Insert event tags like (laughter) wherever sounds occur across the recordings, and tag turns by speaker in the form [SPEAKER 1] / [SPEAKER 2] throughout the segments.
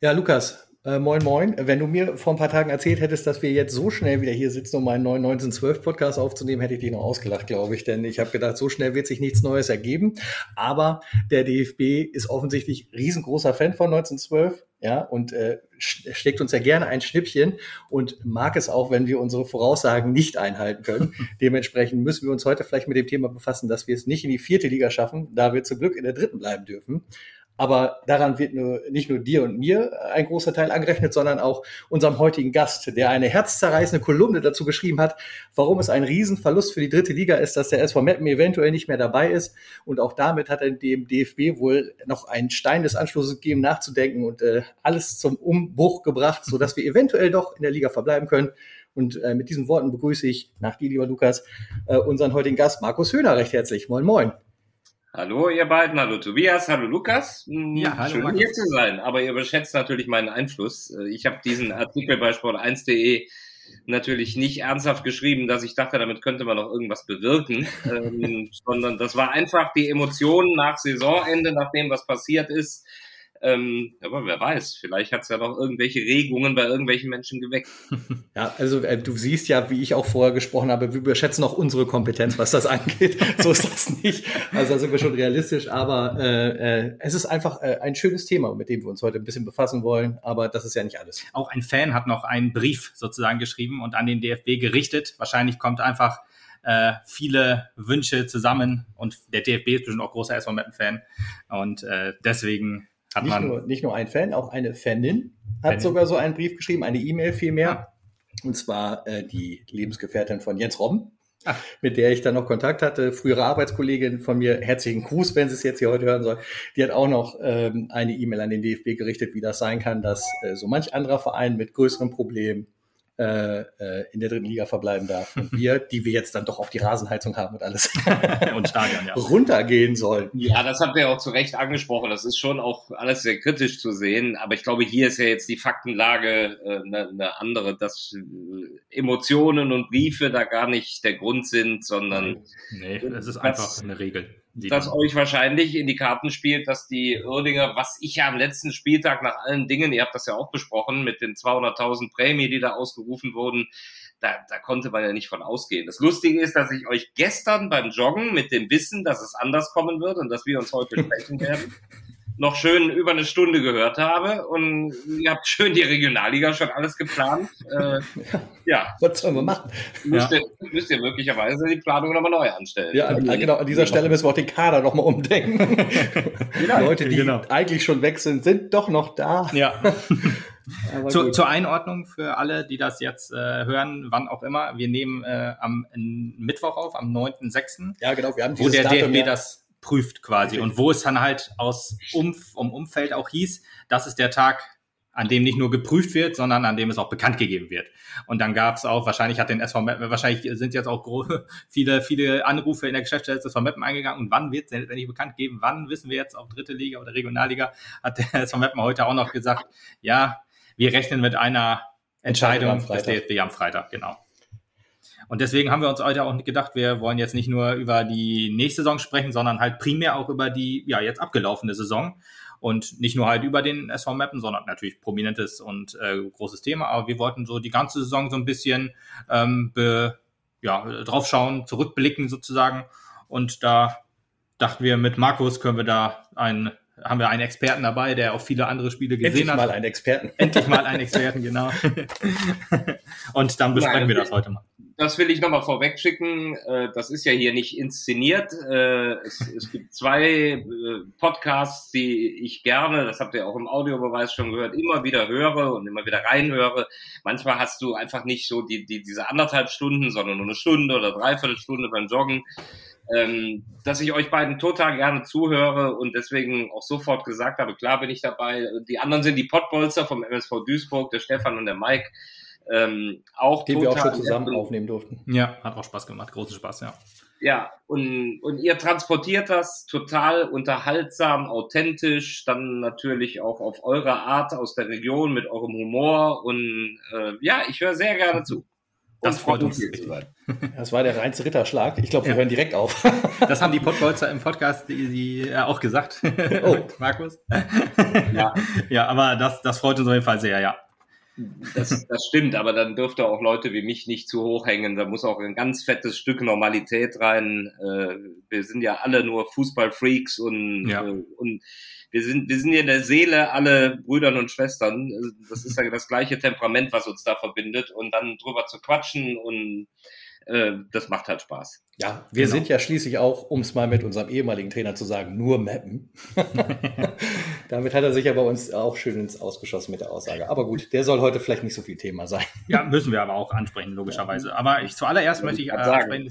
[SPEAKER 1] Ja, Lukas, äh, moin moin. Wenn du mir vor ein paar Tagen erzählt hättest, dass wir jetzt so schnell wieder hier sitzen, um einen neuen 1912 Podcast aufzunehmen, hätte ich dich noch ausgelacht, glaube ich. Denn ich habe gedacht, so schnell wird sich nichts Neues ergeben. Aber der DFB ist offensichtlich riesengroßer Fan von 1912 ja, und äh, schlägt uns ja gerne ein Schnippchen und mag es auch, wenn wir unsere Voraussagen nicht einhalten können. (laughs) Dementsprechend müssen wir uns heute vielleicht mit dem Thema befassen, dass wir es nicht in die vierte Liga schaffen, da wir zum Glück in der dritten bleiben dürfen. Aber daran wird nur, nicht nur dir und mir ein großer Teil angerechnet, sondern auch unserem heutigen Gast, der eine herzzerreißende Kolumne dazu geschrieben hat, warum es ein Riesenverlust für die dritte Liga ist, dass der SV Meppen eventuell nicht mehr dabei ist. Und auch damit hat er dem DFB wohl noch einen Stein des Anschlusses gegeben, nachzudenken und äh, alles zum Umbruch gebracht, so dass wir eventuell doch in der Liga verbleiben können. Und äh, mit diesen Worten begrüße ich nach dir, lieber Lukas, äh, unseren heutigen Gast, Markus Höhner, recht herzlich. Moin, moin.
[SPEAKER 2] Hallo ihr beiden, hallo Tobias, hallo Lukas. Hm, ja, hallo Schön Markus. hier zu sein, aber ihr überschätzt natürlich meinen Einfluss. Äh, ich habe diesen Artikel bei sport1.de natürlich nicht ernsthaft geschrieben, dass ich dachte, damit könnte man noch irgendwas bewirken, (laughs) ähm, sondern das war einfach die Emotionen nach Saisonende, nach dem, was passiert ist, ähm, aber wer weiß, vielleicht hat es ja noch irgendwelche Regungen bei irgendwelchen Menschen geweckt. (laughs)
[SPEAKER 1] Ja, also äh, du siehst ja, wie ich auch vorher gesprochen habe, wir überschätzen auch unsere Kompetenz, was das (laughs) angeht. so ist das nicht. Also da sind wir schon realistisch, aber äh, äh, es ist einfach äh, ein schönes Thema, mit dem wir uns heute ein bisschen befassen wollen, aber das ist ja nicht alles.
[SPEAKER 3] Auch ein Fan hat noch einen Brief sozusagen geschrieben und an den DFB gerichtet. Wahrscheinlich kommt einfach äh, viele Wünsche zusammen und der DFB ist bestimmt auch großer SV Mappen-Fan und äh, deswegen
[SPEAKER 1] hat nicht, man nur, nicht nur ein Fan, auch eine Fanin hat Fanin. sogar so einen Brief geschrieben, eine E-Mail vielmehr. Ah. Und zwar äh, die Lebensgefährtin von Jens Robben, Ach. mit der ich dann noch Kontakt hatte. Frühere Arbeitskollegin von mir, herzlichen Gruß, wenn sie es jetzt hier heute hören soll. Die hat auch noch ähm, eine E-Mail an den DFB gerichtet, wie das sein kann, dass äh, so manch anderer Verein mit größeren Problemen äh, äh, in der dritten Liga verbleiben darf. Und wir, (laughs) die wir jetzt dann doch auch die Rasenheizung haben und alles (laughs) und Stadion, ja. runtergehen sollen.
[SPEAKER 2] Ja, das habt ihr auch zu Recht angesprochen. Das ist schon auch alles sehr kritisch zu sehen. Aber ich glaube, hier ist ja jetzt die Faktenlage äh, eine, eine andere, dass äh, Emotionen und Briefe da gar nicht der Grund sind, sondern
[SPEAKER 3] nee, es ist einfach eine Regel
[SPEAKER 2] das euch wahrscheinlich in die Karten spielt, dass die Oerdinger, was ich ja am letzten Spieltag nach allen Dingen, ihr habt das ja auch besprochen, mit den 200.000 Prämie, die da ausgerufen wurden, da, da konnte man ja nicht von ausgehen. Das Lustige ist, dass ich euch gestern beim Joggen mit dem Wissen, dass es anders kommen wird und dass wir uns heute (laughs) sprechen werden, noch schön über eine Stunde gehört habe und ihr habt schön die Regionalliga schon alles geplant. (laughs) Äh,
[SPEAKER 1] ja. Was sollen wir machen?
[SPEAKER 2] Müsst, ja. ihr, müsst ihr möglicherweise die Planung nochmal neu anstellen.
[SPEAKER 1] Ja, an, genau. An dieser Stelle müssen wir auch den Kader nochmal umdenken. (laughs) genau. Leute, die genau. eigentlich schon weg sind, sind doch noch da.
[SPEAKER 3] Ja. (laughs) Zu, zur Einordnung für alle, die das jetzt äh, hören, wann auch immer. Wir nehmen äh, am Mittwoch auf, am 9.6.
[SPEAKER 1] Ja, genau.
[SPEAKER 3] Wir haben wo der Datum, DFB ja. das prüft quasi. Und wo es dann halt aus Umf um Umfeld auch hieß, das ist der Tag, an dem nicht nur geprüft wird, sondern an dem es auch bekannt gegeben wird. Und dann gab es auch, wahrscheinlich hat den SV Meppen, wahrscheinlich sind jetzt auch (laughs) viele, viele Anrufe in der Geschäftsstelle des SV Meppen eingegangen. Und wann wird es denn nicht bekannt geben? Wann wissen wir jetzt, ob dritte Liga oder Regionalliga? Hat der (laughs) SV Meppen heute auch noch gesagt, ja, wir rechnen mit einer Entscheidung, Entscheidung des DFB am Freitag, genau. Und deswegen haben wir uns heute auch gedacht, wir wollen jetzt nicht nur über die nächste Saison sprechen, sondern halt primär auch über die ja jetzt abgelaufene Saison. Und nicht nur halt über den SV Mappen, sondern natürlich prominentes und äh, großes Thema. Aber wir wollten so die ganze Saison so ein bisschen ähm, be, ja, draufschauen, zurückblicken sozusagen. Und da dachten wir, mit Markus können wir da einen haben wir einen Experten dabei, der auch viele andere Spiele gesehen
[SPEAKER 1] Endlich
[SPEAKER 3] hat.
[SPEAKER 1] Endlich mal einen Experten.
[SPEAKER 3] Endlich mal einen Experten, genau. (laughs) Und dann besprechen Nein, wir das heute mal
[SPEAKER 2] das will ich nochmal vorweg schicken. Äh, das ist ja hier nicht inszeniert. Äh, es, es gibt zwei äh, Podcasts, die ich gerne, das habt ihr auch im Audiobeweis schon gehört, immer wieder höre und immer wieder reinhöre. Manchmal hast du einfach nicht so die, die, diese anderthalb Stunden, sondern nur eine Stunde oder dreiviertel Stunde beim Joggen. Ähm, dass ich euch beiden total gerne zuhöre und deswegen auch sofort gesagt habe, klar bin ich dabei. Die anderen sind die Pottbolzer vom MSV Duisburg, der Stefan und der Mike ähm, auch
[SPEAKER 1] Den wir auch schon zusammen aufnehmen durften.
[SPEAKER 3] Ja, hat auch Spaß gemacht, großen Spaß, ja.
[SPEAKER 2] Ja, und, und ihr transportiert das total unterhaltsam, authentisch, dann natürlich auch auf eure Art aus der Region mit eurem Humor und äh, ja, ich höre sehr gerne zu.
[SPEAKER 3] Das freut uns. (laughs)
[SPEAKER 1] Das war der reinste Ritterschlag. Ich glaube, wir ja. hören direkt auf. (laughs)
[SPEAKER 3] Das haben die Podbolzer im Podcast die, die, äh, auch gesagt. Oh. (laughs) Markus. Ja. ja, aber das, das freut uns auf jeden Fall sehr, ja.
[SPEAKER 2] Das, das stimmt, aber dann dürfte auch Leute wie mich nicht zu hoch hängen. Da muss auch ein ganz fettes Stück Normalität rein. Äh, wir sind ja alle nur Fußballfreaks und, ja. Äh, und wir sind, wir sind ja in der Seele alle Brüdern und Schwestern. Das ist ja das gleiche Temperament, was uns da verbindet. Und dann drüber zu quatschen und äh, das macht halt Spaß.
[SPEAKER 1] Ja, wir genau. sind ja schließlich auch, um es mal mit unserem ehemaligen Trainer zu sagen, nur Mappen. (laughs) Damit hat er sich ja bei uns auch schön ins Ausgeschossen mit der Aussage. Aber gut, der soll heute vielleicht nicht so viel Thema sein.
[SPEAKER 3] Ja, müssen wir aber auch ansprechen, logischerweise. Aber ich zuallererst möchte ich, äh,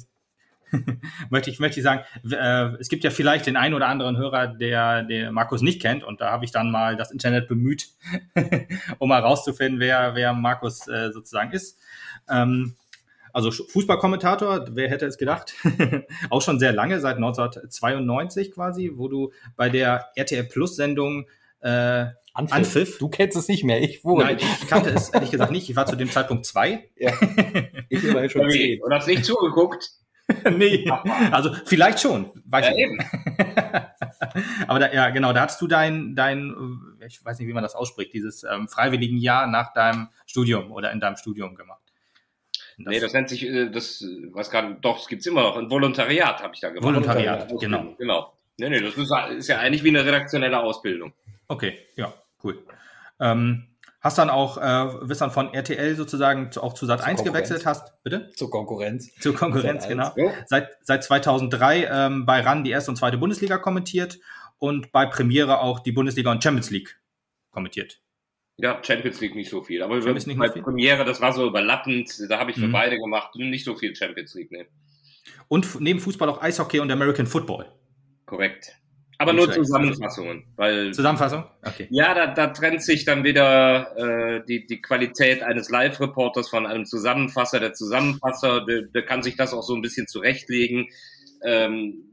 [SPEAKER 3] (laughs) möchte ich, möchte ich sagen, äh, es gibt ja vielleicht den einen oder anderen Hörer, der, der Markus nicht kennt. Und da habe ich dann mal das Internet bemüht, (laughs) um mal rauszufinden, wer, wer Markus äh, sozusagen ist. Ähm, also Fußballkommentator, wer hätte es gedacht? (laughs) auch schon sehr lange, seit 1992 quasi, wo du bei der RTL Plus Sendung äh,
[SPEAKER 1] Anpfiff. Anpfiff. Du kennst es nicht mehr, ich wohl. Nein,
[SPEAKER 3] ich kannte es ehrlich gesagt nicht. Ich war zu dem Zeitpunkt zwei. Ja.
[SPEAKER 2] Ich immerhin schon zehn. Und hast nicht zugeguckt? (laughs)
[SPEAKER 3] nee, also vielleicht schon. Weiß ja, ich. eben. (laughs) Aber da, ja, genau, da hattest du dein, dein, ich weiß nicht, wie man das ausspricht, dieses ähm, freiwilligen Jahr nach deinem Studium oder in deinem Studium gemacht.
[SPEAKER 2] Das nee, das nennt sich, äh, das, was gerade, doch, es gibt's immer noch, ein Volontariat habe ich da gemacht.
[SPEAKER 3] Volontariat, genau.
[SPEAKER 2] Genau. Nee, nee, das ist, ist, ja eigentlich wie eine redaktionelle Ausbildung.
[SPEAKER 3] Okay, ja, cool. Ähm, hast dann auch, äh, bist dann von RTL sozusagen zu, auch zu Sat 1 gewechselt, hast, bitte?
[SPEAKER 1] Zur Konkurrenz.
[SPEAKER 3] Zur Konkurrenz, genau. Ja. Seit, seit 2003 ähm, bei RAN die erste und zweite Bundesliga kommentiert und bei Premiere auch die Bundesliga und Champions League kommentiert.
[SPEAKER 2] Ja, Champions League nicht so viel. Aber Champions bei Premiere, das war so überlappend. Da habe ich für mhm. beide gemacht. Nicht so viel Champions League, ne.
[SPEAKER 3] Und neben Fußball auch Eishockey und American Football.
[SPEAKER 2] Korrekt. Aber nur Zusammenfassungen. Weil,
[SPEAKER 3] Zusammenfassung?
[SPEAKER 2] Okay. Ja, da, da trennt sich dann wieder äh, die, die Qualität eines Live-Reporters von einem Zusammenfasser. Der Zusammenfasser, der, der kann sich das auch so ein bisschen zurechtlegen. Ähm,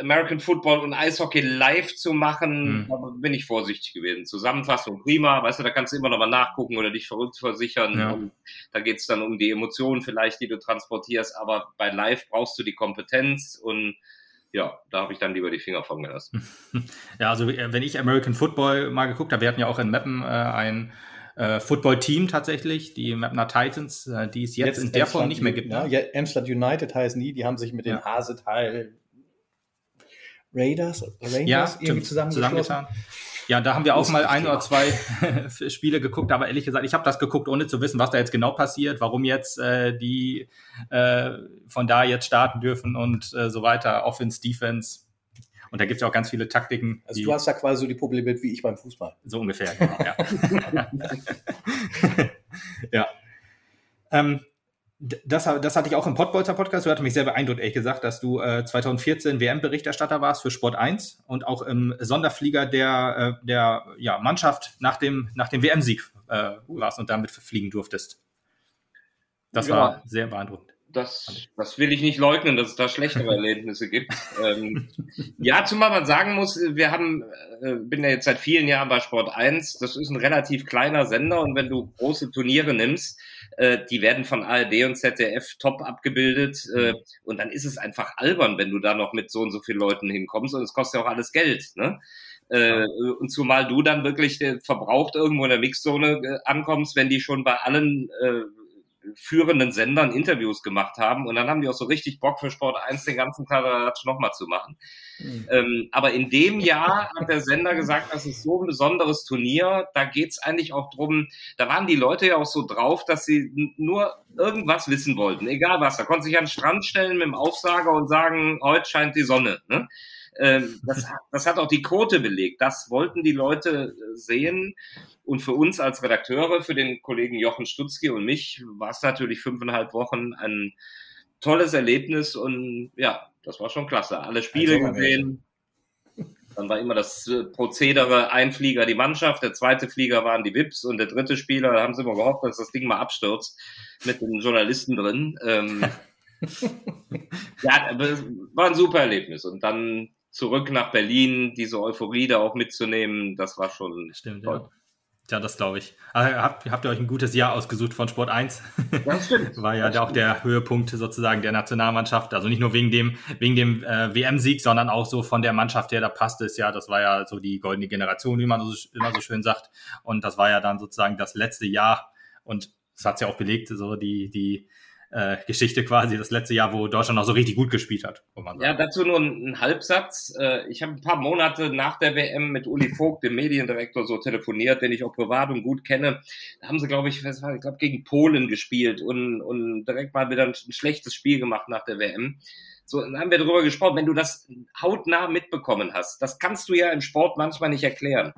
[SPEAKER 2] American Football und Eishockey live zu machen, mhm. bin ich vorsichtig gewesen. Zusammenfassung prima, weißt du, da kannst du immer noch mal nachgucken oder dich verrückt versichern. Ja. Da geht's dann um die Emotionen vielleicht, die du transportierst, aber bei live brauchst du die Kompetenz und ja, da habe ich dann lieber die Finger von gelassen. (laughs)
[SPEAKER 3] Ja, also äh, wenn ich American Football mal geguckt habe, wir hatten ja auch in Meppen äh, ein äh, Football-Team tatsächlich, die Mapner Titans, äh, die es jetzt, jetzt in der Form nicht mehr gibt.
[SPEAKER 1] Ne? Ja, Amsterdam United heißen die, die haben sich mit den ja. Hasetal Raiders,
[SPEAKER 3] Rangers ja, irgendwie zusammengetan. Ja, da haben wir auch mal ein oder zwei (laughs) (laughs) Spiele geguckt, aber ehrlich gesagt, ich habe das geguckt, ohne zu wissen, was da jetzt genau passiert, warum jetzt äh, die äh, von da jetzt starten dürfen und äh, so weiter, Offense, Defense. Und da gibt es ja auch ganz viele Taktiken.
[SPEAKER 1] Also du hast da quasi so die Probleme wie ich beim Fußball.
[SPEAKER 3] So ungefähr, genau, ja. (laughs) ja. Ähm, das, das hatte ich auch im Pottbolzer Podcast. Du hatte mich sehr beeindruckt, ehrlich gesagt, dass du äh, 2014 WM-Berichterstatter warst für Sport 1 und auch im Sonderflieger der, äh, der ja, Mannschaft nach dem, nach dem WM-Sieg äh, warst und damit fliegen durftest. Das ja. war sehr beeindruckend
[SPEAKER 2] das, das will ich nicht leugnen, dass es da schlechtere (laughs) Erlebnisse gibt. ähm, ja, zumal man sagen muss, wir haben, äh, bin ja jetzt seit vielen Jahren bei Sport 1, das ist ein relativ kleiner Sender und wenn du große Turniere nimmst, äh, die werden von ARD und ZDF top abgebildet äh, mhm. und dann ist es einfach albern, wenn du da noch mit so und so vielen Leuten hinkommst und es kostet ja auch alles Geld, ne? Äh, und zumal du dann wirklich äh, verbraucht irgendwo in der Mixzone äh, ankommst, wenn die schon bei allen führenden Sendern Interviews gemacht haben und dann haben die auch so richtig Bock für Sport 1 den ganzen Tag nochmal zu machen. Mhm. Ähm, aber in dem Jahr hat der Sender gesagt, das ist so ein besonderes Turnier, da geht's eigentlich auch drum, da waren die Leute ja auch so drauf, dass sie nur irgendwas wissen wollten, egal was. Da konnte sich an den Strand stellen mit dem Aufsager und sagen, heute scheint die Sonne. Ne? Ähm, das, das hat auch die Quote belegt. Das wollten die Leute äh, sehen. Und für uns als Redakteure, für den Kollegen Jochen Stutzki und mich, war es natürlich fünfeinhalb Wochen ein tolles Erlebnis. Und ja, das war schon klasse. Alle Spiele gesehen. Dann war immer das äh, Prozedere, ein Flieger die Mannschaft, der zweite Flieger waren die Wips und der dritte Spieler, da haben sie immer gehofft, dass das Ding mal abstürzt mit den Journalisten drin. Ähm, (laughs) ja, war ein super Erlebnis. Und dann zurück nach Berlin, diese Euphorie da auch mitzunehmen, das war schon
[SPEAKER 3] Stimmt, toll. Ja. Ja, das glaube ich. Also, habt, habt ihr euch ein gutes Jahr ausgesucht von Sport 1? (laughs) Das stimmt. (laughs) War ja auch der Höhepunkt sozusagen der Nationalmannschaft. Also nicht nur wegen dem, wegen dem äh, WM-Sieg, sondern auch so von der Mannschaft her, da passt es ja. Das war ja so die goldene Generation, wie man so, immer so schön sagt. Und das war ja dann sozusagen das letzte Jahr. Und das hat es ja auch belegt, so die, die äh, Geschichte quasi, das letzte Jahr, wo Deutschland noch so richtig gut gespielt hat.
[SPEAKER 2] Ja, dazu nur ein, ein Halbsatz. Äh, ich habe ein paar Monate nach der WM mit Uli Vogt, dem Mediendirektor, so telefoniert, den ich auch privat und gut kenne. Da haben sie, glaube ich, was war, ich glaube, gegen Polen gespielt und, und direkt mal wieder ein, ein schlechtes Spiel gemacht nach der WM. So, dann haben wir darüber gesprochen, wenn du das hautnah mitbekommen hast, das kannst du ja im Sport manchmal nicht erklären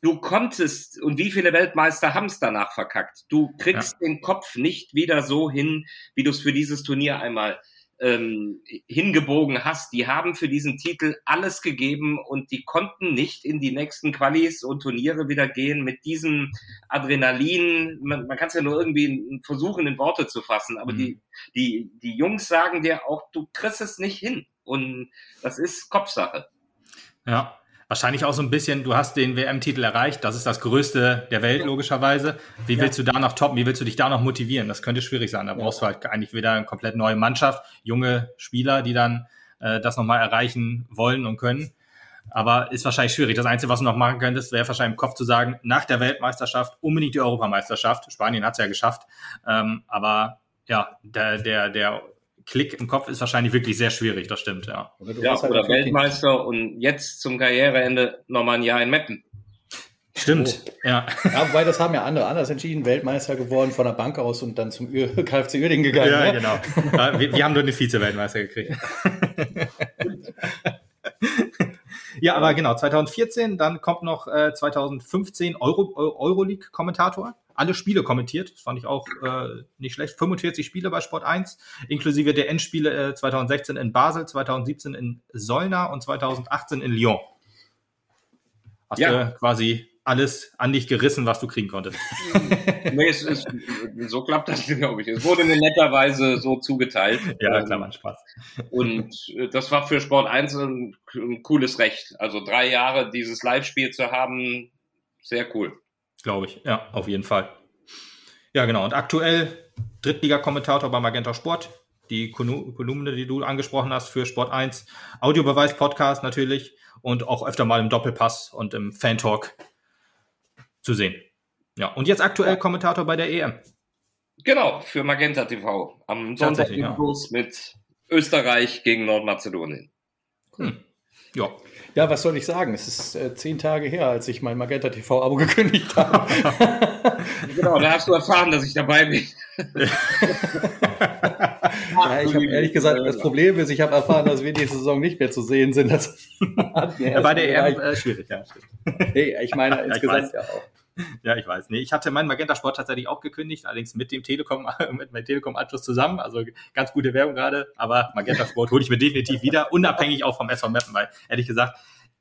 [SPEAKER 2] du konntest, und wie viele Weltmeister haben es danach verkackt? Du kriegst ja. den Kopf nicht wieder so hin, wie du es für dieses Turnier einmal ähm, hingebogen hast. Die haben für diesen Titel alles gegeben und die konnten nicht in die nächsten Qualis und Turniere wieder gehen mit diesem Adrenalin. Man, man kann es ja nur irgendwie versuchen, in Worte zu fassen, aber mhm. die, die, die Jungs sagen dir auch, du kriegst es nicht hin. Und das ist Kopfsache.
[SPEAKER 3] Ja, Wahrscheinlich auch so ein bisschen, du hast den WM-Titel erreicht, das ist das Größte der Welt, logischerweise. Wie ja. willst du da noch toppen? Wie willst du dich da noch motivieren? Das könnte schwierig sein. Da brauchst du halt eigentlich wieder eine komplett neue Mannschaft, junge Spieler, die dann äh, das nochmal erreichen wollen und können. Aber ist wahrscheinlich schwierig. Das Einzige, was du noch machen könntest, wäre wahrscheinlich im Kopf zu sagen, nach der Weltmeisterschaft unbedingt die Europameisterschaft. Spanien hat es ja geschafft. Ähm, aber ja, der, der, der Klick im Kopf ist wahrscheinlich wirklich sehr schwierig, das stimmt, ja.
[SPEAKER 2] Oder, ja, halt oder Weltmeister und jetzt zum Karriereende nochmal ein Jahr in Meppen.
[SPEAKER 3] Stimmt, oh. ja.
[SPEAKER 1] ja. Wobei das haben ja andere anders entschieden, Weltmeister geworden von der Bank aus und dann zum (laughs) KFC Uerdingen gegangen. Ja,
[SPEAKER 3] ne? genau. wir, wir haben nur eine Vize-Weltmeister gekriegt. (laughs) ja, aber genau, 2014, dann kommt noch äh, 2015 Euro, Euroleague-Kommentator alle Spiele kommentiert. Das fand ich auch äh, nicht schlecht. 45 Spiele bei Sport 1, inklusive der Endspiele äh, 2016 in Basel, 2017 in Solna und 2018 in Lyon. Hast ja. du quasi alles an dich gerissen, was du kriegen konntest. (laughs)
[SPEAKER 2] nee, es ist, so klappt das, glaube ich. Es wurde mir netterweise so zugeteilt.
[SPEAKER 3] Ja, klar, man Spaß.
[SPEAKER 2] Und äh, das war für Sport 1 ein, ein cooles Recht. Also drei Jahre dieses Live-Spiel zu haben, sehr cool.
[SPEAKER 3] Glaube ich, ja, auf jeden Fall. Ja, genau. Und aktuell Drittliga-Kommentator bei Magenta Sport. Die Kolumne, die du angesprochen hast für Sport 1. Audiobeweis-Podcast natürlich und auch öfter mal im Doppelpass und im Fan-Talk zu sehen. Ja, und jetzt aktuell Kommentator bei der EM.
[SPEAKER 2] Genau, für Magenta TV. Am Sonntag ja. mit Österreich gegen Nordmazedonien.
[SPEAKER 1] Hm. Ja, ja, was soll ich sagen? Es ist äh, zehn Tage her, als ich mein Magenta TV-Abo (laughs) gekündigt habe.
[SPEAKER 2] genau, da hast du erfahren, dass ich dabei bin. (laughs)
[SPEAKER 1] ja, ich habe ehrlich gesagt, das Problem ist, ich habe erfahren, dass wir diese Saison nicht mehr zu sehen sind. Das (laughs)
[SPEAKER 3] ja, bei der EM äh, schwierig, ja.
[SPEAKER 1] Hey, ich meine ja, insgesamt ich ja auch. (laughs)
[SPEAKER 3] Ja, ich weiß. Nee, ich hatte meinen Magenta Sport tatsächlich auch gekündigt, allerdings mit dem Telekom, (laughs) mit meinem Telekom-Anschluss zusammen. Also ganz gute Werbung gerade. Aber Magenta Sport hole ich mir definitiv wieder, unabhängig auch vom SV Meppen, weil ehrlich gesagt,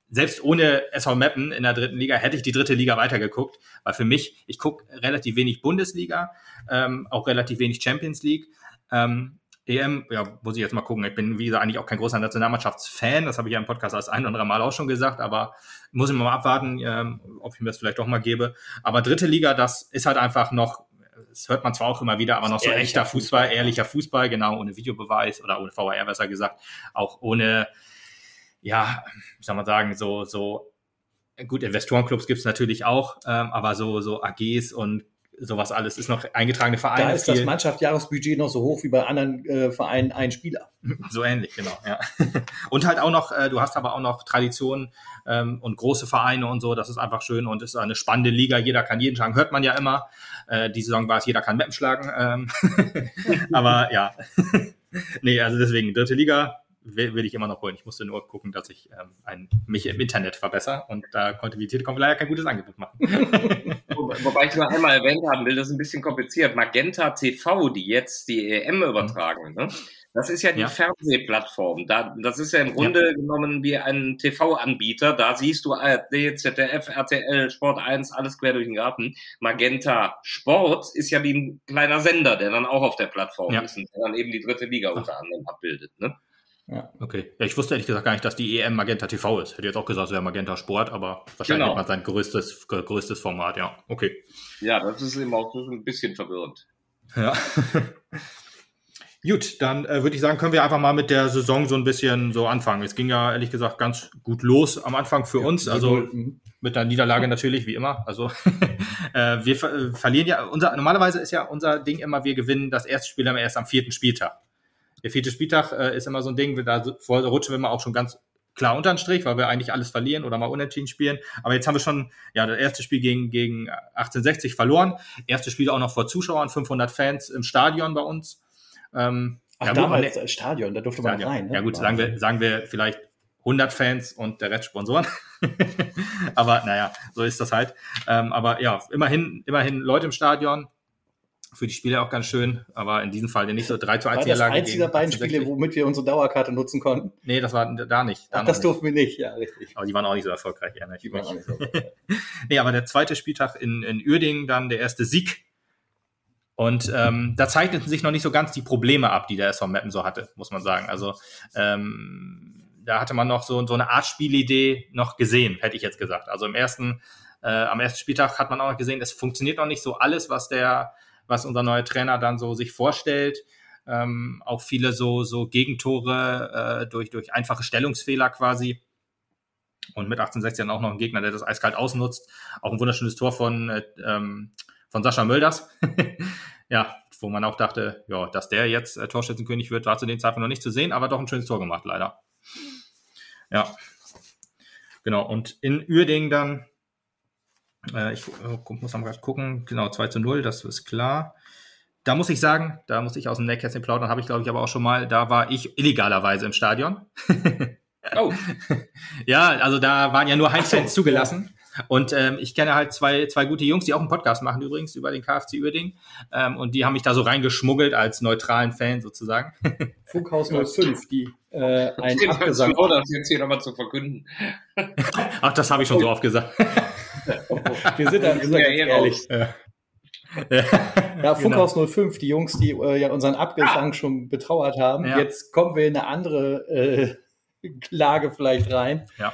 [SPEAKER 3] selbst ohne SV Meppen in der dritten Liga hätte ich die dritte Liga weitergeguckt, weil für mich, ich gucke relativ wenig Bundesliga, ähm, auch relativ wenig Champions League. Ähm, EM, ja, muss ich jetzt mal gucken. Ich bin, wie gesagt, eigentlich auch kein großer Nationalmannschaftsfan. Das habe ich ja im Podcast als ein oder andere Mal auch schon gesagt, aber muss ich mal abwarten, ähm, ob ich mir das vielleicht doch mal gebe. Aber dritte Liga, das ist halt einfach noch, das hört man zwar auch immer wieder, aber noch so echter Fußball, Fußball, ehrlicher Fußball, genau, ohne Videobeweis oder ohne VR besser gesagt, auch ohne, ja, wie soll man sagen, so, so, gut, Investorenclubs gibt es natürlich auch, ähm, aber so, so AGs und sowas alles ist noch eingetragene Vereine.
[SPEAKER 1] Da ist viel. das Mannschaftsjahresbudget noch so hoch wie bei anderen äh, Vereinen ein Spieler. (laughs)
[SPEAKER 3] So ähnlich, genau. Ja. (laughs) Und halt auch noch, äh, du hast aber auch noch Traditionen ähm, und große Vereine und so. Das ist einfach schön und ist eine spannende Liga. Jeder kann jeden schlagen, hört man ja immer. Äh, die Saison war es, jeder kann Mappen schlagen. Ähm. (laughs) aber ja, nee, also deswegen dritte Liga will, will ich immer noch holen. Ich musste nur gucken, dass ich ähm, ein, mich im Internet verbessere und da konnte die Telekom leider kein gutes Angebot machen. (laughs) (laughs)
[SPEAKER 2] Wobei ich nur einmal erwähnt haben will, das ist ein bisschen kompliziert. Magenta TV, die jetzt die EM übertragen, ne? Das ist ja die ja. Fernsehplattform. Da, das ist ja im Grunde ja. genommen wie ein TV-Anbieter. Da siehst du ARD, ZDF, RTL, Sport 1, alles quer durch den Garten. Magenta Sport ist ja wie ein kleiner Sender, der dann auch auf der Plattform ja. ist und der dann eben die dritte Liga unter anderem abbildet. Ne?
[SPEAKER 3] Ja. Okay. Ja, ich wusste ehrlich gesagt gar nicht, dass die EM Magenta TV ist. Hätte jetzt auch gesagt, es wäre Magenta Sport, aber wahrscheinlich genau. hat man sein größtes, größtes Format, ja. Okay.
[SPEAKER 2] Ja, das ist eben auch ein bisschen verwirrend.
[SPEAKER 3] Ja. (laughs) Gut, dann äh, würde ich sagen, können wir einfach mal mit der Saison so ein bisschen so anfangen. Es ging ja ehrlich gesagt ganz gut los am Anfang für ja, uns. Also mhm. mit der Niederlage natürlich, wie immer. Also (laughs) äh, wir ver äh, verlieren ja, unser, normalerweise ist ja unser Ding immer, wir gewinnen das erste Spiel immer erst am vierten Spieltag. Der vierte Spieltag äh, ist immer so ein Ding, da rutschen wir mal auch schon ganz klar unter den Strich, weil wir eigentlich alles verlieren oder mal unentschieden spielen. Aber jetzt haben wir schon ja das erste Spiel gegen, gegen 1860 verloren. Erstes Spiel auch noch vor Zuschauern, 500 Fans im Stadion bei uns.
[SPEAKER 1] Ähm, Ach, ja, damals gut, Stadion, da durfte man rein.
[SPEAKER 3] Ne? Ja gut, sagen wir, sagen wir vielleicht 100 Fans und der Rest Sponsoren. (laughs) aber naja, so ist das halt. Ähm, aber ja, immerhin, immerhin Leute im Stadion. Für die Spiele auch ganz schön, aber in diesem Fall nicht so 3 zu 1
[SPEAKER 1] War das eins dieser beiden Spiele, womit wir unsere Dauerkarte nutzen konnten?
[SPEAKER 3] Nee, das war da nicht.
[SPEAKER 1] Da Ach, das durften wir nicht, ja, richtig.
[SPEAKER 3] Aber die waren auch nicht so erfolgreich, ehrlich. Die waren auch nicht so (laughs) nee, aber der zweite Spieltag in, in Uerdingen, dann der erste Sieg und ähm, da zeichneten sich noch nicht so ganz die Probleme ab, die der SV Meppen so hatte, muss man sagen. Also ähm, da hatte man noch so, so eine Art Spielidee noch gesehen, hätte ich jetzt gesagt. Also im ersten, äh, am ersten Spieltag hat man auch noch gesehen, es funktioniert noch nicht so alles, was der, was unser neuer Trainer dann so sich vorstellt. Ähm, auch viele so, so Gegentore äh, durch, durch einfache Stellungsfehler quasi. Und mit 1860 dann auch noch ein Gegner, der das eiskalt ausnutzt. Auch ein wunderschönes Tor von äh, ähm, von Sascha Mölders. (laughs) ja, wo man auch dachte, ja, dass der jetzt äh, Torschützenkönig wird, war zu dem Zeitpunkt noch nicht zu sehen, aber doch ein schönes Tor gemacht, leider. Ja. Genau, und in Uerdingen dann, äh, ich äh, muss mal gerade gucken, genau, 2 zu 0, das ist klar. Da muss ich sagen, da muss ich aus dem Nähkästchen plaudern, habe ich glaube ich aber auch schon mal, da war ich illegalerweise im Stadion. (laughs) oh. (laughs) ja, also da waren ja nur Heinz-Fans zugelassen. Und ähm, ich kenne halt zwei, zwei gute Jungs, die auch einen Podcast machen übrigens über den KFC Uerding. Ähm, und die haben mich da so reingeschmuggelt als neutralen Fan sozusagen. (laughs)
[SPEAKER 1] Funkhaus 05, die äh, ein
[SPEAKER 2] Abgesang. Das jetzt hier nochmal zu verkünden.
[SPEAKER 3] Ach, das habe ich schon so oft gesagt. (laughs)
[SPEAKER 1] wir sind da, wir sind ja ehrlich. Ja. Ja, (laughs) Funkhaus genau. 05, die Jungs, die äh, ja unseren Abgesang ah. schon betrauert haben. Ja. Jetzt kommen wir in eine andere äh, (laughs) Lage vielleicht rein.
[SPEAKER 3] Ja.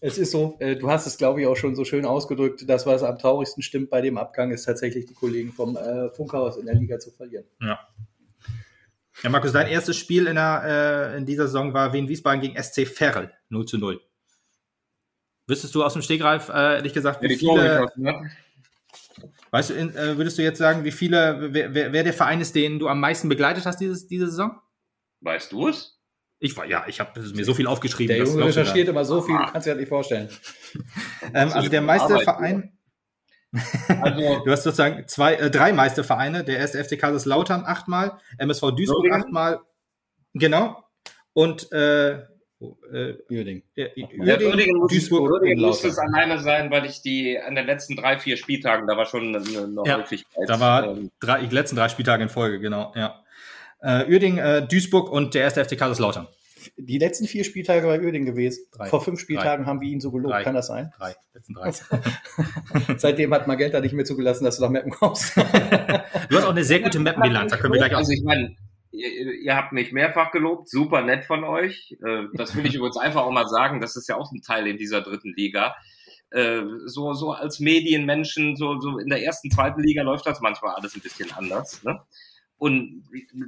[SPEAKER 1] Es ist so, äh, du hast es, glaube ich, auch schon so schön ausgedrückt, das, was am traurigsten stimmt bei dem Abgang, ist tatsächlich die Kollegen vom äh, Funkhaus in der Liga zu verlieren.
[SPEAKER 3] Ja. Ja, Markus, dein erstes Spiel in, der, äh, in dieser Saison war Wien Wiesbaden gegen SC Ferl, 0 zu 0. Wüsstest du aus dem Stegreif, äh, ehrlich gesagt, wie ja, viele. Hast, ne? Weißt du, in, äh, würdest du jetzt sagen, wie viele, wer, wer, wer der Verein ist, den du am meisten begleitet hast dieses, diese Saison?
[SPEAKER 2] Weißt du es?
[SPEAKER 3] Ich war, ja, ich habe mir so viel aufgeschrieben.
[SPEAKER 1] Der Junge recherchiert immer so viel, du kannst dir das nicht vorstellen. (laughs)
[SPEAKER 3] ähm, also der Meisterverein, (laughs) also, du hast sozusagen zwei, äh, drei Meistervereine, der erste FC Kaiserslautern achtmal, MSV Duisburg achtmal, genau, und äh,
[SPEAKER 1] äh, Uerding.
[SPEAKER 2] Äh, Uerding, muss, Duisburg Uerding muss es alleine sein, weil ich die an den letzten drei, vier Spieltagen, da war schon eine, eine
[SPEAKER 3] ja, Häufigkeit. Da war ähm, drei, die letzten drei Spieltage in Folge, genau, ja äh, Uerding, äh, Duisburg und der erste FC Kaiserslautern.
[SPEAKER 1] Die letzten vier Spieltage bei Uerding gewesen. Drei. Vor fünf Spieltagen drei. haben wir ihn so gelobt. Drei. Kann das sein?
[SPEAKER 3] Drei. Letzten drei. (laughs)
[SPEAKER 1] Seitdem hat Magenta nicht mehr zugelassen, dass du nach Mappen kommst.
[SPEAKER 3] du hast auch eine sehr gute Mappenbilanz. Da können wir gleich
[SPEAKER 2] auch. Also ich meine, ihr, ihr, habt mich mehrfach gelobt. Super nett von euch. Äh, das will ich übrigens einfach auch mal sagen. Das ist ja auch ein Teil in dieser dritten Liga. Äh, so, so als Medienmenschen, so, so in der ersten, zweiten Liga läuft das manchmal alles ein bisschen anders. Ne? Und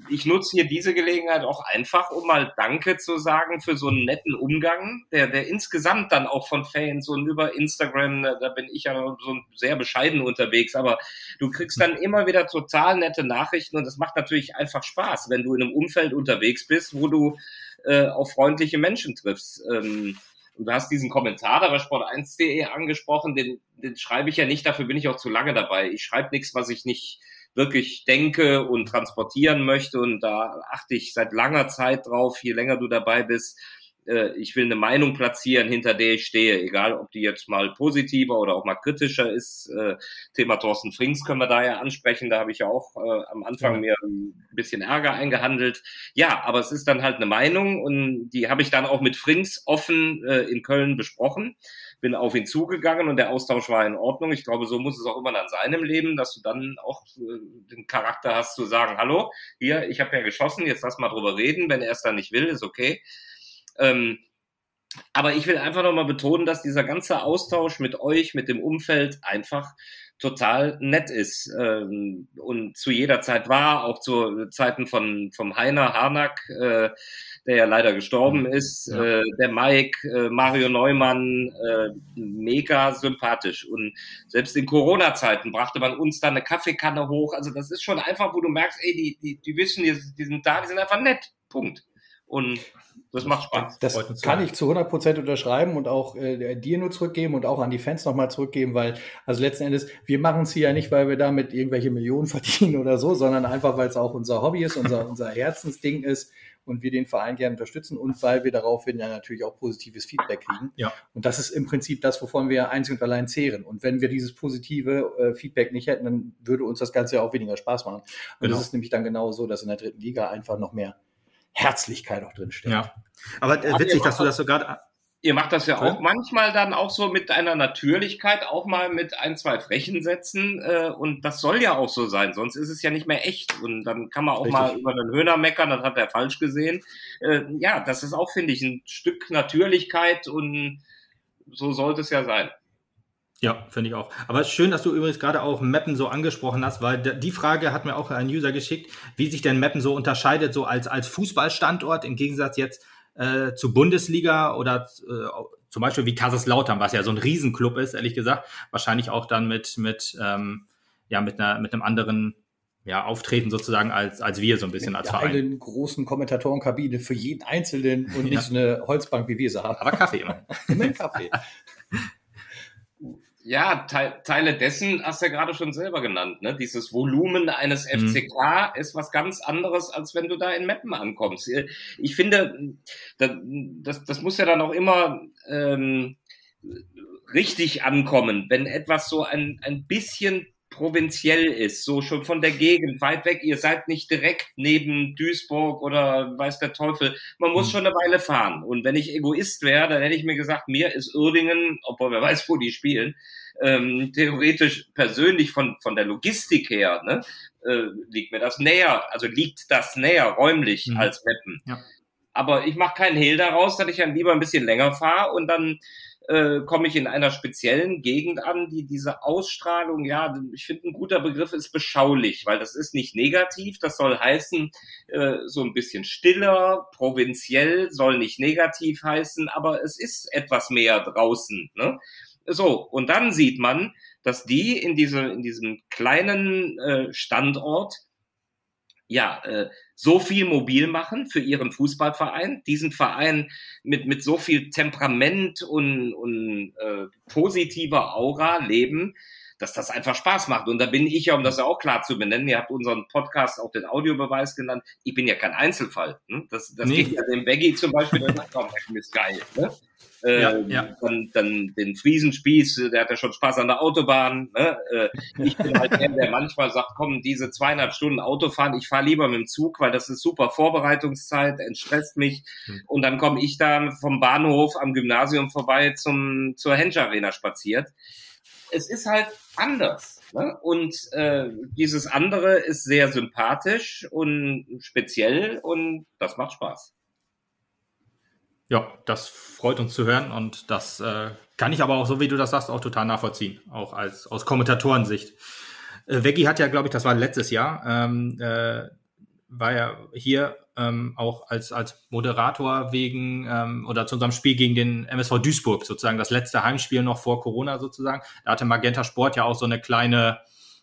[SPEAKER 2] ich nutze hier diese Gelegenheit auch einfach, um mal Danke zu sagen für so einen netten Umgang, der, der insgesamt dann auch von Fans und über Instagram, da bin ich ja so sehr bescheiden unterwegs, aber du kriegst dann immer wieder total nette Nachrichten und das macht natürlich einfach Spaß, wenn du in einem Umfeld unterwegs bist, wo du äh, auf freundliche Menschen triffst. Ähm, und du hast diesen Kommentar da bei sport1.de angesprochen, den, den schreibe ich ja nicht, dafür bin ich auch zu lange dabei. Ich schreibe nichts, was ich nicht wirklich denke und transportieren möchte. Und da achte ich seit langer Zeit drauf, je länger du dabei bist, äh, ich will eine Meinung platzieren, hinter der ich stehe, egal ob die jetzt mal positiver oder auch mal kritischer ist. Äh, Thema Thorsten Frings können wir da ja ansprechen. Da habe ich ja auch äh, am Anfang ja. mir ein bisschen Ärger eingehandelt. Ja, aber es ist dann halt eine Meinung und die habe ich dann auch mit Frings offen in Köln besprochen bin auf ihn zugegangen und der Austausch war in Ordnung. Ich glaube, so muss es auch immer dann sein im Leben, dass du dann auch äh, den Charakter hast zu sagen, hallo, hier, ich habe ja geschossen, jetzt lass mal drüber reden. Wenn er es dann nicht will, ist okay. Ähm, aber ich will einfach nochmal betonen, dass dieser ganze Austausch mit euch, mit dem Umfeld einfach total nett ist ähm, und zu jeder Zeit war, auch zu Zeiten von vom Heiner Harnack. Äh, der ja leider gestorben mhm. ist, ja. äh, der Mike, äh, Mario Neumann, äh, mega sympathisch. Und selbst in Corona-Zeiten brachte man uns da eine Kaffeekanne hoch. Also das ist schon einfach, wo du merkst, ey, die, die, die wissen, die, die sind da, die sind einfach nett. Punkt. Und das macht Spaß.
[SPEAKER 1] Das kann ich zu 100 Prozent unterschreiben und auch äh, dir nur zurückgeben und auch an die Fans nochmal zurückgeben, weil, also letzten Endes, wir machen es hier ja nicht, weil wir damit irgendwelche Millionen (laughs) verdienen oder so, sondern einfach, weil es auch unser Hobby ist, unser, unser Herzensding ist und wir den Verein gerne unterstützen und weil wir daraufhin ja natürlich auch positives Feedback kriegen. Ja. Und das ist im Prinzip das, wovon wir einzig und allein zehren. Und wenn wir dieses positive äh, Feedback nicht hätten, dann würde uns das Ganze ja auch weniger Spaß machen. Und genau. das ist nämlich dann genau so, dass in der dritten Liga einfach noch mehr Herzlichkeit auch drin steht.
[SPEAKER 3] Ja. Aber äh, witzig, dass du das so gerade
[SPEAKER 2] Ihr macht das ja auch manchmal dann auch so mit einer Natürlichkeit, auch mal mit ein, zwei frechen Sätzen. Äh, und das soll ja auch so sein, sonst ist es ja nicht mehr echt. Und dann kann man auch Richtig. mal über einen Höhner meckern, das hat er falsch gesehen. Äh, ja, das ist auch, finde ich, ein Stück Natürlichkeit und so sollte es ja sein.
[SPEAKER 3] Ja, finde ich auch. Aber schön, dass du übrigens gerade auch Mappen so angesprochen hast, weil die Frage hat mir auch ein User geschickt, wie sich denn Mappen so unterscheidet, so als, als Fußballstandort im Gegensatz jetzt äh, zu Bundesliga oder äh, zum Beispiel wie Kaiserslautern, was ja so ein Riesenclub ist, ehrlich gesagt, wahrscheinlich auch dann mit, mit, ähm, ja, mit, einer, mit einem anderen ja, Auftreten sozusagen als, als wir so ein bisschen mit als Verein.
[SPEAKER 1] Eine großen Kommentatorenkabine für jeden Einzelnen und ja. nicht eine Holzbank, wie wir sie haben.
[SPEAKER 3] Aber Kaffee immer. (laughs) immer Kaffee. (laughs)
[SPEAKER 2] Ja, Te Teile dessen hast du ja gerade schon selber genannt. Ne? Dieses Volumen eines FCK mhm. ist was ganz anderes, als wenn du da in Meppen ankommst. Äh, ich finde, das, das muss ja dann auch immer ähm, richtig ankommen, wenn etwas so ein, ein bisschen provinziell ist, so schon von der Gegend, weit weg. Ihr seid nicht direkt neben Duisburg oder weiß der Teufel. Man muss mhm. schon eine Weile fahren. Und wenn ich Egoist wäre, dann hätte ich mir gesagt, mir ist Uerdingen, obwohl wer weiß, wo die spielen, ähm, theoretisch persönlich von, von der Logistik her, ne, äh, liegt mir das näher, also liegt das näher räumlich mhm. als Meppen. Ja. Aber ich mache keinen Hehl daraus, dass ich dann lieber ein bisschen länger fahre und dann äh, komme ich in einer speziellen Gegend an, die diese Ausstrahlung, ja, ich finde ein guter Begriff ist beschaulich, weil das ist nicht negativ, das soll heißen, äh, so ein bisschen stiller, provinziell, soll nicht negativ heißen, aber es ist etwas mehr draußen. Ne? So, und dann sieht man, dass die in, diese, in diesem kleinen äh, Standort ja, äh, so viel mobil machen für ihren Fußballverein, diesen Verein mit, mit so viel Temperament und, und äh, positiver Aura leben, dass das einfach Spaß macht. Und da bin ich ja, um das ja auch klar zu benennen, ihr habt unseren Podcast auch den Audiobeweis genannt, ich bin ja kein Einzelfall. Ne? Das, das nee. geht ja dem Baggy zum Beispiel, der sagt, komm, ist geil. Ne? ja, ähm, ja. Dann, dann den Friesenspieß, der hat ja schon Spaß an der Autobahn. Ne? Äh, ich bin halt der, der manchmal sagt, komm, diese zweieinhalb Stunden Autofahren, ich fahre lieber mit dem Zug, weil das ist super Vorbereitungszeit, entstresst mich. Hm. Und dann komme ich da vom Bahnhof am Gymnasium vorbei zum, zur Hensch Arena spaziert. Es ist halt anders. Ne? Und äh, dieses andere ist sehr sympathisch und speziell und das macht Spaß.
[SPEAKER 3] Ja, das freut uns zu hören und das äh, kann ich aber auch, so wie du das sagst, auch total nachvollziehen, auch als aus Kommentatorensicht. Äh, Veggie hat ja, glaube ich, das war letztes Jahr, ähm, äh, war ja hier ähm, auch als, als Moderator wegen ähm, oder zu unserem Spiel gegen den MSV Duisburg, sozusagen das letzte Heimspiel noch vor Corona sozusagen. Da hatte Magenta Sport ja auch so eine kleine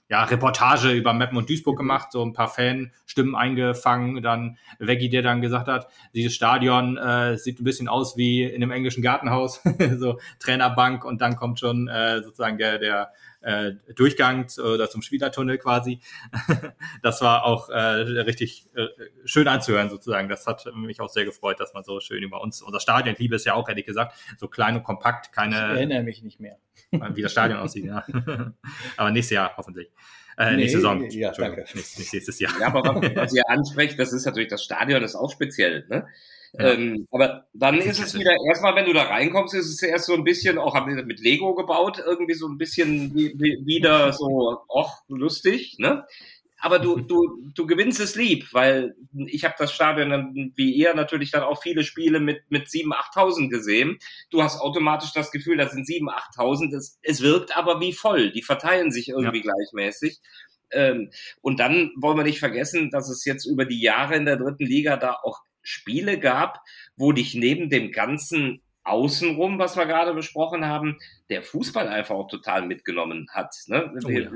[SPEAKER 3] ja, Reportage über Meppen und Duisburg gemacht, so ein paar Fanstimmen eingefangen, dann Veggie, der dann gesagt hat, dieses Stadion äh, sieht ein bisschen aus wie in einem englischen Gartenhaus, (laughs) so Trainerbank. Und dann kommt schon äh, sozusagen der, der äh, Durchgang oder zum Spielertunnel quasi. (laughs) das war auch äh, richtig äh, schön anzuhören sozusagen. Das hat mich auch sehr gefreut, dass man so schön über uns, unser Stadion, ich liebe es ja auch, hätte ich gesagt, so klein und kompakt, keine.
[SPEAKER 1] Ich erinnere mich nicht mehr. (laughs)
[SPEAKER 3] Wie das Stadion aussieht, ja. (laughs) Aber nächstes Jahr hoffentlich. Äh, nee, nächste Saison.
[SPEAKER 1] Ja, danke.
[SPEAKER 3] Nicht nächstes Jahr.
[SPEAKER 2] Ja, aber was, ihr ansprecht, das ist natürlich, das Stadion ist auch speziell. Ne? Ja. Ähm, aber dann ist es wieder, erstmal, wenn du da reinkommst, ist es erst so ein bisschen, auch haben wir mit Lego gebaut, irgendwie so ein bisschen wie, wie, wieder so, och, lustig, ne? aber du, du, du gewinnst es lieb, weil ich habe das Stadion dann, wie ihr natürlich dann auch viele Spiele mit, mit 7.000, 8.000 gesehen. Du hast automatisch das Gefühl, das sind 7.000, 8.000. Es, es wirkt aber wie voll. Die verteilen sich irgendwie ja. gleichmäßig. Ähm, und dann wollen wir nicht vergessen, dass es jetzt über die Jahre in der dritten Liga da auch Spiele gab, wo dich neben dem ganzen Außenrum, was wir gerade besprochen haben, der Fußball einfach auch total mitgenommen hat. Ne? Oh, ja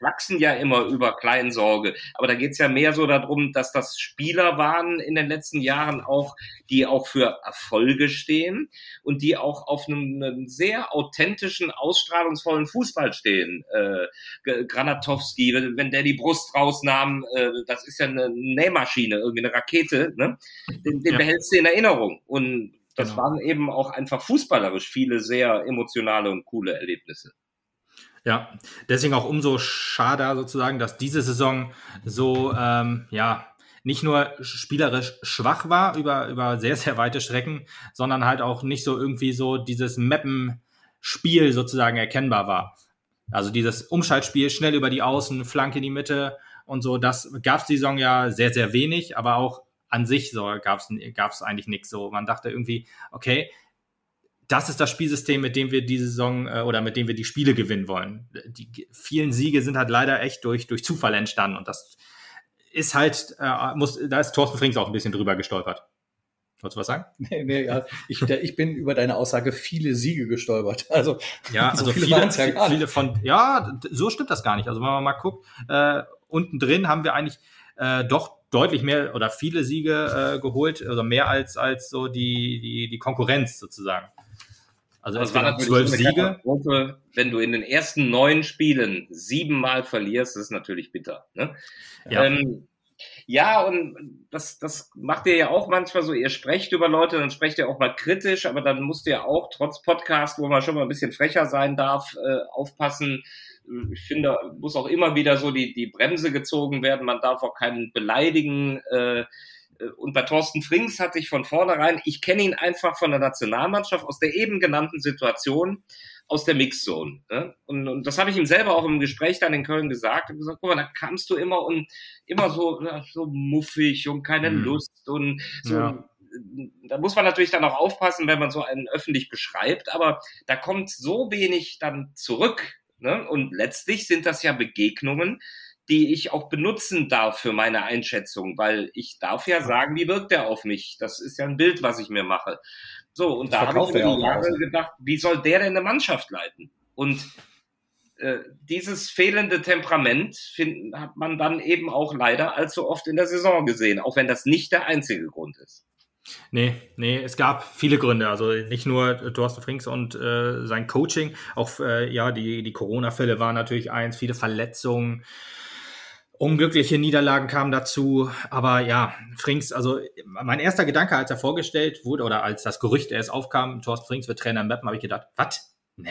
[SPEAKER 2] wachsen ja immer über Kleinsorge. Aber da geht's ja mehr so darum, dass das Spieler waren in den letzten Jahren auch, die auch für Erfolge stehen und die auch auf einem, einem sehr authentischen, ausstrahlungsvollen Fußball stehen. Äh, Granatowski, wenn, der die Brust rausnahm, äh, das ist ja eine Nähmaschine, irgendwie eine Rakete, ne? den, den ja. behältst du in Erinnerung. Und das genau. waren eben auch einfach fußballerisch viele sehr emotionale und coole Erlebnisse.
[SPEAKER 3] Ja, deswegen auch umso schade sozusagen, dass diese Saison so, ähm, ja, nicht nur spielerisch schwach war über, über sehr, sehr weite Strecken, sondern halt auch nicht so irgendwie so dieses Mappen-Spiel sozusagen erkennbar war. Also dieses Umschaltspiel schnell über die Außen, Flanke in die Mitte und so, das gab es die Saison ja sehr, sehr wenig, aber auch an sich so gab es eigentlich nichts so. Man dachte irgendwie, okay, das ist das Spielsystem, mit dem wir diese Saison äh, oder mit dem wir die Spiele gewinnen wollen. Die vielen Siege sind halt leider echt durch, durch Zufall entstanden und das ist halt, äh, muss, da ist Thorsten Frings auch ein bisschen drüber gestolpert. Wolltest du was sagen?
[SPEAKER 1] Nee, nee, ja. ich, ich bin über deine Aussage viele Siege gestolpert. Also,
[SPEAKER 3] ja, also so viele, viele, ja viele von, ja, so stimmt das gar nicht. Also wenn man mal guckt, äh, unten drin haben wir eigentlich äh, doch deutlich mehr oder viele Siege äh, geholt, also mehr als, als so die, die, die Konkurrenz sozusagen.
[SPEAKER 2] Also es waren zwölf Siege. Wenn du in den ersten neun Spielen siebenmal verlierst, ist natürlich bitter. Ne? Ja. Ähm, ja, und das, das macht ihr ja auch manchmal so, ihr sprecht über Leute, dann sprecht ihr auch mal kritisch, aber dann musst ihr auch trotz Podcast, wo man schon mal ein bisschen frecher sein darf, äh, aufpassen. Ich finde, muss auch immer wieder so die, die Bremse gezogen werden. Man darf auch keinen beleidigen. Äh, äh, und bei Thorsten Frings hatte ich von vornherein, ich kenne ihn einfach von der Nationalmannschaft aus der eben genannten Situation, aus der Mixzone. Ne? Und, und das habe ich ihm selber auch im Gespräch dann in Köln gesagt. Ich gesagt, guck mal, da kamst du immer und immer so, so muffig und keine mhm. Lust und so. Ja. Da muss man natürlich dann auch aufpassen, wenn man so einen öffentlich beschreibt, aber da kommt so wenig dann zurück. Ne? Und letztlich sind das ja Begegnungen, die ich auch benutzen darf für meine Einschätzung, weil ich darf ja sagen, wie wirkt der auf mich? Das ist ja ein Bild, was ich mir mache. So, und das da habe ich mir lange gedacht, wie soll der denn eine Mannschaft leiten? Und äh, dieses fehlende Temperament find, hat man dann eben auch leider allzu oft in der Saison gesehen, auch wenn das nicht der einzige Grund ist.
[SPEAKER 3] Nee, nee, es gab viele Gründe. Also nicht nur Thorsten Frings und äh, sein Coaching, auch äh, ja, die, die Corona-Fälle waren natürlich eins, viele Verletzungen. Unglückliche Niederlagen kamen dazu, aber ja, Frings, also mein erster Gedanke, als er vorgestellt wurde oder als das Gerücht erst aufkam, Thorsten Frings wird Trainer im Mappen, habe ich gedacht, was? Ne,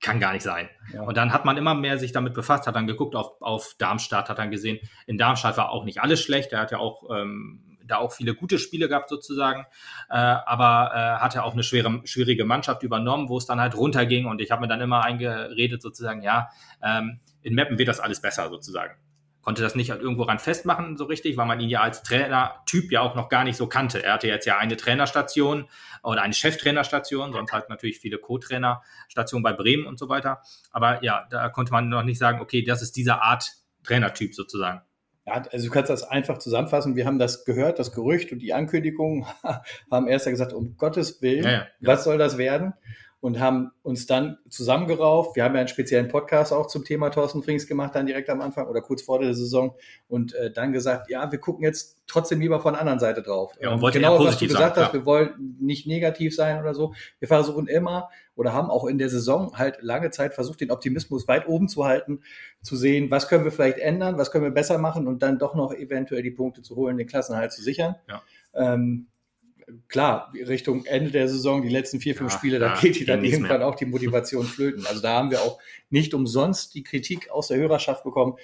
[SPEAKER 3] kann gar nicht sein. Ja. Und dann hat man immer mehr sich damit befasst, hat dann geguckt auf, auf Darmstadt, hat dann gesehen, in Darmstadt war auch nicht alles schlecht, er hat ja auch ähm, da auch viele gute Spiele gehabt sozusagen, äh, aber äh, hatte auch eine schwere, schwierige Mannschaft übernommen, wo es dann halt runterging und ich habe mir dann immer eingeredet sozusagen, ja, ähm, in Mappen wird das alles besser sozusagen konnte das nicht halt irgendwo ran festmachen so richtig, weil man ihn ja als Trainertyp ja auch noch gar nicht so kannte. Er hatte jetzt ja eine Trainerstation oder eine Cheftrainerstation, sonst halt natürlich viele Co-Trainerstationen bei Bremen und so weiter. Aber ja, da konnte man noch nicht sagen, okay, das ist diese Art Trainertyp sozusagen.
[SPEAKER 1] Ja, also du kannst das einfach zusammenfassen. Wir haben das gehört, das Gerücht und die Ankündigung, (laughs) haben erst gesagt, um Gottes Willen, ja, ja, was soll das werden? Und haben uns dann zusammengerauft. Wir haben ja einen speziellen Podcast auch zum Thema Thorsten Frings gemacht, dann direkt am Anfang oder kurz vor der Saison und äh, dann gesagt, ja, wir gucken jetzt trotzdem lieber von der anderen Seite drauf.
[SPEAKER 3] Ja, und genau, was du gesagt
[SPEAKER 1] sagen, hast, wir wollen nicht negativ sein oder so. Wir versuchen immer oder haben auch in der Saison halt lange Zeit versucht, den Optimismus weit oben zu halten, zu sehen, was können wir vielleicht ändern, was können wir besser machen und dann doch noch eventuell die Punkte zu holen, den Klassenhalt zu sichern.
[SPEAKER 3] Ja.
[SPEAKER 1] Ähm, klar, Richtung Ende der Saison, die letzten vier, fünf ja, Spiele, da ja, geht die dann irgendwann auch die Motivation flöten. Also da haben wir auch nicht umsonst die Kritik aus der Hörerschaft bekommen.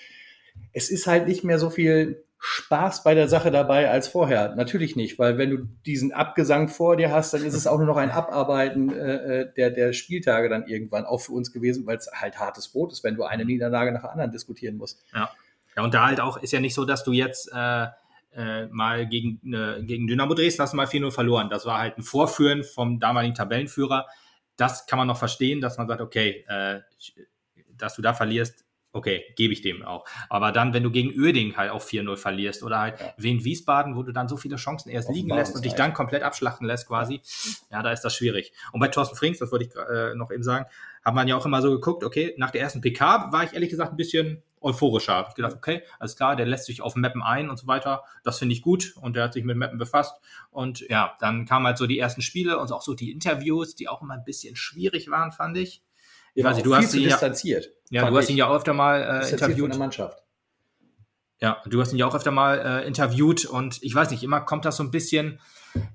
[SPEAKER 1] Es ist halt nicht mehr so viel Spaß bei der Sache dabei als vorher. Natürlich nicht, weil wenn du diesen Abgesang vor dir hast, dann ist es auch nur noch ein Abarbeiten äh, äh der, der Spieltage dann irgendwann auch für uns gewesen, weil es halt hartes Brot ist, wenn du eine Niederlage nach der anderen diskutieren musst.
[SPEAKER 3] Ja. Ja, und da halt auch ist ja nicht so, dass du jetzt äh, äh, mal gegen, äh, gegen Dynamo Dresden hast du mal 4-0 verloren. Das war halt ein Vorführen vom damaligen Tabellenführer. Das kann man noch verstehen, dass man sagt, okay, äh, dass du da verlierst, okay, gebe ich dem auch. Aber dann, wenn du gegen Öding halt auch 4-0 verlierst oder halt ja. Wien Wiesbaden, wo du dann so viele Chancen erst liegen lässt und dich dann komplett abschlachten lässt quasi, ja, da ist das schwierig. Und bei Thorsten Frings, das wollte ich äh, noch eben sagen, hat man ja auch immer so geguckt, okay, nach der ersten PK war ich ehrlich gesagt ein bisschen euphorischer. Hab ich gedacht, okay, alles klar, der lässt sich auf Mappen ein und so weiter. Das finde ich gut und der hat sich mit Mappen befasst. Und ja, dann kamen halt so die ersten Spiele und auch so die Interviews, die auch immer ein bisschen schwierig waren, fand ich.
[SPEAKER 1] Ich weiß nicht, du hast ihn distanziert.
[SPEAKER 3] Ja, du hast ihn ja auch öfter mal
[SPEAKER 1] äh, interviewt. Von der Mannschaft.
[SPEAKER 3] Ja, du hast ihn ja auch öfter mal äh, interviewt und ich weiß nicht, immer kommt das so ein bisschen,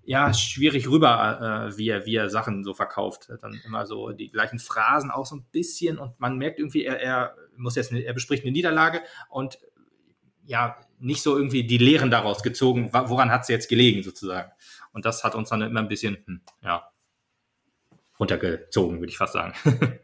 [SPEAKER 3] ja, schwierig rüber, äh, wie, er, wie er Sachen so verkauft. Dann immer so die gleichen Phrasen auch so ein bisschen und man merkt irgendwie, er, er muss jetzt, er bespricht eine Niederlage und ja, nicht so irgendwie die Lehren daraus gezogen, woran hat es jetzt gelegen sozusagen. Und das hat uns dann immer ein bisschen, hm, ja, runtergezogen, würde ich fast sagen. (laughs)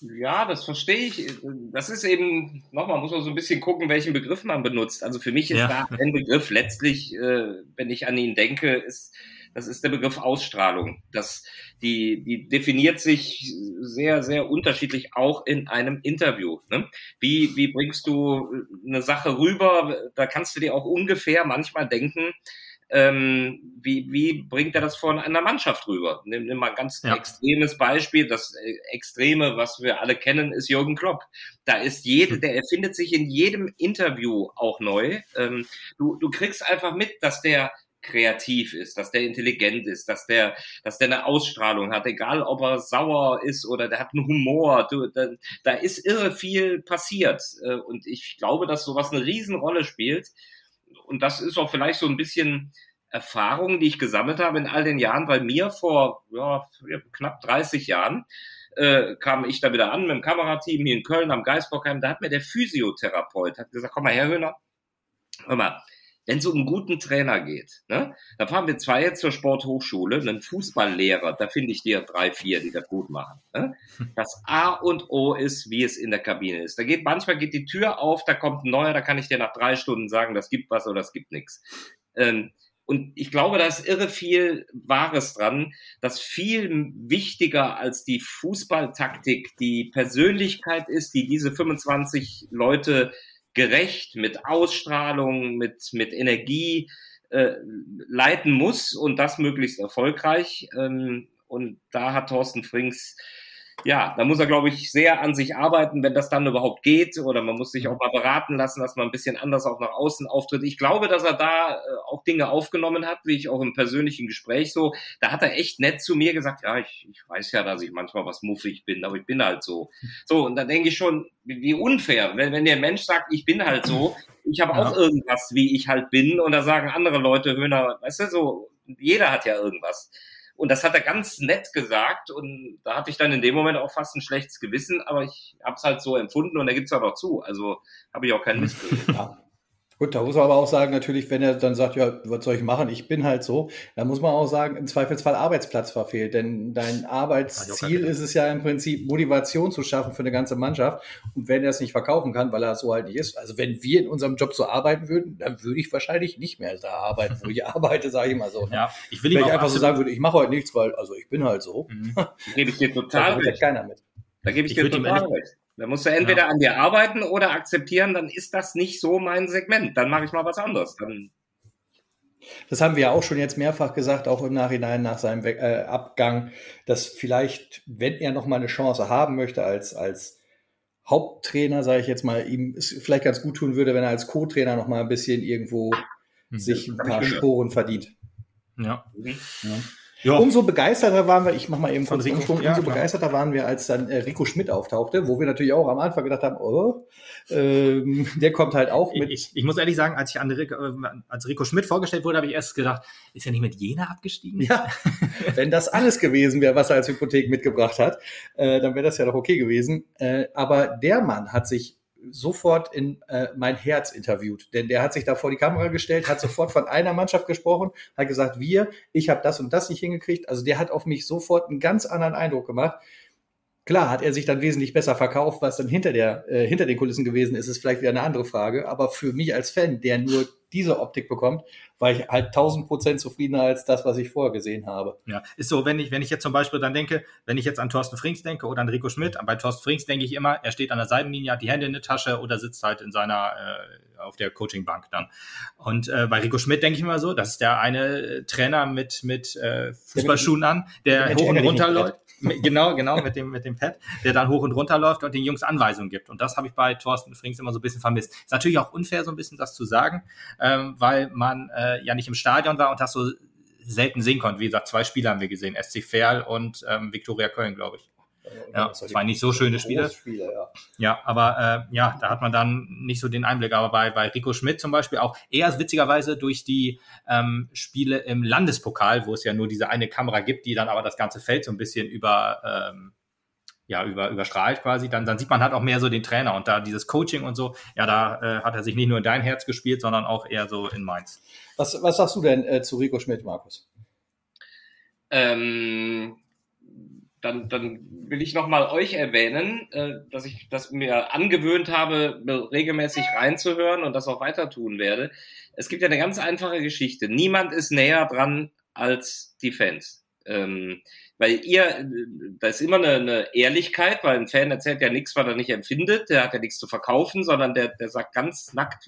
[SPEAKER 2] Ja, das verstehe ich. Das ist eben, nochmal, muss man so ein bisschen gucken, welchen Begriff man benutzt. Also für mich ist ja. da ein Begriff letztlich, äh, wenn ich an ihn denke, ist, das ist der Begriff Ausstrahlung. Das, die, die definiert sich sehr, sehr unterschiedlich auch in einem Interview. Ne? Wie, wie bringst du eine Sache rüber? Da kannst du dir auch ungefähr manchmal denken, ähm, wie, wie bringt er das von einer Mannschaft rüber? Nimm, nimm mal ein ganz ja. extremes Beispiel. Das äh, Extreme, was wir alle kennen, ist Jürgen Klopp. Da ist jede, hm. der erfindet sich in jedem Interview auch neu. Ähm, du, du kriegst einfach mit, dass der kreativ ist, dass der intelligent ist, dass der, dass der eine Ausstrahlung hat, egal ob er sauer ist oder der hat einen Humor. Du, da, da ist irre viel passiert. Äh, und ich glaube, dass sowas eine Riesenrolle spielt und das ist auch vielleicht so ein bisschen Erfahrung, die ich gesammelt habe in all den Jahren, weil mir vor ja, knapp 30 Jahren äh, kam ich da wieder an mit dem Kamerateam hier in Köln am Geisbockheim, da hat mir der Physiotherapeut hat gesagt, komm mal her, Höhner, hör mal, wenn es um einen guten Trainer geht, ne, da fahren wir zwei jetzt zur Sporthochschule, einen Fußballlehrer, da finde ich dir drei, vier, die das gut machen. Ne? (laughs) Das A und O ist, wie es in der Kabine ist. Da geht manchmal geht die Tür auf, da kommt ein neuer, da kann ich dir nach drei Stunden sagen, das gibt was oder das gibt nichts. Ähm, und ich glaube, da ist irre viel Wahres dran, dass viel wichtiger als die Fußballtaktik die Persönlichkeit ist, die diese 25 Leute gerecht, mit Ausstrahlung, mit, mit Energie äh, leiten muss und das möglichst erfolgreich. Ähm, und da hat Thorsten Frings ja, da muss er, glaube ich, sehr an sich arbeiten, wenn das dann überhaupt geht. Oder man muss sich auch mal beraten lassen, dass man ein bisschen anders auch nach außen auftritt. Ich glaube, dass er da äh, auch Dinge aufgenommen hat, wie ich auch im persönlichen Gespräch so. Da hat er echt nett zu mir gesagt, ja, ich, ich weiß ja, dass ich manchmal was muffig bin, aber ich bin halt so. So, und da denke ich schon, wie, unfair, wenn, wenn der Mensch sagt, ich bin halt so, ich habe auch irgendwas, wie ich halt bin, und da sagen andere Leute, Höhner, weißt du, so, jeder hat ja irgendwas. Und das hat er ganz nett gesagt und da hatte ich dann in dem Moment auch fast ein schlechtes Gewissen, aber ich habe es halt so empfunden und er gibt es auch zu. Also habe ich auch keinen Mist.
[SPEAKER 1] Gut, da muss man aber auch sagen, natürlich, wenn er dann sagt, ja, was soll ich machen, ich bin halt so, dann muss man auch sagen, im Zweifelsfall Arbeitsplatz verfehlt. Denn dein Arbeitsziel ist es ja im Prinzip, Motivation zu schaffen für eine ganze Mannschaft. Und wenn er es nicht verkaufen kann, weil er so halt nicht ist, also wenn wir in unserem Job so arbeiten würden, dann würde ich wahrscheinlich nicht mehr da arbeiten, wo ich (laughs) arbeite, sage ich mal so.
[SPEAKER 3] Ne? Ja,
[SPEAKER 1] ich will wenn ich einfach so sagen würde, ich mache heute nichts, weil, also ich bin halt so.
[SPEAKER 2] Mhm. Gebe ich dir (laughs) total
[SPEAKER 1] da recht. keiner mit.
[SPEAKER 2] Da gebe ich, ich dir total recht. Da musst du entweder ja. an dir arbeiten oder akzeptieren, dann ist das nicht so mein Segment. Dann mache ich mal was anderes. Dann
[SPEAKER 1] Das haben wir ja auch schon jetzt mehrfach gesagt, auch im Nachhinein nach seinem We äh, Abgang, dass vielleicht, wenn er noch mal eine Chance haben möchte als, als Haupttrainer, sage ich jetzt mal, ihm es vielleicht ganz gut tun würde, wenn er als Co-Trainer noch mal ein bisschen irgendwo mhm. sich ein paar Sporen verdient.
[SPEAKER 3] Ja. Mhm.
[SPEAKER 1] ja. Ja. Umso begeisterter waren wir, ich mach mal eben von Rico, umso ja, begeisterter waren wir, als dann äh, Rico Schmidt auftauchte, wo wir natürlich auch am Anfang gedacht haben, oh, ähm, (laughs) der kommt halt auch mit.
[SPEAKER 3] Ich, ich, muss ehrlich sagen, als ich an Rico, äh, als Rico Schmidt vorgestellt wurde, habe ich erst gedacht, ist er nicht mit Jena abgestiegen?
[SPEAKER 1] Ja, (laughs) wenn das alles gewesen wäre, was er als Hypothek mitgebracht hat, äh, dann wäre das ja doch okay gewesen. Äh, aber der Mann hat sich sofort in äh, mein Herz interviewt. Denn der hat sich da vor die Kamera gestellt, hat sofort von einer Mannschaft gesprochen, hat gesagt, wir, ich habe das und das nicht hingekriegt. Also der hat auf mich sofort einen ganz anderen Eindruck gemacht. Klar hat er sich dann wesentlich besser verkauft, was dann hinter, der, äh, hinter den Kulissen gewesen ist, ist vielleicht wieder eine andere Frage. Aber für mich als Fan, der nur diese Optik bekommt, war ich halt 1000 Prozent zufriedener als das, was ich vorher gesehen habe.
[SPEAKER 3] Ja, ist so, wenn ich, wenn ich jetzt zum Beispiel dann denke, wenn ich jetzt an Thorsten Frings denke oder an Rico Schmidt, bei Thorsten Frings denke ich immer, er steht an der Seitenlinie, hat die Hände in der Tasche oder sitzt halt in seiner, äh, auf der Coachingbank dann. Und äh, bei Rico Schmidt denke ich immer so, das ist der eine Trainer mit, mit äh, Fußballschuhen an, der hoch und runter läuft genau, genau, mit dem, mit dem Pad, der dann hoch und runter läuft und den Jungs Anweisungen gibt. Und das habe ich bei Thorsten Frings immer so ein bisschen vermisst. Ist natürlich auch unfair, so ein bisschen das zu sagen, ähm, weil man äh, ja nicht im Stadion war und das so selten sehen konnte. Wie gesagt, zwei Spieler haben wir gesehen, SC Verl und ähm, Viktoria Köln, glaube ich. Ja, zwei nicht so schöne Spiele. Spiele, ja. ja, aber äh, ja, da hat man dann nicht so den Einblick. Aber bei, bei Rico Schmidt zum Beispiel auch eher witzigerweise durch die ähm, Spiele im Landespokal, wo es ja nur diese eine Kamera gibt, die dann aber das ganze Feld so ein bisschen über ähm, ja, über, überstrahlt quasi, dann, dann sieht man halt auch mehr so den Trainer und da dieses Coaching und so, ja, da äh, hat er sich nicht nur in dein Herz gespielt, sondern auch eher so in meins.
[SPEAKER 1] Was, was sagst du denn äh, zu Rico Schmidt, Markus?
[SPEAKER 2] Ähm, dann, dann will ich nochmal euch erwähnen, äh, dass ich das mir angewöhnt habe, regelmäßig reinzuhören und das auch weiter tun werde. Es gibt ja eine ganz einfache Geschichte. Niemand ist näher dran als die Fans. Ähm, weil ihr, da ist immer eine, eine Ehrlichkeit, weil ein Fan erzählt ja nichts, was er nicht empfindet, der hat ja nichts zu verkaufen, sondern der, der sagt ganz nackt,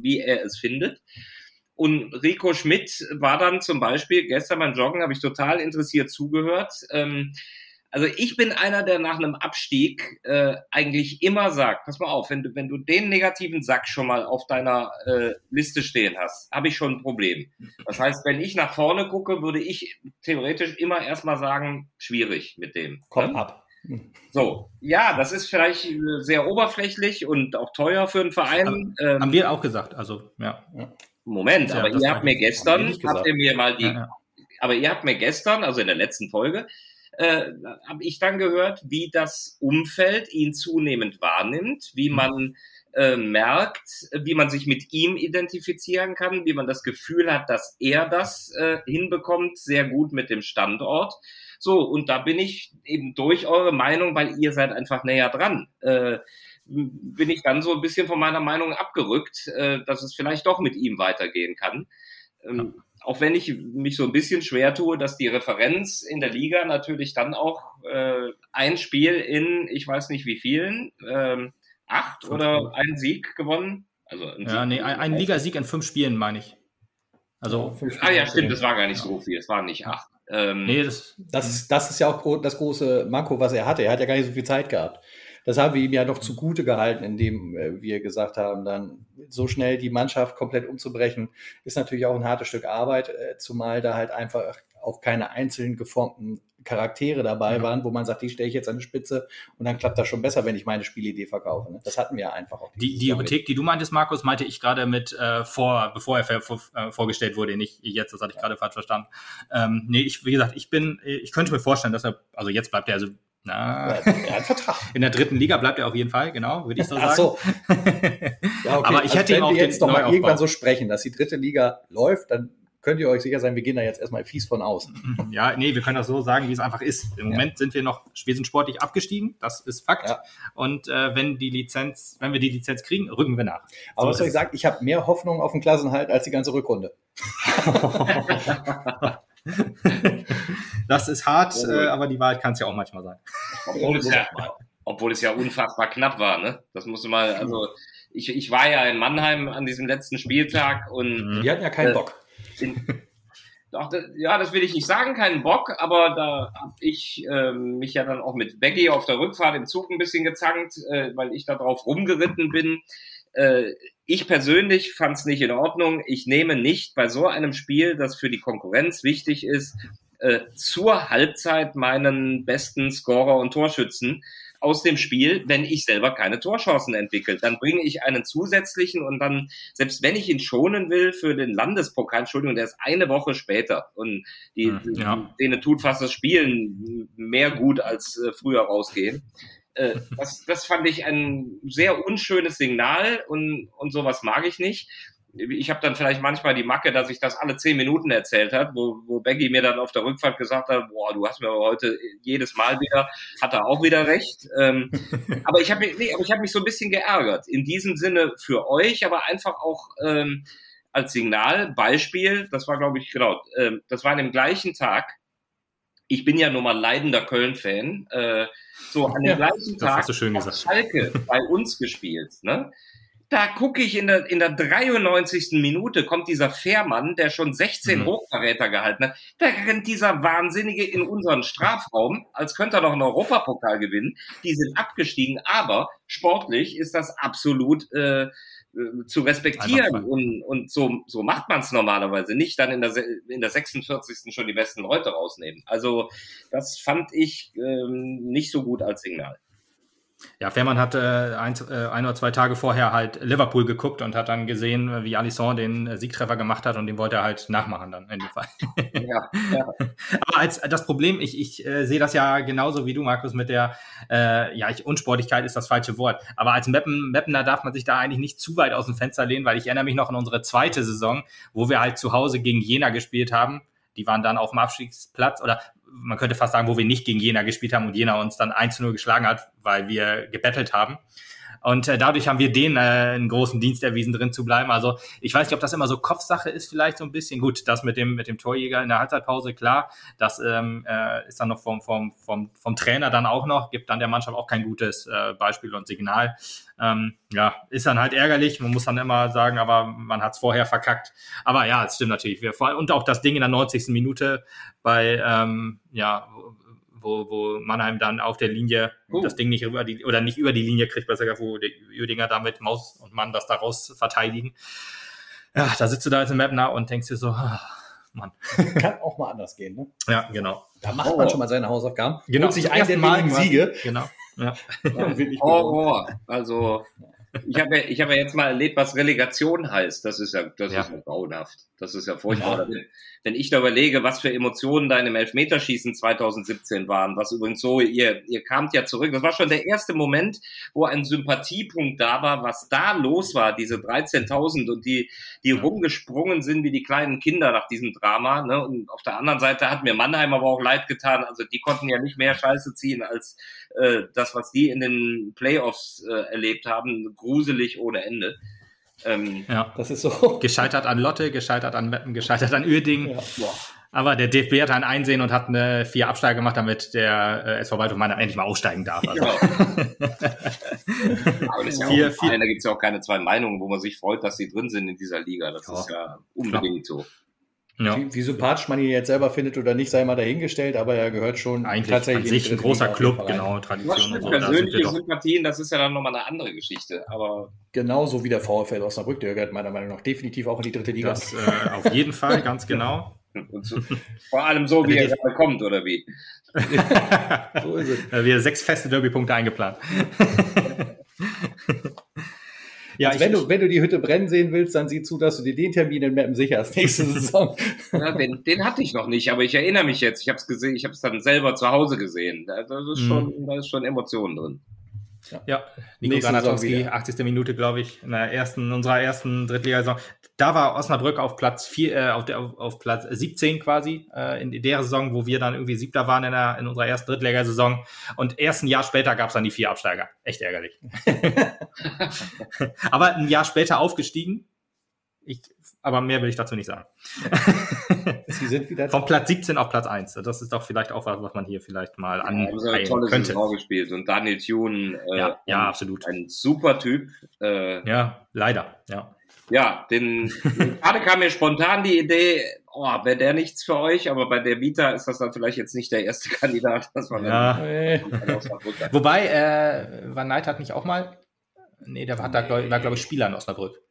[SPEAKER 2] wie er es findet. Und Rico Schmidt war dann zum Beispiel gestern beim Joggen, habe ich total interessiert zugehört. Ähm, also ich bin einer, der nach einem Abstieg äh, eigentlich immer sagt, pass mal auf, wenn du, wenn du den negativen Sack schon mal auf deiner äh, Liste stehen hast, habe ich schon ein Problem. Das heißt, wenn ich nach vorne gucke, würde ich theoretisch immer erstmal sagen, schwierig mit dem.
[SPEAKER 1] Komm ne? ab.
[SPEAKER 2] So, ja, das ist vielleicht sehr oberflächlich und auch teuer für einen Verein.
[SPEAKER 3] Haben, ähm, haben wir auch gesagt, also ja.
[SPEAKER 2] Moment, ja, aber ihr habt mir gestern, habt ihr mir mal die, ja, ja. aber ihr habt mir gestern, also in der letzten Folge, äh, habe ich dann gehört, wie das Umfeld ihn zunehmend wahrnimmt, wie mhm. man äh, merkt, wie man sich mit ihm identifizieren kann, wie man das Gefühl hat, dass er das äh, hinbekommt, sehr gut mit dem Standort. So, und da bin ich eben durch eure Meinung, weil ihr seid einfach näher dran, äh, bin ich dann so ein bisschen von meiner Meinung abgerückt, äh, dass es vielleicht doch mit ihm weitergehen kann. Ähm, auch wenn ich mich so ein bisschen schwer tue, dass die Referenz in der Liga natürlich dann auch äh, ein Spiel in, ich weiß nicht wie vielen, ähm, acht fünf oder Spiele. ein Sieg gewonnen.
[SPEAKER 3] Also ein ja, Sieg nee, ein, ein Ligasieg in fünf Spielen, meine ich.
[SPEAKER 2] Also ja, ah ja, stimmt, das war gar nicht so viel, es waren nicht acht.
[SPEAKER 1] Ähm, nee, das, das, ist, das ist ja auch das große Manko, was er hatte. Er hat ja gar nicht so viel Zeit gehabt. Das haben wir ihm ja noch zugute gehalten, indem äh, wir gesagt haben, dann so schnell die Mannschaft komplett umzubrechen, ist natürlich auch ein hartes Stück Arbeit, äh, zumal da halt einfach auch keine einzeln geformten Charaktere dabei ja. waren, wo man sagt, die stelle ich jetzt an die Spitze und dann klappt das schon besser, wenn ich meine Spielidee verkaufe. Ne? Das hatten wir einfach auch.
[SPEAKER 3] Die, die Hypothek, die du meintest, Markus, meinte ich gerade mit äh, vor, bevor er vor, äh, vorgestellt wurde, nicht jetzt, das hatte ich gerade falsch verstanden. Ähm, nee, ich, wie gesagt, ich bin, ich könnte mir vorstellen, dass er, also jetzt bleibt er also na, er hat Vertrag. (laughs) In der dritten Liga bleibt er auf jeden Fall, genau, würde ich so sagen. Ach so. (laughs)
[SPEAKER 1] ja, okay. Aber ich also hätte ihm auch wir jetzt noch mal irgendwann so sprechen, dass die dritte Liga läuft, dann könnt ihr euch sicher sein, wir gehen da jetzt erstmal fies von aus. (laughs)
[SPEAKER 3] Ja, nee, wir können das so sagen, wie es einfach ist. Im ja. Moment sind wir noch, wir sind sportlich abgestiegen, das ist Fakt. Ja. Und äh, wenn die Lizenz, wenn wir die Lizenz kriegen, rücken wir nach.
[SPEAKER 1] Aber so was soll ich sagen, ich habe mehr Hoffnung auf den Klassenhalt als die ganze Rückrunde.
[SPEAKER 3] Das ist hart, äh, aber die Wahrheit kann es ja auch manchmal sein.
[SPEAKER 2] Obwohl es, ja, obwohl es ja unfassbar knapp war, ne? Das musste mal, also ich, ich war ja in Mannheim an diesem letzten Spieltag und.
[SPEAKER 1] Die hatten ja keinen äh, Bock.
[SPEAKER 2] In, doch, das, ja, das will ich nicht sagen, keinen Bock, aber da habe ich äh, mich ja dann auch mit Becky auf der Rückfahrt im Zug ein bisschen gezankt, äh, weil ich da drauf rumgeritten bin. Äh, ich persönlich fand es nicht in Ordnung. Ich nehme nicht bei so einem Spiel, das für die Konkurrenz wichtig ist, äh, zur Halbzeit meinen besten Scorer und Torschützen aus dem Spiel, wenn ich selber keine Torchancen entwickle. Dann bringe ich einen zusätzlichen und dann, selbst wenn ich ihn schonen will für den Landespokal, Entschuldigung, der ist eine Woche später und die, hm, ja. denen tut fast das Spielen mehr gut als äh, früher rausgehen. Äh, das, das fand ich ein sehr unschönes Signal und, und sowas mag ich nicht ich habe dann vielleicht manchmal die Macke, dass ich das alle zehn Minuten erzählt hat, wo, wo Becky mir dann auf der Rückfahrt gesagt hat, boah, du hast mir heute jedes Mal wieder, hat er auch wieder recht. Ähm, (laughs) aber ich habe mich, nee, aber ich habe mich so ein bisschen geärgert. In diesem Sinne für euch, aber einfach auch ähm, als Signal, Beispiel, das war, glaube ich, genau, ähm, das war an dem gleichen Tag. Ich bin ja nun mal leidender Köln-Fan. Äh, so an dem ja, gleichen Tag
[SPEAKER 3] hat
[SPEAKER 2] Schalke bei uns gespielt. Ne? Da gucke ich in der, in der 93. Minute kommt dieser Fährmann, der schon 16 mhm. Hochverräter gehalten hat. Da rennt dieser Wahnsinnige in unseren Strafraum, als könnte er noch einen Europapokal gewinnen. Die sind abgestiegen, aber sportlich ist das absolut äh, äh zu respektieren und, und so, so macht man es normalerweise nicht, dann in der, in der 46. schon die besten Leute rausnehmen. Also das fand ich ähm, nicht so gut als Signal.
[SPEAKER 3] Ja, Fährmann hat äh, ein, äh, ein oder zwei Tage vorher halt Liverpool geguckt und hat dann gesehen, wie Alisson den äh, Siegtreffer gemacht hat und den wollte er halt nachmachen dann in dem Fall. Ja, ja. (laughs) Aber als das Problem, ich, ich äh, sehe das ja genauso wie du, Markus, mit der, äh, ja, ich, Unsportlichkeit ist das falsche Wort. Aber als Meppen, Meppener darf man sich da eigentlich nicht zu weit aus dem Fenster lehnen, weil ich erinnere mich noch an unsere zweite Saison, wo wir halt zu Hause gegen Jena gespielt haben. Die waren dann auf dem Abstiegsplatz oder man könnte fast sagen, wo wir nicht gegen Jena gespielt haben und Jena uns dann 1-0 geschlagen hat, weil wir gebettelt haben. Und äh, dadurch haben wir denen äh, einen großen Dienst erwiesen, drin zu bleiben. Also ich weiß nicht, ob das immer so Kopfsache ist, vielleicht so ein bisschen. Gut, das mit dem, mit dem Torjäger in der Halbzeitpause, klar, das ähm, äh, ist dann noch vom, vom, vom, vom Trainer dann auch noch, gibt dann der Mannschaft auch kein gutes äh, Beispiel und Signal. Ähm, ja, ist dann halt ärgerlich. Man muss dann immer sagen, aber man hat es vorher verkackt. Aber ja, es stimmt natürlich. Wir, und auch das Ding in der 90. Minute bei, ähm, ja, wo, wo Mannheim dann auf der Linie uh. das Ding nicht über die, oder nicht über die Linie kriegt, besser gesagt, wo die Uedinger da mit Maus und Mann das daraus verteidigen. Ja, da sitzt du da als Mapner und denkst dir so, ah, Mann. (laughs)
[SPEAKER 1] Kann auch mal anders gehen, ne?
[SPEAKER 3] Ja, genau.
[SPEAKER 1] Da macht man schon mal seine Hausaufgaben.
[SPEAKER 3] Genau.
[SPEAKER 1] Holt sich ein der wenigen Siege.
[SPEAKER 3] Genau. Ja.
[SPEAKER 2] ja. oh, oh. Also ich habe ja, ich hab ja jetzt mal erlebt, was Relegation heißt. Das ist ja, das ja. ist ja grauenhaft. Das ist ja furchtbar. Ja. Wenn ich da überlege, was für Emotionen da in dem Elfmeterschießen 2017 waren, was übrigens so, ihr, ihr kamt ja zurück. Das war schon der erste Moment, wo ein Sympathiepunkt da war, was da los war, diese 13.000 und die, die ja. rumgesprungen sind wie die kleinen Kinder nach diesem Drama. Ne? Und auf der anderen Seite hat mir Mannheim aber auch leid getan. Also die konnten ja nicht mehr Scheiße ziehen als äh, das, was die in den Playoffs äh, erlebt haben gruselig ohne Ende.
[SPEAKER 3] Ähm, ja, das ist so. Gescheitert an Lotte, gescheitert an Meppen, gescheitert an Uerdingen. Ja. Aber der DFB hat ein Einsehen und hat eine vier Absteiger gemacht, damit der äh, SV Waldhof endlich mal aussteigen darf. Also.
[SPEAKER 2] Genau. (laughs) Aber das ist ja vier, auch vier. da gibt es ja auch keine zwei Meinungen, wo man sich freut, dass sie drin sind in dieser Liga. Das ja. ist ja unbedingt Klar. so.
[SPEAKER 1] Ja. Wie, wie, sympathisch man ihn jetzt selber findet oder nicht, sei mal dahingestellt, aber er gehört schon
[SPEAKER 3] Eigentlich tatsächlich an sich ein großer Club, genau, Tradition.
[SPEAKER 2] Und so. Persönliche Sympathien, das ist ja dann nochmal eine andere Geschichte. Aber
[SPEAKER 1] Genauso wie der VfL Osnabrück, der gehört meiner Meinung nach definitiv auch in die dritte Liga.
[SPEAKER 3] Das, äh, auf jeden Fall, ganz genau.
[SPEAKER 2] So, vor allem so, wie er gerade kommt, oder wie? (laughs)
[SPEAKER 3] so ist es. Wir sechs feste Derby-Punkte eingeplant. (laughs)
[SPEAKER 1] Ja, also wenn, du, wenn du die Hütte brennen sehen willst, dann sieh zu, dass du dir den Termin in Mappen sicherst nächste (laughs) Saison.
[SPEAKER 2] Ja, den, den hatte ich noch nicht, aber ich erinnere mich jetzt. Ich habe es gesehen, ich habe es dann selber zu Hause gesehen. Da, da, ist schon, mhm. da ist schon Emotionen drin.
[SPEAKER 3] Ja, ja. Nico Granatowski, 80. Minute, glaube ich, in der ersten, unserer ersten Drittligasaison. Da war Osnabrück auf Platz vier, äh, auf, der, auf, auf Platz 17 quasi, äh, in der Saison, wo wir dann irgendwie Siebter waren in, der, in unserer ersten Drittligasaison. Und erst ein Jahr später gab es dann die vier Absteiger. Echt ärgerlich. (laughs) (laughs) Aber ein Jahr später aufgestiegen. Ich, aber mehr will ich dazu nicht sagen. (laughs) Sie sind wieder Von Platz 17 auf Platz 1. Das ist doch vielleicht auch was, was man hier vielleicht mal ja, an
[SPEAKER 2] also eine tolle könnte. Saison gespielt. Und Daniel Thune,
[SPEAKER 3] äh, ja, ja, absolut.
[SPEAKER 2] Ein super Typ.
[SPEAKER 3] Äh, ja, leider, ja.
[SPEAKER 2] Ja, den, gerade kam mir spontan die Idee, oh, wäre der nichts für euch, aber bei der Vita ist das dann vielleicht jetzt nicht der erste (laughs) Kandidat, dass man
[SPEAKER 3] ja. dann Wobei, äh, Van Knight hat nicht auch mal, nee, der hat da, glaub, war glaube ich Spieler in Osnabrück.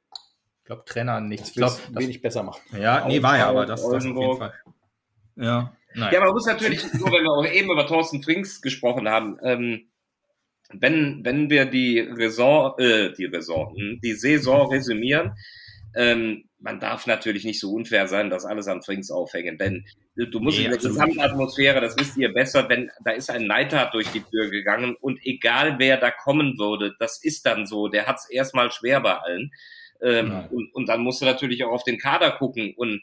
[SPEAKER 3] Ich glaube Trainer nicht. Ich glaube,
[SPEAKER 1] wenig besser machen.
[SPEAKER 3] Ja, nee, war ja, aber das, das auf jeden Fall.
[SPEAKER 2] Ja. Nein. Ja, man muss natürlich, (laughs) nur wenn wir auch eben über Thorsten Trinks gesprochen haben, ähm, wenn, wenn wir die Raison, äh, die Raison, hm, die Saison resümieren, ähm, man darf natürlich nicht so unfair sein, dass alles an Trinks aufhängen, denn du musst nee, in der Gesamtatmosphäre, das wisst ihr besser, wenn da ist ein Neidhardt durch die Tür gegangen und egal wer da kommen würde, das ist dann so, der hat es erstmal schwer bei allen. Ähm, und, und dann musst du natürlich auch auf den Kader gucken und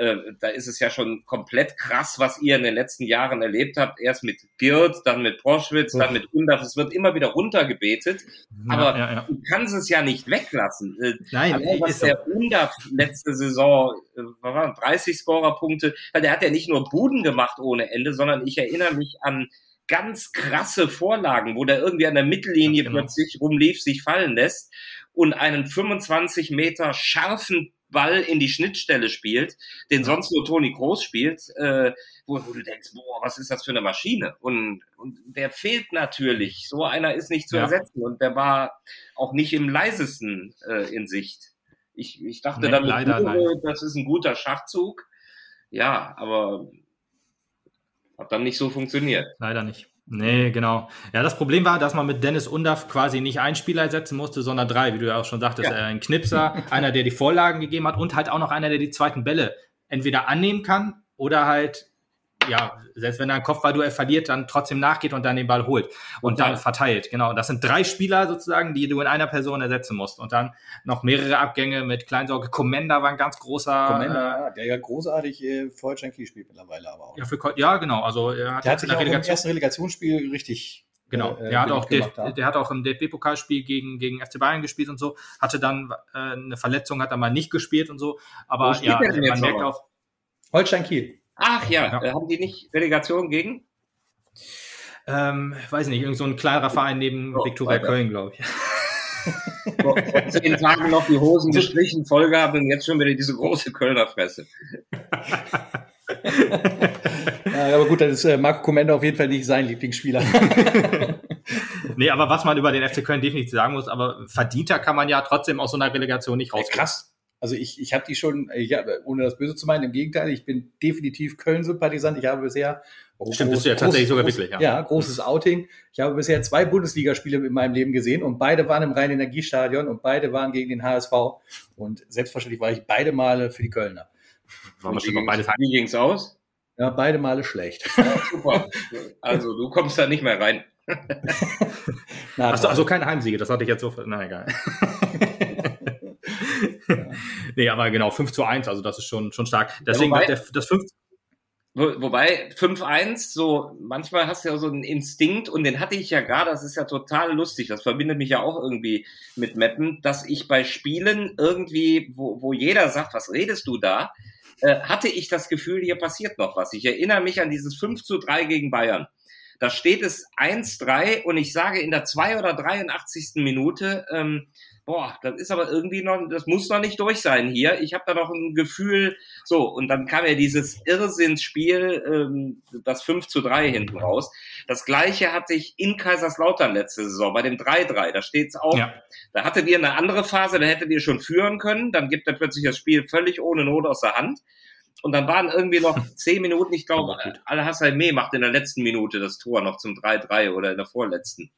[SPEAKER 2] äh, da ist es ja schon komplett krass, was ihr in den letzten Jahren erlebt habt. Erst mit Girt, dann mit Proschwitz, dann mit Undaf. Es wird immer wieder runtergebetet. Ja, aber ja, ja. du kannst es ja nicht weglassen. Äh, Nein, Allein, was der Undaf letzte Saison, äh, was waren 30 Scorerpunkte, weil der hat ja nicht nur Buden gemacht ohne Ende, sondern ich erinnere mich an ganz krasse Vorlagen, wo der irgendwie an der Mittellinie genau. plötzlich rumlief, sich fallen lässt und einen 25 Meter scharfen Ball in die Schnittstelle spielt, den sonst nur Toni Groß spielt, äh, wo, wo, du denkst, boah, was ist das für eine Maschine? Und, und der fehlt natürlich. So einer ist nicht zu ja. ersetzen und der war auch nicht im leisesten äh, in Sicht. Ich, ich dachte nee, damit, leider, Uwe, das ist ein guter Schachzug. Ja, aber hat dann nicht so funktioniert.
[SPEAKER 3] Leider nicht. Nee, genau. Ja, das Problem war, dass man mit Dennis Undaff quasi nicht einen Spieler setzen musste, sondern drei, wie du ja auch schon sagtest. Ja. Äh, ein Knipser, (laughs) einer, der die Vorlagen gegeben hat und halt auch noch einer, der die zweiten Bälle entweder annehmen kann oder halt ja, selbst wenn er ein Kopfballduell verliert, dann trotzdem nachgeht und dann den Ball holt und okay. dann verteilt. Genau. Das sind drei Spieler sozusagen, die du in einer Person ersetzen musst. Und dann noch mehrere Abgänge mit Kleinsorge. Commander war ein ganz großer.
[SPEAKER 1] Commander, äh, der ja großartig äh, Holstein spielt mittlerweile aber auch.
[SPEAKER 3] Ja, für, ja, genau. Also er hat,
[SPEAKER 1] der hat sich auch im ersten Relegationsspiel richtig
[SPEAKER 3] Genau, äh, der, hat auch der, der, hat auch im DFB-Pokalspiel gegen, gegen FC Bayern gespielt und so, hatte dann äh, eine Verletzung, hat er mal nicht gespielt und so, aber ja, man merkt auch.
[SPEAKER 1] Holstein Kiel.
[SPEAKER 2] Ach ja, ja. Äh, haben die nicht Relegation gegen?
[SPEAKER 3] Ähm, weiß nicht, irgend so ein klarer Verein neben oh, Viktoria Köln, glaube ich. (laughs)
[SPEAKER 2] Vor, zehn Tagen noch die Hosen gestrichen, Vollgabe und jetzt schon wieder diese große Kölner Fresse. (laughs)
[SPEAKER 1] ja, aber gut, dann ist äh, Marco Commander auf jeden Fall nicht sein Lieblingsspieler. (laughs)
[SPEAKER 3] nee, aber was man über den FC Köln definitiv sagen muss, aber verdienter kann man ja trotzdem aus so einer Relegation nicht raus.
[SPEAKER 1] Krass. Also ich, ich habe die schon, ich hab, ohne das Böse zu meinen, im Gegenteil, ich bin definitiv Köln-Sympathisant. Ich habe bisher
[SPEAKER 3] oh, Stimmt, groß, bist du ja tatsächlich groß, sogar wirklich,
[SPEAKER 1] ja. Ja, großes Outing. Ich habe bisher zwei Bundesligaspiele in meinem Leben gesehen und beide waren im Rhein-Energiestadion und beide waren gegen den HSV. Und selbstverständlich war ich beide Male für die Kölner.
[SPEAKER 2] War schon noch beides Wie ging's aus?
[SPEAKER 1] Ja, beide Male schlecht. (laughs)
[SPEAKER 2] Super. Also du kommst da nicht mehr rein. (laughs)
[SPEAKER 3] Achso, also keine Heimsiege, das hatte ich jetzt so. Na egal. (laughs) (laughs) nee, aber genau, 5 zu 1, also das ist schon, schon stark. Deswegen ja, wobei, der, das 5
[SPEAKER 2] Wobei 5-1, so manchmal hast du ja so einen Instinkt und den hatte ich ja gerade, das ist ja total lustig, das verbindet mich ja auch irgendwie mit Mappen, dass ich bei Spielen irgendwie, wo, wo jeder sagt, was redest du da, äh, hatte ich das Gefühl, hier passiert noch was. Ich erinnere mich an dieses 5 zu 3 gegen Bayern. Da steht es 1-3 und ich sage in der 2 oder 83. Minute, ähm, boah, das ist aber irgendwie noch, das muss noch nicht durch sein hier. Ich habe da noch ein Gefühl, so, und dann kam ja dieses Irrsinnsspiel, ähm, das 5 zu 3 hinten raus. Das gleiche hatte ich in Kaiserslautern letzte Saison, bei dem 3-3, da steht's auch. Ja. Da hattet ihr eine andere Phase, da hättet ihr schon führen können, dann gibt er plötzlich das Spiel völlig ohne Not aus der Hand. Und dann waren irgendwie noch (laughs) zehn Minuten, ich glaube, Al-Hassan Meh macht in der letzten Minute das Tor noch zum 3-3 oder in der vorletzten.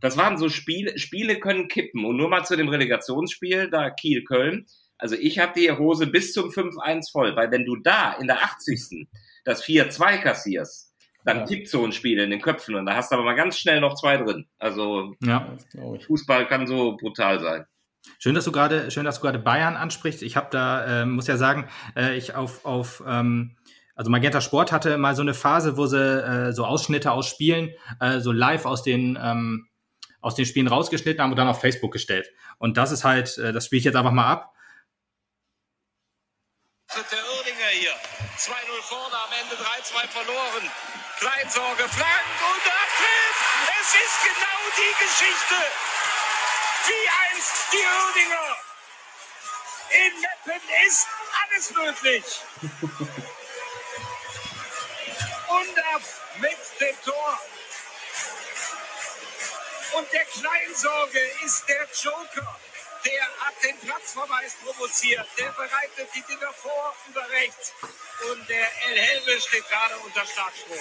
[SPEAKER 2] Das waren so Spiele, Spiele können kippen. Und nur mal zu dem Relegationsspiel, da Kiel-Köln. Also ich habe die Hose bis zum 5-1 voll, weil wenn du da in der 80. das 4-2 kassierst, dann ja. kippt so ein Spiel in den Köpfen und da hast du aber mal ganz schnell noch zwei drin. Also ja, Fußball kann so brutal sein.
[SPEAKER 3] Schön, dass du gerade, schön, dass du gerade Bayern ansprichst. Ich habe da, äh, muss ja sagen, äh, ich auf, auf ähm, also Magenta Sport hatte mal so eine Phase, wo sie äh, so Ausschnitte aus Spielen, äh, so live aus den ähm, aus den Spielen rausgeschnitten haben und dann auf Facebook gestellt. Und das ist halt, äh, das spiele ich jetzt einfach mal ab.
[SPEAKER 4] Der Irdinger hier. 2-0 vorne, am Ende 3-2 verloren. Kleinsorge, Flank und trifft. Es ist genau die Geschichte. Wie einst die Irdinger. In Meppen ist alles möglich. (laughs) Undaf mit dem Tor. Und der Kleinsorge ist der Joker. Der hat den Platzverweis provoziert. Der bereitet die Dinger vor über rechts. Und der El Helve steht gerade unter Starkstrom.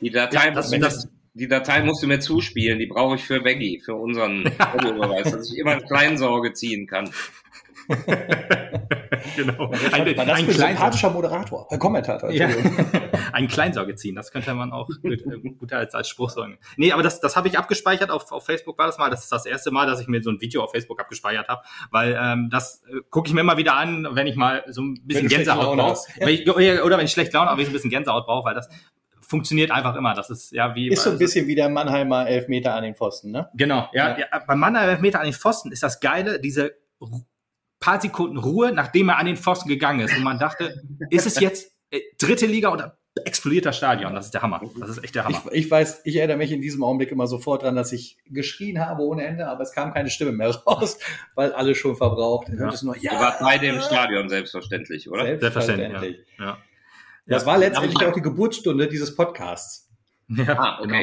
[SPEAKER 2] Die Datei,
[SPEAKER 3] Ja, das- das-
[SPEAKER 2] die Datei musst du mir zuspielen. Die brauche ich für Veggie, für unseren (laughs) Audiobeweis, dass ich immer eine Kleinsorge ziehen kann. (laughs) (laughs)
[SPEAKER 3] genau.
[SPEAKER 1] Ein, war das
[SPEAKER 3] ein,
[SPEAKER 1] sympathischer Moderator, äh, Kommentator.
[SPEAKER 3] ja. (laughs) Ein Kleinsorge ziehen, das könnte man auch gut, äh, gut als, als Spruch sagen. Nee, aber das, das habe ich abgespeichert, auf, auf Facebook war das mal. Das ist das erste Mal, dass ich mir so ein Video auf Facebook abgespeichert habe, weil ähm, das äh, gucke ich mir immer wieder an, wenn ich mal so ein bisschen Gänsehaut brauche.
[SPEAKER 1] hast.
[SPEAKER 3] Wenn ich- Oder wenn ich schlecht Laune habe, wenn ich so ein bisschen Gänsehaut brauche, weil das funktioniert einfach immer. Das ist ja wie
[SPEAKER 1] Ist so ein bisschen wie der Mannheimer Elfmeter an den Pfosten, ne?
[SPEAKER 3] Genau, ja.
[SPEAKER 1] Ja.
[SPEAKER 3] ja. beim Mann Meter an den Pfosten ist das Geile, diese paar Sekunden Ruhe, nachdem er an den Pfosten gegangen ist. Und man dachte, ist es jetzt äh, dritte Liga oder explodiert das Stadion? Das ist der Hammer. Das ist echt der Hammer.
[SPEAKER 1] Ich, ich weiß, ich erinnere mich in diesem Augenblick immer sofort dran, dass ich geschrien habe ohne Ende, aber es kam keine Stimme mehr raus, (laughs) weil alle schon verbraucht. Hört
[SPEAKER 3] Ja.
[SPEAKER 1] es nur,
[SPEAKER 2] Ihr wart beide im Stadion, selbstverständlich, oder?
[SPEAKER 3] Selbstverständlich. Ja. Ja.
[SPEAKER 1] Das
[SPEAKER 3] Ja.
[SPEAKER 1] war letztendlich auch die Geburtsstunde dieses Podcasts.
[SPEAKER 3] Ja,
[SPEAKER 2] Ah, okay.
[SPEAKER 3] genau.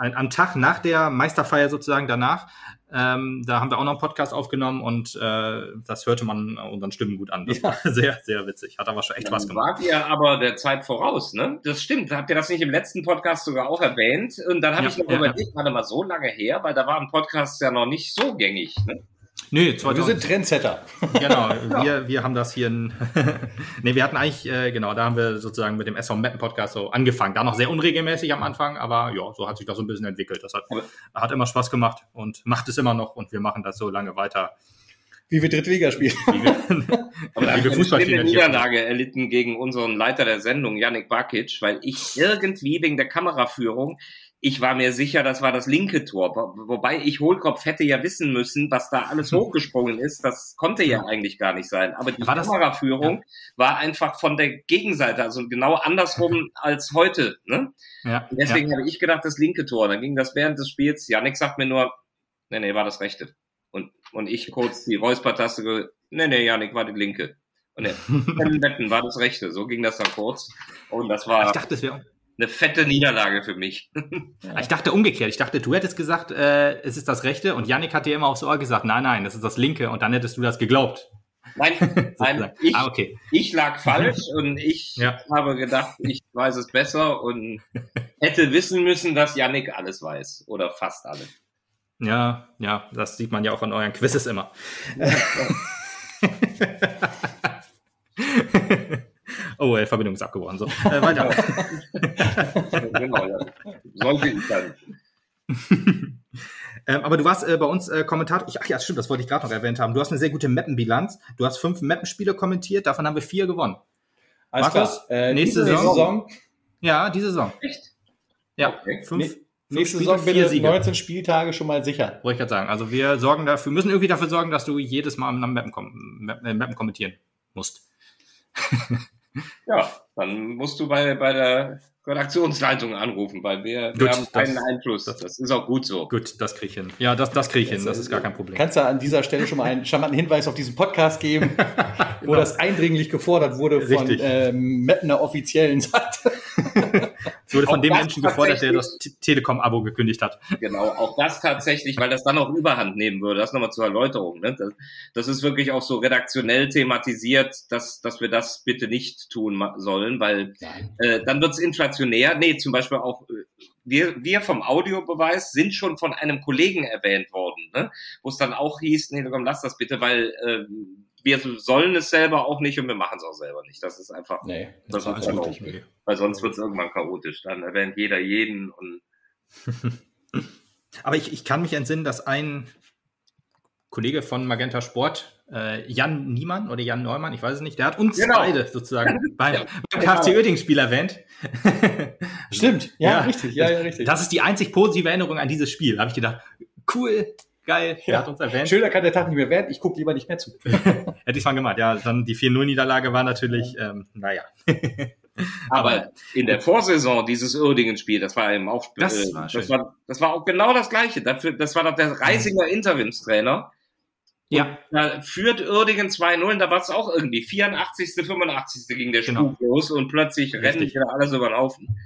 [SPEAKER 3] Ein, am Tag nach der Meisterfeier sozusagen danach, ähm, da haben wir auch noch einen Podcast aufgenommen und äh, das hörte man unseren Stimmen gut an. Das
[SPEAKER 1] Ja.
[SPEAKER 3] war (laughs) sehr, sehr witzig. Hat aber schon echt Spaß gemacht.
[SPEAKER 2] wart ihr aber der Zeit voraus, ne? Das stimmt. Habt ihr das nicht im letzten Podcast sogar auch erwähnt? Und dann habe
[SPEAKER 3] Ja,
[SPEAKER 2] ich noch
[SPEAKER 3] ja,
[SPEAKER 2] überlegt, warte mal, so lange her, weil da war ein Podcast ja noch nicht so gängig, ne?
[SPEAKER 3] Nö,
[SPEAKER 1] Wir
[SPEAKER 3] 2000,
[SPEAKER 1] sind Trendsetter.
[SPEAKER 3] Genau, (laughs) wir, wir haben das hier in, (laughs) nee, wir hatten eigentlich, äh, genau, da haben wir sozusagen mit dem SV Mappen Podcast so angefangen. Da noch sehr unregelmäßig am Anfang, aber ja, so hat sich das so ein bisschen entwickelt. Das hat,
[SPEAKER 2] Aber-
[SPEAKER 3] hat immer Spaß gemacht und macht es immer noch und wir machen das so lange weiter,
[SPEAKER 1] Wie wir dritte Liga spielen.
[SPEAKER 3] wie wir, (laughs)
[SPEAKER 2] Aber
[SPEAKER 3] wie
[SPEAKER 2] habe
[SPEAKER 3] wir Fußball finanzieren.
[SPEAKER 2] Niederlage erlitten gegen unseren Leiter der Sendung, Yannick Bakic, weil ich irgendwie wegen der Kameraführung, ich war mir sicher, das war das linke Tor. Wo- Wobei ich Hohlkopf hätte ja wissen müssen, was da alles hochgesprungen ist. Das konnte ja eigentlich gar nicht sein. Aber die
[SPEAKER 3] War
[SPEAKER 2] Kameraführung war einfach von der Gegenseite, also genau andersrum als heute. Ne?
[SPEAKER 3] Ja,
[SPEAKER 2] Und deswegen habe ich gedacht, das linke Tor. Dann ging das während des Spiels. Yannick sagt mir nur, nee, nee, war das rechte. Und, und ich kurz die Räuspertaste, nee, nee, Yannick, war die linke. Und er, (laughs) Wetten war das rechte. So ging das dann kurz. Und das
[SPEAKER 3] ja.
[SPEAKER 2] war
[SPEAKER 3] Ich dachte, es wäre
[SPEAKER 2] eine fette Niederlage für mich. (laughs)
[SPEAKER 3] Ich dachte umgekehrt. Ich dachte, du hättest gesagt, äh, es ist das Rechte und Yannick hat dir immer aufs Ohr gesagt, nein, nein, das ist das Linke und dann hättest du das geglaubt.
[SPEAKER 2] Nein, (laughs) nein, ich,
[SPEAKER 3] ah, okay.
[SPEAKER 2] ich lag falsch (laughs) und ich
[SPEAKER 3] Ja.
[SPEAKER 2] habe gedacht, ich weiß es besser und hätte wissen müssen, dass Yannick alles weiß. Oder fast alles.
[SPEAKER 3] Ja, ja, das sieht man ja auch an euren Quizzes immer. Oh, äh, Verbindung ist abgebrochen. So, äh, weiter. (laughs)
[SPEAKER 2] genau, ja. Sollte ich dann. (laughs)
[SPEAKER 3] ähm, aber du warst äh, bei uns äh, Kommentator. Ich, ach ja, stimmt, das wollte ich gerade noch erwähnt haben. Du hast eine sehr gute Mappenbilanz. Du hast fünf Mappenspiele kommentiert, davon haben wir vier gewonnen.
[SPEAKER 1] Alles
[SPEAKER 3] Markus,
[SPEAKER 1] klar. Äh,
[SPEAKER 3] nächste Saison?
[SPEAKER 1] Saison,
[SPEAKER 3] Ja, diese Saison.
[SPEAKER 2] Echt?
[SPEAKER 3] Ja,
[SPEAKER 2] Okay.
[SPEAKER 3] fünf,
[SPEAKER 1] Nee, nächste
[SPEAKER 3] Spiele,
[SPEAKER 1] Saison
[SPEAKER 3] vier
[SPEAKER 1] bitte
[SPEAKER 3] Siege.
[SPEAKER 1] 19 Spieltage schon mal sicher.
[SPEAKER 3] Wollte ich gerade sagen. Also wir sorgen dafür, müssen irgendwie dafür sorgen, dass du jedes Mal am Mappen, kom Mappen, äh, Mappen kommentieren musst. (laughs)
[SPEAKER 2] Ja, dann musst du bei, bei der Redaktionsleitung anrufen, weil wir,
[SPEAKER 3] Gut,
[SPEAKER 2] wir haben keinen
[SPEAKER 3] das-
[SPEAKER 2] Einfluss.
[SPEAKER 3] das-
[SPEAKER 2] Das, ist auch gut so.
[SPEAKER 3] Gut, das krieg ich hin. Ja, das, das krieg ich hin. Das ist gar kein Problem.
[SPEAKER 1] Kannst du an dieser Stelle schon mal einen charmanten Hinweis auf diesen Podcast geben, (laughs) wo das eindringlich gefordert wurde von
[SPEAKER 3] Richtig.
[SPEAKER 1] ähm, Mettner offiziellen Seite. (laughs)
[SPEAKER 3] Es wurde von dem Menschen gefordert, der das Telekom-Abo gekündigt hat.
[SPEAKER 2] Genau, auch das tatsächlich, weil das dann auch Überhand nehmen würde. Das nochmal zur Erläuterung. Ne? Das, das ist wirklich auch so redaktionell thematisiert, dass, dass wir das bitte nicht tun sollen, weil äh, dann wird's inflationär. Nee, zum Beispiel auch, äh, wir, wir vom Audiobeweis sind schon von einem Kollegen erwähnt worden, ne? wo es dann auch hieß, nee, komm, lass das bitte, weil äh, wir sollen es selber auch nicht und wir machen es auch selber nicht. Das ist einfach,
[SPEAKER 1] Nee,
[SPEAKER 2] das
[SPEAKER 1] war
[SPEAKER 2] ist auch,
[SPEAKER 3] Okay.
[SPEAKER 2] weil sonst wird's irgendwann chaotisch. Dann erwähnt jeder jeden und (laughs)
[SPEAKER 3] Aber ich, ich kann mich entsinnen, dass ein Kollege von Magenta Sport, äh, Jan Niemann oder Jan Neumann, ich weiß es nicht, der hat uns
[SPEAKER 2] Genau.
[SPEAKER 3] beide sozusagen (laughs) beim,
[SPEAKER 2] Ja,
[SPEAKER 3] beim
[SPEAKER 2] genau.
[SPEAKER 3] KFC Oerding-Spiel erwähnt.
[SPEAKER 1] Stimmt, ja,
[SPEAKER 3] Ja.
[SPEAKER 1] richtig, ja, ja, richtig.
[SPEAKER 3] Das ist die einzig positive Erinnerung an dieses Spiel. Da habe ich gedacht, cool, geil, der
[SPEAKER 1] Ja.
[SPEAKER 3] hat uns erwähnt.
[SPEAKER 1] Schöner kann der Tag nicht mehr werden, ich gucke lieber nicht mehr zu. (laughs) (laughs)
[SPEAKER 3] Hätte ich mal gemacht. Ja, dann die 4-0-Niederlage war natürlich, ähm, naja. (laughs)
[SPEAKER 2] Aber in der Vorsaison dieses Uerdingen-Spiel, das war eben auch,
[SPEAKER 3] Das
[SPEAKER 2] äh,
[SPEAKER 3] war
[SPEAKER 2] das war, das war auch genau das Gleiche. Dafür, das war doch der Reisinger Interimstrainer. Ja. Da führt Uerdingen 2-0, da war es auch irgendwie 84., 85. ging der
[SPEAKER 3] Genau.
[SPEAKER 2] Spuk los und plötzlich rennen wieder alles über den Haufen.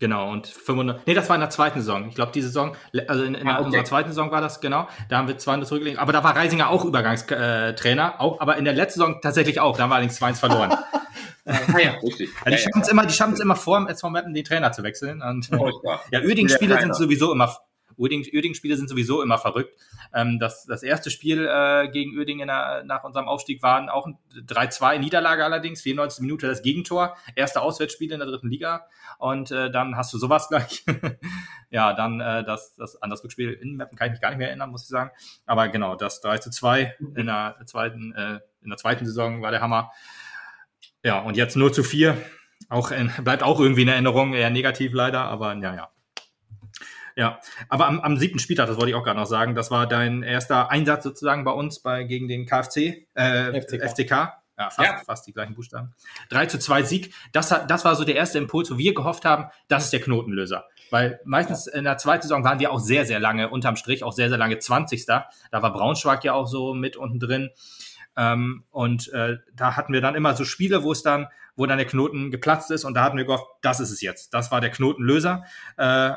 [SPEAKER 3] Genau, und 500, nee, das war in der zweiten Saison. Ich glaube, die Saison, also in, in
[SPEAKER 2] Ah, okay.
[SPEAKER 3] unserer zweiten Saison war das, genau. Da haben wir 200 zurückgelegt. Aber da war Reisinger auch Übergangstrainer, äh, auch, aber in der letzten Saison tatsächlich auch. Da haben wir allerdings 2-1 verloren. (laughs)
[SPEAKER 2] Ah ja, richtig.
[SPEAKER 3] Ja, die schaffen es immer, die schaffen es immer vor dem SV Meppen, den Trainer zu wechseln. Und, (laughs) ja,
[SPEAKER 2] Wieder
[SPEAKER 3] sind sowieso immer, Uerdingen- Uerdingen-Spiele sind sowieso immer verrückt. Ähm, das, das erste Spiel äh, gegen Uerdingen in der, nach unserem Aufstieg waren auch ein 3-2 Niederlage allerdings, 94 Minute das Gegentor, erste Auswärtsspiel in der dritten Liga und äh, dann hast du sowas gleich. (laughs) ja, dann äh, das, das an das Rückspiel in Meppen kann ich mich gar nicht mehr erinnern, muss ich sagen. Aber genau, das 3 zu 2 in der zweiten, äh, in der zweiten Saison war der Hammer. Ja, und jetzt 0 zu 4. Auch in, bleibt auch irgendwie in Erinnerung, eher negativ leider, aber ja, ja. Ja, aber am, am siebten Spieltag, das wollte ich auch gerade noch sagen, das war dein erster Einsatz sozusagen bei uns bei, gegen den KFC, äh,
[SPEAKER 1] FCK.
[SPEAKER 3] FCK. Ja, fast,
[SPEAKER 2] Ja.
[SPEAKER 3] fast die gleichen Buchstaben. 3 zu 2 Sieg. Das, hat- das war so der erste Impuls, wo wir gehofft haben, das ist der Knotenlöser. Weil meistens in der zweiten Saison waren wir auch sehr, sehr lange unterm Strich, auch sehr, sehr lange 20. Da war Braunschweig ja auch so mit unten drin. Ähm, und äh, da hatten wir dann immer so Spiele, wo es dann, wo dann der Knoten geplatzt ist und da hatten wir gehofft, das ist es jetzt. Das war der Knotenlöser. Äh,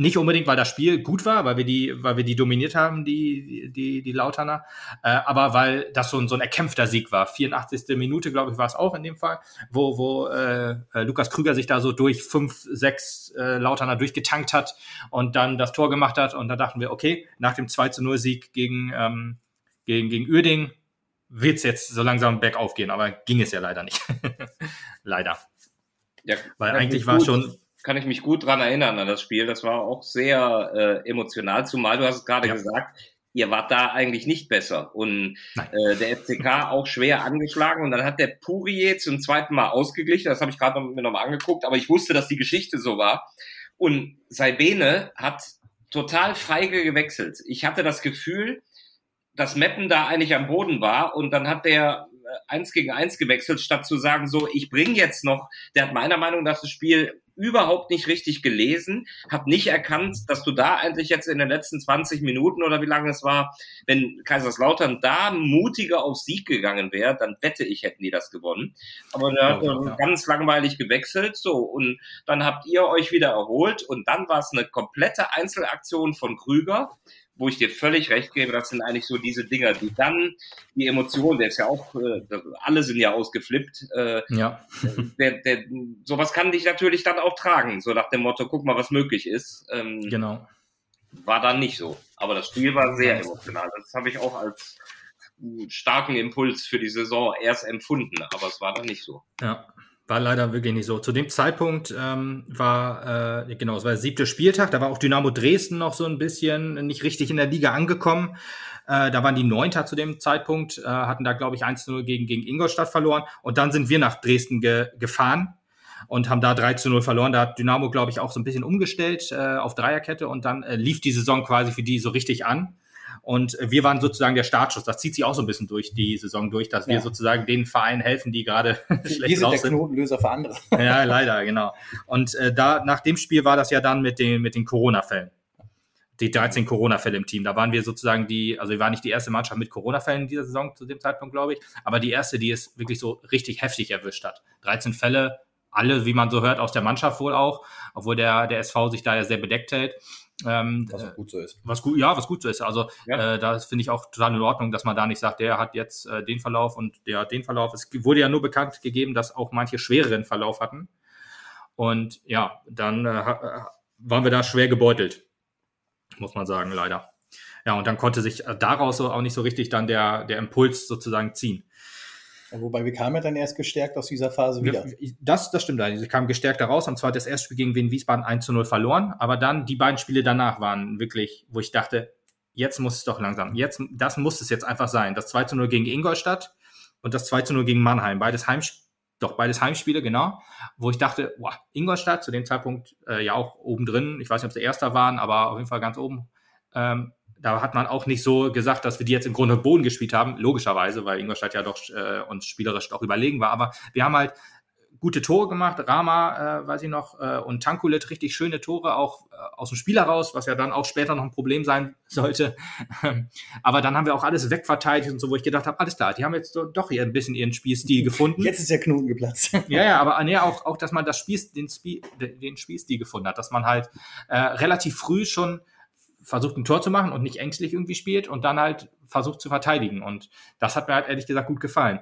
[SPEAKER 3] nicht unbedingt, weil das Spiel gut war, weil wir die, weil wir die dominiert haben, die, die, die Lauterner, äh, aber weil das so ein, so ein erkämpfter Sieg war. 84. Minute, glaube ich, war es auch in dem Fall, wo, wo äh, äh, Lukas Krüger sich da so durch fünf, sechs äh, Lauterner durchgetankt hat und dann das Tor gemacht hat. Und da dachten wir, okay, nach dem 2 zu 0 Sieg gegen, ähm, gegen, gegen Uerding wird es jetzt so langsam bergauf gehen, aber ging es ja leider nicht. (laughs) leider.
[SPEAKER 2] Ja,
[SPEAKER 3] Weil eigentlich war schon,
[SPEAKER 2] Kann ich mich gut dran erinnern an das Spiel. Das war auch sehr äh, emotional, zumal du hast es gerade
[SPEAKER 3] Ja.
[SPEAKER 2] gesagt, ihr wart da eigentlich nicht besser. Und äh, der FCK auch schwer angeschlagen. Und dann hat der Pourier zum zweiten Mal ausgeglichen. Das habe ich gerade noch, mir nochmal angeguckt, aber ich wusste, dass die Geschichte so war. Und Saibene hat total feige gewechselt. Ich hatte das Gefühl, dass Meppen da eigentlich am Boden war und dann hat der äh, eins gegen eins gewechselt, statt zu sagen, so, ich bringe jetzt noch, der hat meiner Meinung nach das Spiel überhaupt nicht richtig gelesen, hat nicht erkannt, dass du da eigentlich jetzt in den letzten 20 Minuten oder wie lange es war, wenn Kaiserslautern da mutiger auf Sieg gegangen wäre, dann wette ich, hätten die das gewonnen. Aber der hat äh, ganz langweilig gewechselt, so, und dann habt ihr euch wieder erholt und dann war es eine komplette Einzelaktion von Krüger, wo ich dir völlig recht gebe, das sind eigentlich so diese Dinger, die dann die Emotionen, der ist ja auch, äh, alle sind ja ausgeflippt, äh,
[SPEAKER 3] ja, (laughs)
[SPEAKER 2] der, der, sowas kann dich natürlich dann auch tragen, so nach dem Motto, guck mal, was möglich ist. Ähm,
[SPEAKER 3] genau.
[SPEAKER 2] War dann nicht so. Aber das Spiel war sehr emotional. Das habe ich auch als starken Impuls für die Saison erst empfunden, aber es war dann nicht so.
[SPEAKER 3] Ja, war leider wirklich nicht so. Zu dem Zeitpunkt ähm, war, äh, genau, es war der siebte Spieltag, da war auch Dynamo Dresden noch so ein bisschen nicht richtig in der Liga angekommen. Äh, da waren die Neunter zu dem Zeitpunkt, äh, hatten da, glaube ich, 1-0 gegen, gegen Ingolstadt verloren. Und dann sind wir nach Dresden ge gefahren und haben da 3 zu 0 verloren. Da hat Dynamo, glaube ich, auch so ein bisschen umgestellt äh, auf Dreierkette und dann äh, lief die Saison quasi für die so richtig an. Und wir waren sozusagen der Startschuss. Das zieht sich auch so ein bisschen durch die Saison durch, dass wir
[SPEAKER 1] Ja.
[SPEAKER 3] sozusagen den Vereinen helfen, die gerade (laughs)
[SPEAKER 1] Wir
[SPEAKER 3] schlecht
[SPEAKER 1] sind
[SPEAKER 3] raus
[SPEAKER 1] der
[SPEAKER 3] sind.
[SPEAKER 1] Knotenlöser für andere. (laughs)
[SPEAKER 3] Ja, leider, genau. Und äh, da nach dem Spiel war das ja dann mit den, mit den Corona-Fällen. Die 13 Corona-Fälle im Team. Da waren wir sozusagen die, also wir waren nicht die erste Mannschaft mit Corona-Fällen in dieser Saison zu dem Zeitpunkt, glaube ich, aber die erste, die es wirklich so richtig heftig erwischt hat. 13 Fälle, alle, wie man so hört, aus der Mannschaft wohl auch, obwohl der, der SV sich da ja sehr bedeckt hält. Ähm,
[SPEAKER 1] Was
[SPEAKER 3] äh,
[SPEAKER 1] auch gut so ist.
[SPEAKER 3] was gut, ja, was gut so ist. Also
[SPEAKER 2] Ja.
[SPEAKER 3] äh, das finde ich auch total in Ordnung, dass man da nicht sagt, der hat jetzt äh, den Verlauf und der hat den Verlauf. Es wurde ja nur bekannt gegeben, dass auch manche schwereren Verlauf hatten. Und ja, dann äh, ha- waren wir da schwer gebeutelt, muss man sagen, leider. Ja, und dann konnte sich äh, daraus auch nicht so richtig dann der, der Impuls sozusagen ziehen.
[SPEAKER 1] Wobei wir kamen ja dann erst gestärkt aus dieser Phase wieder.
[SPEAKER 3] Das, das stimmt eigentlich. Sie kamen gestärkt daraus, haben zwar das erste Spiel gegen Wien Wiesbaden 1 zu 0 verloren, aber dann die beiden Spiele danach waren wirklich, wo ich dachte, jetzt muss es doch langsam, jetzt, das muss es jetzt einfach sein. Das 2 zu 0 gegen Ingolstadt und das 2 zu 0 gegen Mannheim. Beides Heimspiele, doch beides Heimspiele, genau, wo ich dachte, boah, Ingolstadt zu dem Zeitpunkt äh, ja auch oben drin, ich weiß nicht, ob sie Erster waren, aber auf jeden Fall ganz oben. Ähm, da hat man auch nicht so gesagt, dass wir die jetzt im Grunde und Boden gespielt haben, logischerweise, weil Ingolstadt ja doch äh, uns spielerisch auch überlegen war. Aber wir haben halt gute Tore gemacht. Rama, äh, weiß ich noch, äh, und Tankulit richtig schöne Tore, auch äh, aus dem Spiel heraus, was ja dann auch später noch ein Problem sein sollte. (laughs) Aber dann haben wir auch alles wegverteidigt und so, wo ich gedacht habe, alles klar, die haben jetzt so, doch hier ein bisschen ihren Spielstil gefunden.
[SPEAKER 1] Jetzt ist der Knoten geplatzt. (laughs)
[SPEAKER 3] ja, ja, aber nee, auch, auch, dass man das Spiel, den, Spiel, den Spielstil gefunden hat, dass man halt äh, relativ früh schon versucht, ein Tor zu machen und nicht ängstlich irgendwie spielt und dann halt versucht zu verteidigen. Und das hat mir halt ehrlich gesagt gut gefallen.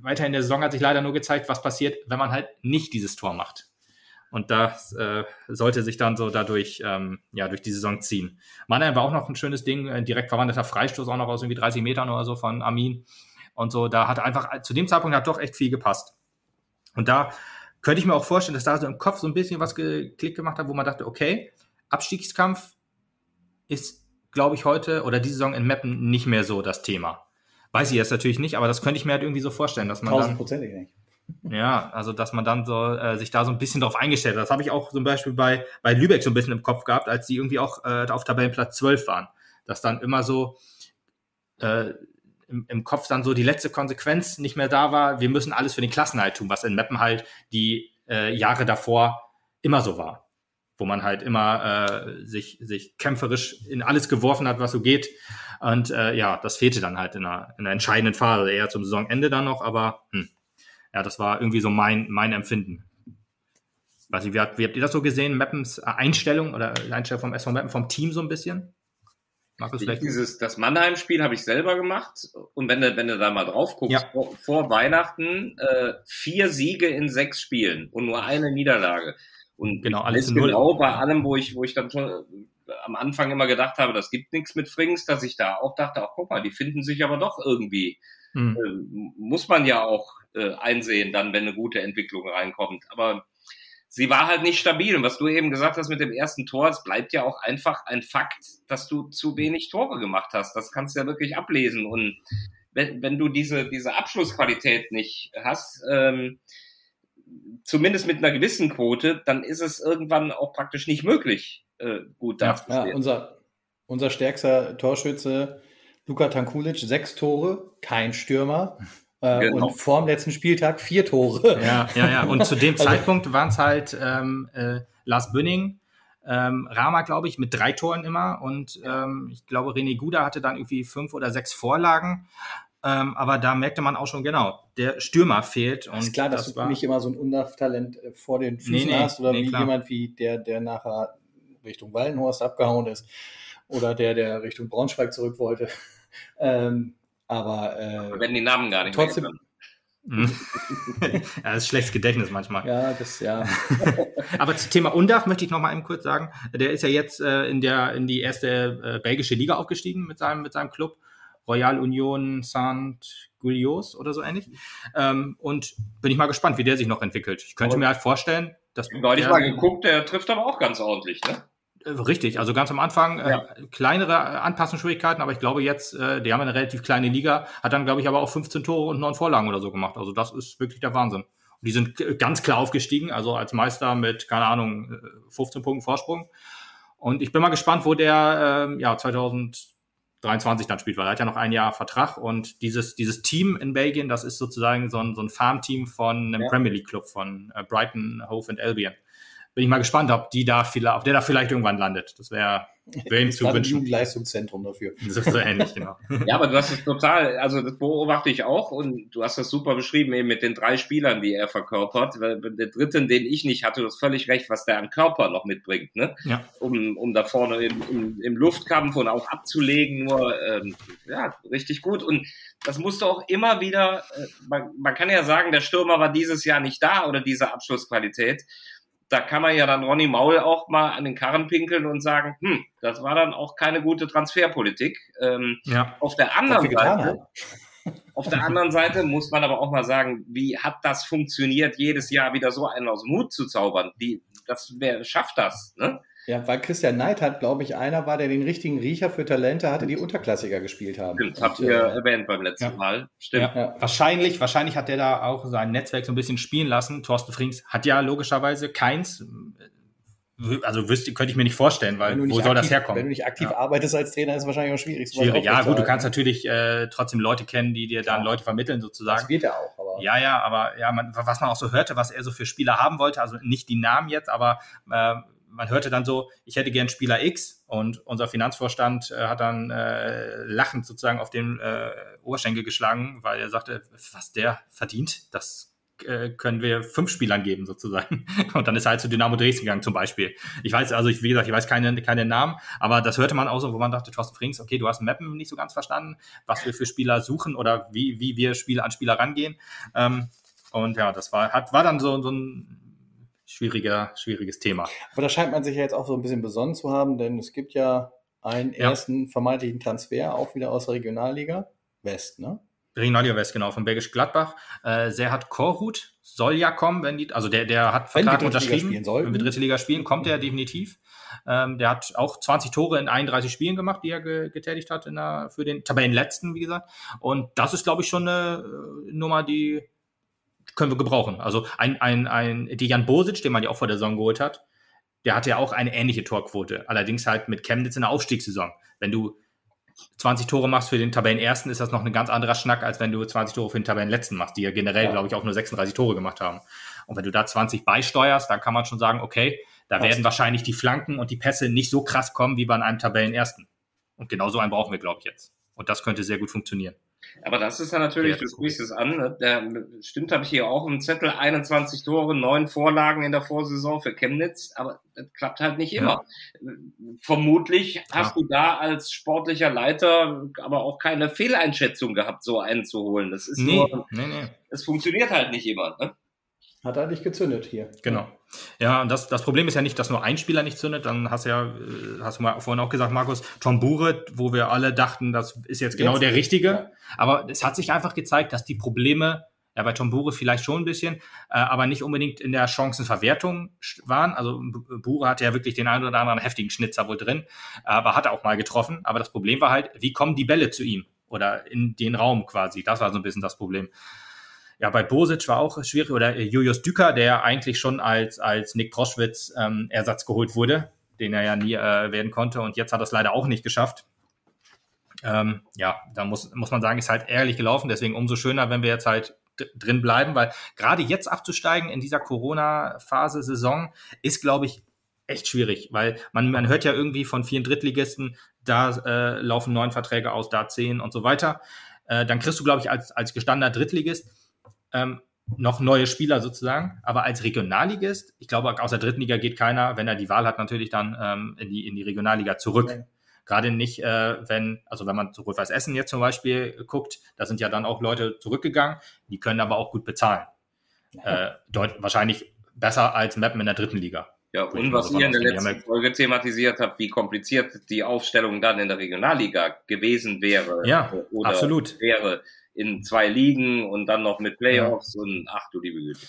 [SPEAKER 3] Weiter in der Saison hat sich leider nur gezeigt, was passiert, wenn man halt nicht dieses Tor macht. Und das äh, sollte sich dann so dadurch ähm, ja, durch die Saison ziehen. Mannheim war auch noch ein schönes Ding, ein direkt verwandelter Freistoß auch noch aus irgendwie 30 Metern oder so von Armin. Und so, da hat einfach, zu dem Zeitpunkt hat doch echt viel gepasst. Und da könnte ich mir auch vorstellen, dass da so im Kopf so ein bisschen was geklickt gemacht hat, wo man dachte, okay, Abstiegskampf ist, glaube ich, heute oder diese Saison in Meppen nicht mehr so das Thema. Weiß ich jetzt natürlich nicht, aber das könnte ich mir halt irgendwie so vorstellen, dass man dann,
[SPEAKER 1] nicht.
[SPEAKER 3] Ja, also dass man dann so äh, sich da so ein bisschen drauf eingestellt hat. Das habe ich auch zum Beispiel bei, bei Lübeck so ein bisschen im Kopf gehabt, als die irgendwie auch äh, auf Tabellenplatz 12 waren. Dass dann immer so äh, im, im Kopf dann so die letzte Konsequenz nicht mehr da war, wir müssen alles für den Klassenhalt tun, was in Meppen halt die äh, Jahre davor immer so war wo man halt immer äh, sich, sich kämpferisch in alles geworfen hat, was so geht. Und äh, ja, das fehlte dann halt in einer, in einer entscheidenden Phase, eher zum Saisonende dann noch, aber hm, ja, das war irgendwie so mein, mein Empfinden. Weiß ich, wie, habt, wie habt ihr das so gesehen? Mappens Einstellung oder Einstellung vom SV Mappen, vom Team so ein bisschen?
[SPEAKER 2] Dieses, das Mannheim-Spiel habe ich selber gemacht. Und wenn du, wenn du da mal drauf guckst, ja. vor, vor, Weihnachten äh, vier Siege in sechs Spielen und nur eine Niederlage. Und genau, alles in genau bei allem, wo ich, wo ich dann schon äh, am Anfang immer gedacht habe, das gibt nichts mit Frings, dass ich da auch dachte, ach guck mal, die finden sich aber doch irgendwie. Mhm. Äh, muss man ja auch äh, einsehen, dann, wenn eine gute Entwicklung reinkommt. Aber sie war halt nicht stabil. Und was du eben gesagt hast mit dem ersten Tor, es bleibt ja auch einfach ein Fakt, dass du zu wenig Tore gemacht hast. Das kannst du ja wirklich ablesen. Und wenn, wenn du diese, diese Abschlussqualität nicht hast, ähm, zumindest mit einer gewissen Quote, dann ist es irgendwann auch praktisch nicht möglich, äh, gut
[SPEAKER 1] dazustehen. Ja, unser, unser stärkster Torschütze, Luka Tankulic, sechs Tore, kein Stürmer. Äh, genau. Und vor dem letzten Spieltag vier Tore.
[SPEAKER 3] Ja, ja, ja. Und zu dem (laughs) also, Zeitpunkt waren es halt ähm, äh, Lars Bünning, ähm, Rama, glaube ich, mit drei Toren immer. Und ähm, ich glaube, René Guda hatte dann irgendwie fünf oder sechs Vorlagen. Ähm, aber da merkte man auch schon genau, der Stürmer fehlt.
[SPEAKER 1] Und ist klar, dass das du nicht immer so ein Undav-Talent äh, vor den Füßen nee, nee, hast oder nee, wie klar. jemand wie der, der nachher Richtung Wallenhorst abgehauen ist oder der, der Richtung Braunschweig zurück wollte. (laughs) ähm, aber äh,
[SPEAKER 2] wenn die Namen gar nicht
[SPEAKER 1] trotzdem. (laughs)
[SPEAKER 3] ja, das ist schlechtes Gedächtnis manchmal.
[SPEAKER 1] Ja, das ja. (laughs)
[SPEAKER 3] Aber zum Thema Undav möchte ich noch mal eben kurz sagen. Der ist ja jetzt äh, in der in die erste äh, belgische Liga aufgestiegen mit seinem mit seinem Club Royal Union Saint Gullios oder so ähnlich. Ähm, und bin ich mal gespannt, wie der sich noch entwickelt. Ich könnte aber mir halt vorstellen, dass.
[SPEAKER 2] Neulich mal geguckt, der trifft aber auch ganz ordentlich, ne?
[SPEAKER 3] Äh, richtig, also ganz am Anfang äh, ja. kleinere Anpassungsschwierigkeiten, aber ich glaube jetzt, äh, die haben eine relativ kleine Liga, hat dann, glaube ich, aber auch 15 Tore und 9 Vorlagen oder so gemacht. Also das ist wirklich der Wahnsinn. Und die sind ganz klar aufgestiegen, also als Meister mit, keine Ahnung, 15 äh, Punkten Vorsprung. Und ich bin mal gespannt, wo der äh, ja 2000 23 dann spielt, weil er hat ja noch ein Jahr Vertrag und dieses, dieses Team in Belgien, das ist sozusagen so ein, so ein Farmteam von einem ja. Premier League Club von äh, Brighton, Hove and Albion. Bin ich mal gespannt, ob die da vielleicht, ob der da vielleicht irgendwann landet. Das wäre
[SPEAKER 1] Wen zu wünschen. Jugendleistungszentrum dafür.
[SPEAKER 3] Das ist so ähnlich, genau. (laughs)
[SPEAKER 2] ja, aber du hast es total, also das beobachte ich auch und du hast das super beschrieben eben mit den drei Spielern, die er verkörpert. Der dritten, den ich nicht hatte, du hast völlig recht, was der an Körper noch mitbringt, ne? Ja. Um, um da vorne im, im, im Luftkampf und auch abzulegen, nur ähm, ja, richtig gut. Und das musst du auch immer wieder, äh, man, man kann ja sagen, der Stürmer war dieses Jahr nicht da oder diese Abschlussqualität da kann man ja dann Ronny Maul auch mal an den Karren pinkeln und sagen, hm, das war dann auch keine gute Transferpolitik. Ähm, ja. Auf der anderen Seite, auf der anderen Seite muss man aber auch mal sagen, wie hat das funktioniert, jedes Jahr wieder so einen aus dem Hut zu zaubern? Wie, das, wer schafft das? Ne?
[SPEAKER 1] Ja, weil Christian Neid hat, glaube ich, einer war, der den richtigen Riecher für Talente hatte, die Unterklassiker gespielt haben.
[SPEAKER 2] Stimmt, habt ihr äh, erwähnt beim letzten ja. Mal.
[SPEAKER 3] Stimmt. Ja. Ja. Wahrscheinlich, wahrscheinlich hat der da auch sein Netzwerk so ein bisschen spielen lassen. Thorsten Frings hat ja logischerweise keins. Also wüsste, könnte ich mir nicht vorstellen, weil wo soll
[SPEAKER 1] aktiv,
[SPEAKER 3] das herkommen?
[SPEAKER 1] Wenn du nicht aktiv arbeitest als Trainer, ist es wahrscheinlich auch schwierig.
[SPEAKER 3] Schwierig, ja, gut, du kannst natürlich äh, trotzdem Leute kennen, die dir dann Leute vermitteln sozusagen. Das
[SPEAKER 1] geht ja auch, aber aber.
[SPEAKER 3] Ja, ja, aber ja, man, was man auch so hörte, was er so für Spieler haben wollte, also nicht die Namen jetzt, aber äh, man hörte dann so, ich hätte gern Spieler X und unser Finanzvorstand äh, hat dann äh, lachend sozusagen auf den äh, Oberschenkel geschlagen, weil er sagte, was der verdient, das äh, können wir fünf Spielern geben sozusagen. (laughs) Und dann ist er halt zu Dynamo Dresden gegangen zum Beispiel. Ich weiß, also ich, wie gesagt, ich weiß keine, keine Namen, aber das hörte man auch so, wo man dachte, Thorsten Frings, okay, du hast Mappen nicht so ganz verstanden, was wir für Spieler suchen oder wie, wie wir Spieler an Spieler rangehen. Ähm, und ja, das war, hat, war dann so, so ein schwieriger, schwieriges Thema.
[SPEAKER 1] Aber da scheint man sich ja jetzt auch so ein bisschen besonnen zu haben, denn es gibt ja einen ja. ersten vermeintlichen Transfer, auch wieder aus der Regionalliga West, ne?
[SPEAKER 3] Regionalliga West, genau, von Bergisch Gladbach. Äh, Serhat Korhut soll ja kommen, wenn die, also der, der hat wenn Vertrag unterschrieben. Wenn wir dritte Liga spielen, kommt er definitiv. Ähm, der hat auch 20 Tore in 31 Spielen gemacht, die er ge getätigt hat in der, für den Tabellenletzten, wie gesagt. Und das ist, glaube ich, schon eine äh, Nummer, die können wir gebrauchen. Also ein, ein, ein Dejan Bosic, den man ja auch vor der Saison geholt hat, der hatte ja auch eine ähnliche Torquote. Allerdings halt mit Chemnitz in der Aufstiegssaison. Wenn du 20 Tore machst für den Tabellenersten, ist das noch ein ganz anderer Schnack, als wenn du 20 Tore für den Tabellenletzten machst, die ja generell, glaube ich, auch nur 36 Tore gemacht haben. Und wenn du da 20 beisteuerst, dann kann man schon sagen, okay, da Passt. werden wahrscheinlich die Flanken und die Pässe nicht so krass kommen wie bei einem Tabellenersten. Und genau so einen brauchen wir, glaube ich, jetzt. Und das könnte sehr gut funktionieren.
[SPEAKER 2] Aber das ist ja natürlich, du sprichst es an, ne? der, stimmt, habe ich hier auch im Zettel, 21 Tore, 9 Vorlagen in der Vorsaison für Chemnitz, aber das klappt halt nicht immer. Ja. Vermutlich hast ja. du da als sportlicher Leiter aber auch keine Fehleinschätzung gehabt, so einen zu holen. Das ist nee, nur, nee, nee. es funktioniert halt nicht immer. Ne?
[SPEAKER 1] Hat er nicht gezündet hier.
[SPEAKER 3] Genau. Ja, und das, das Problem ist ja nicht, dass nur ein Spieler nicht zündet. Dann hast du ja, äh, hast du mal vorhin auch gesagt, Markus, Tom Bure, wo wir alle dachten, das ist jetzt genau jetzt, der Richtige. Ja. Aber es hat sich einfach gezeigt, dass die Probleme ja, bei Tom Bure vielleicht schon ein bisschen, äh, aber nicht unbedingt in der Chancenverwertung waren. Also Bure hatte ja wirklich den einen oder anderen heftigen Schnitzer wohl drin, aber hat auch mal getroffen. Aber das Problem war halt, wie kommen die Bälle zu ihm oder in den Raum quasi? Das war so ein bisschen das Problem. Ja, bei Bosic war auch schwierig oder äh, Julius Düker, der eigentlich schon als, als Nick Proschwitz ähm, Ersatz geholt wurde, den er ja nie äh, werden konnte und jetzt hat er es leider auch nicht geschafft. Ähm, ja, da muss, muss man sagen, ist halt ehrlich gelaufen, deswegen umso schöner, wenn wir jetzt halt drin bleiben, weil gerade jetzt abzusteigen in dieser Corona-Phase, Saison, ist, glaube ich, echt schwierig, weil man, man hört ja irgendwie von vielen Drittligisten, da äh, laufen neun Verträge aus, da zehn und so weiter. Äh, dann kriegst du, glaube ich, als, als gestandener Drittligist ähm, noch neue Spieler sozusagen. Aber als Regionalligist, ich glaube, aus der dritten Liga geht keiner, wenn er die Wahl hat, natürlich dann ähm, in, die, in die Regionalliga zurück. Okay. Gerade nicht, äh, wenn, also wenn man zu Rot-Weiß Essen jetzt zum Beispiel guckt, da sind ja dann auch Leute zurückgegangen, die können aber auch gut bezahlen. Ja. Äh, dort wahrscheinlich besser als Mappen in der dritten Liga.
[SPEAKER 2] Ja, und was ihr in der letzten Folge thematisiert habt, wie kompliziert die Aufstellung dann in der Regionalliga gewesen wäre.
[SPEAKER 3] Ja, oder absolut.
[SPEAKER 2] wäre in zwei Ligen und dann noch mit Playoffs ja. und ach du liebe Güte.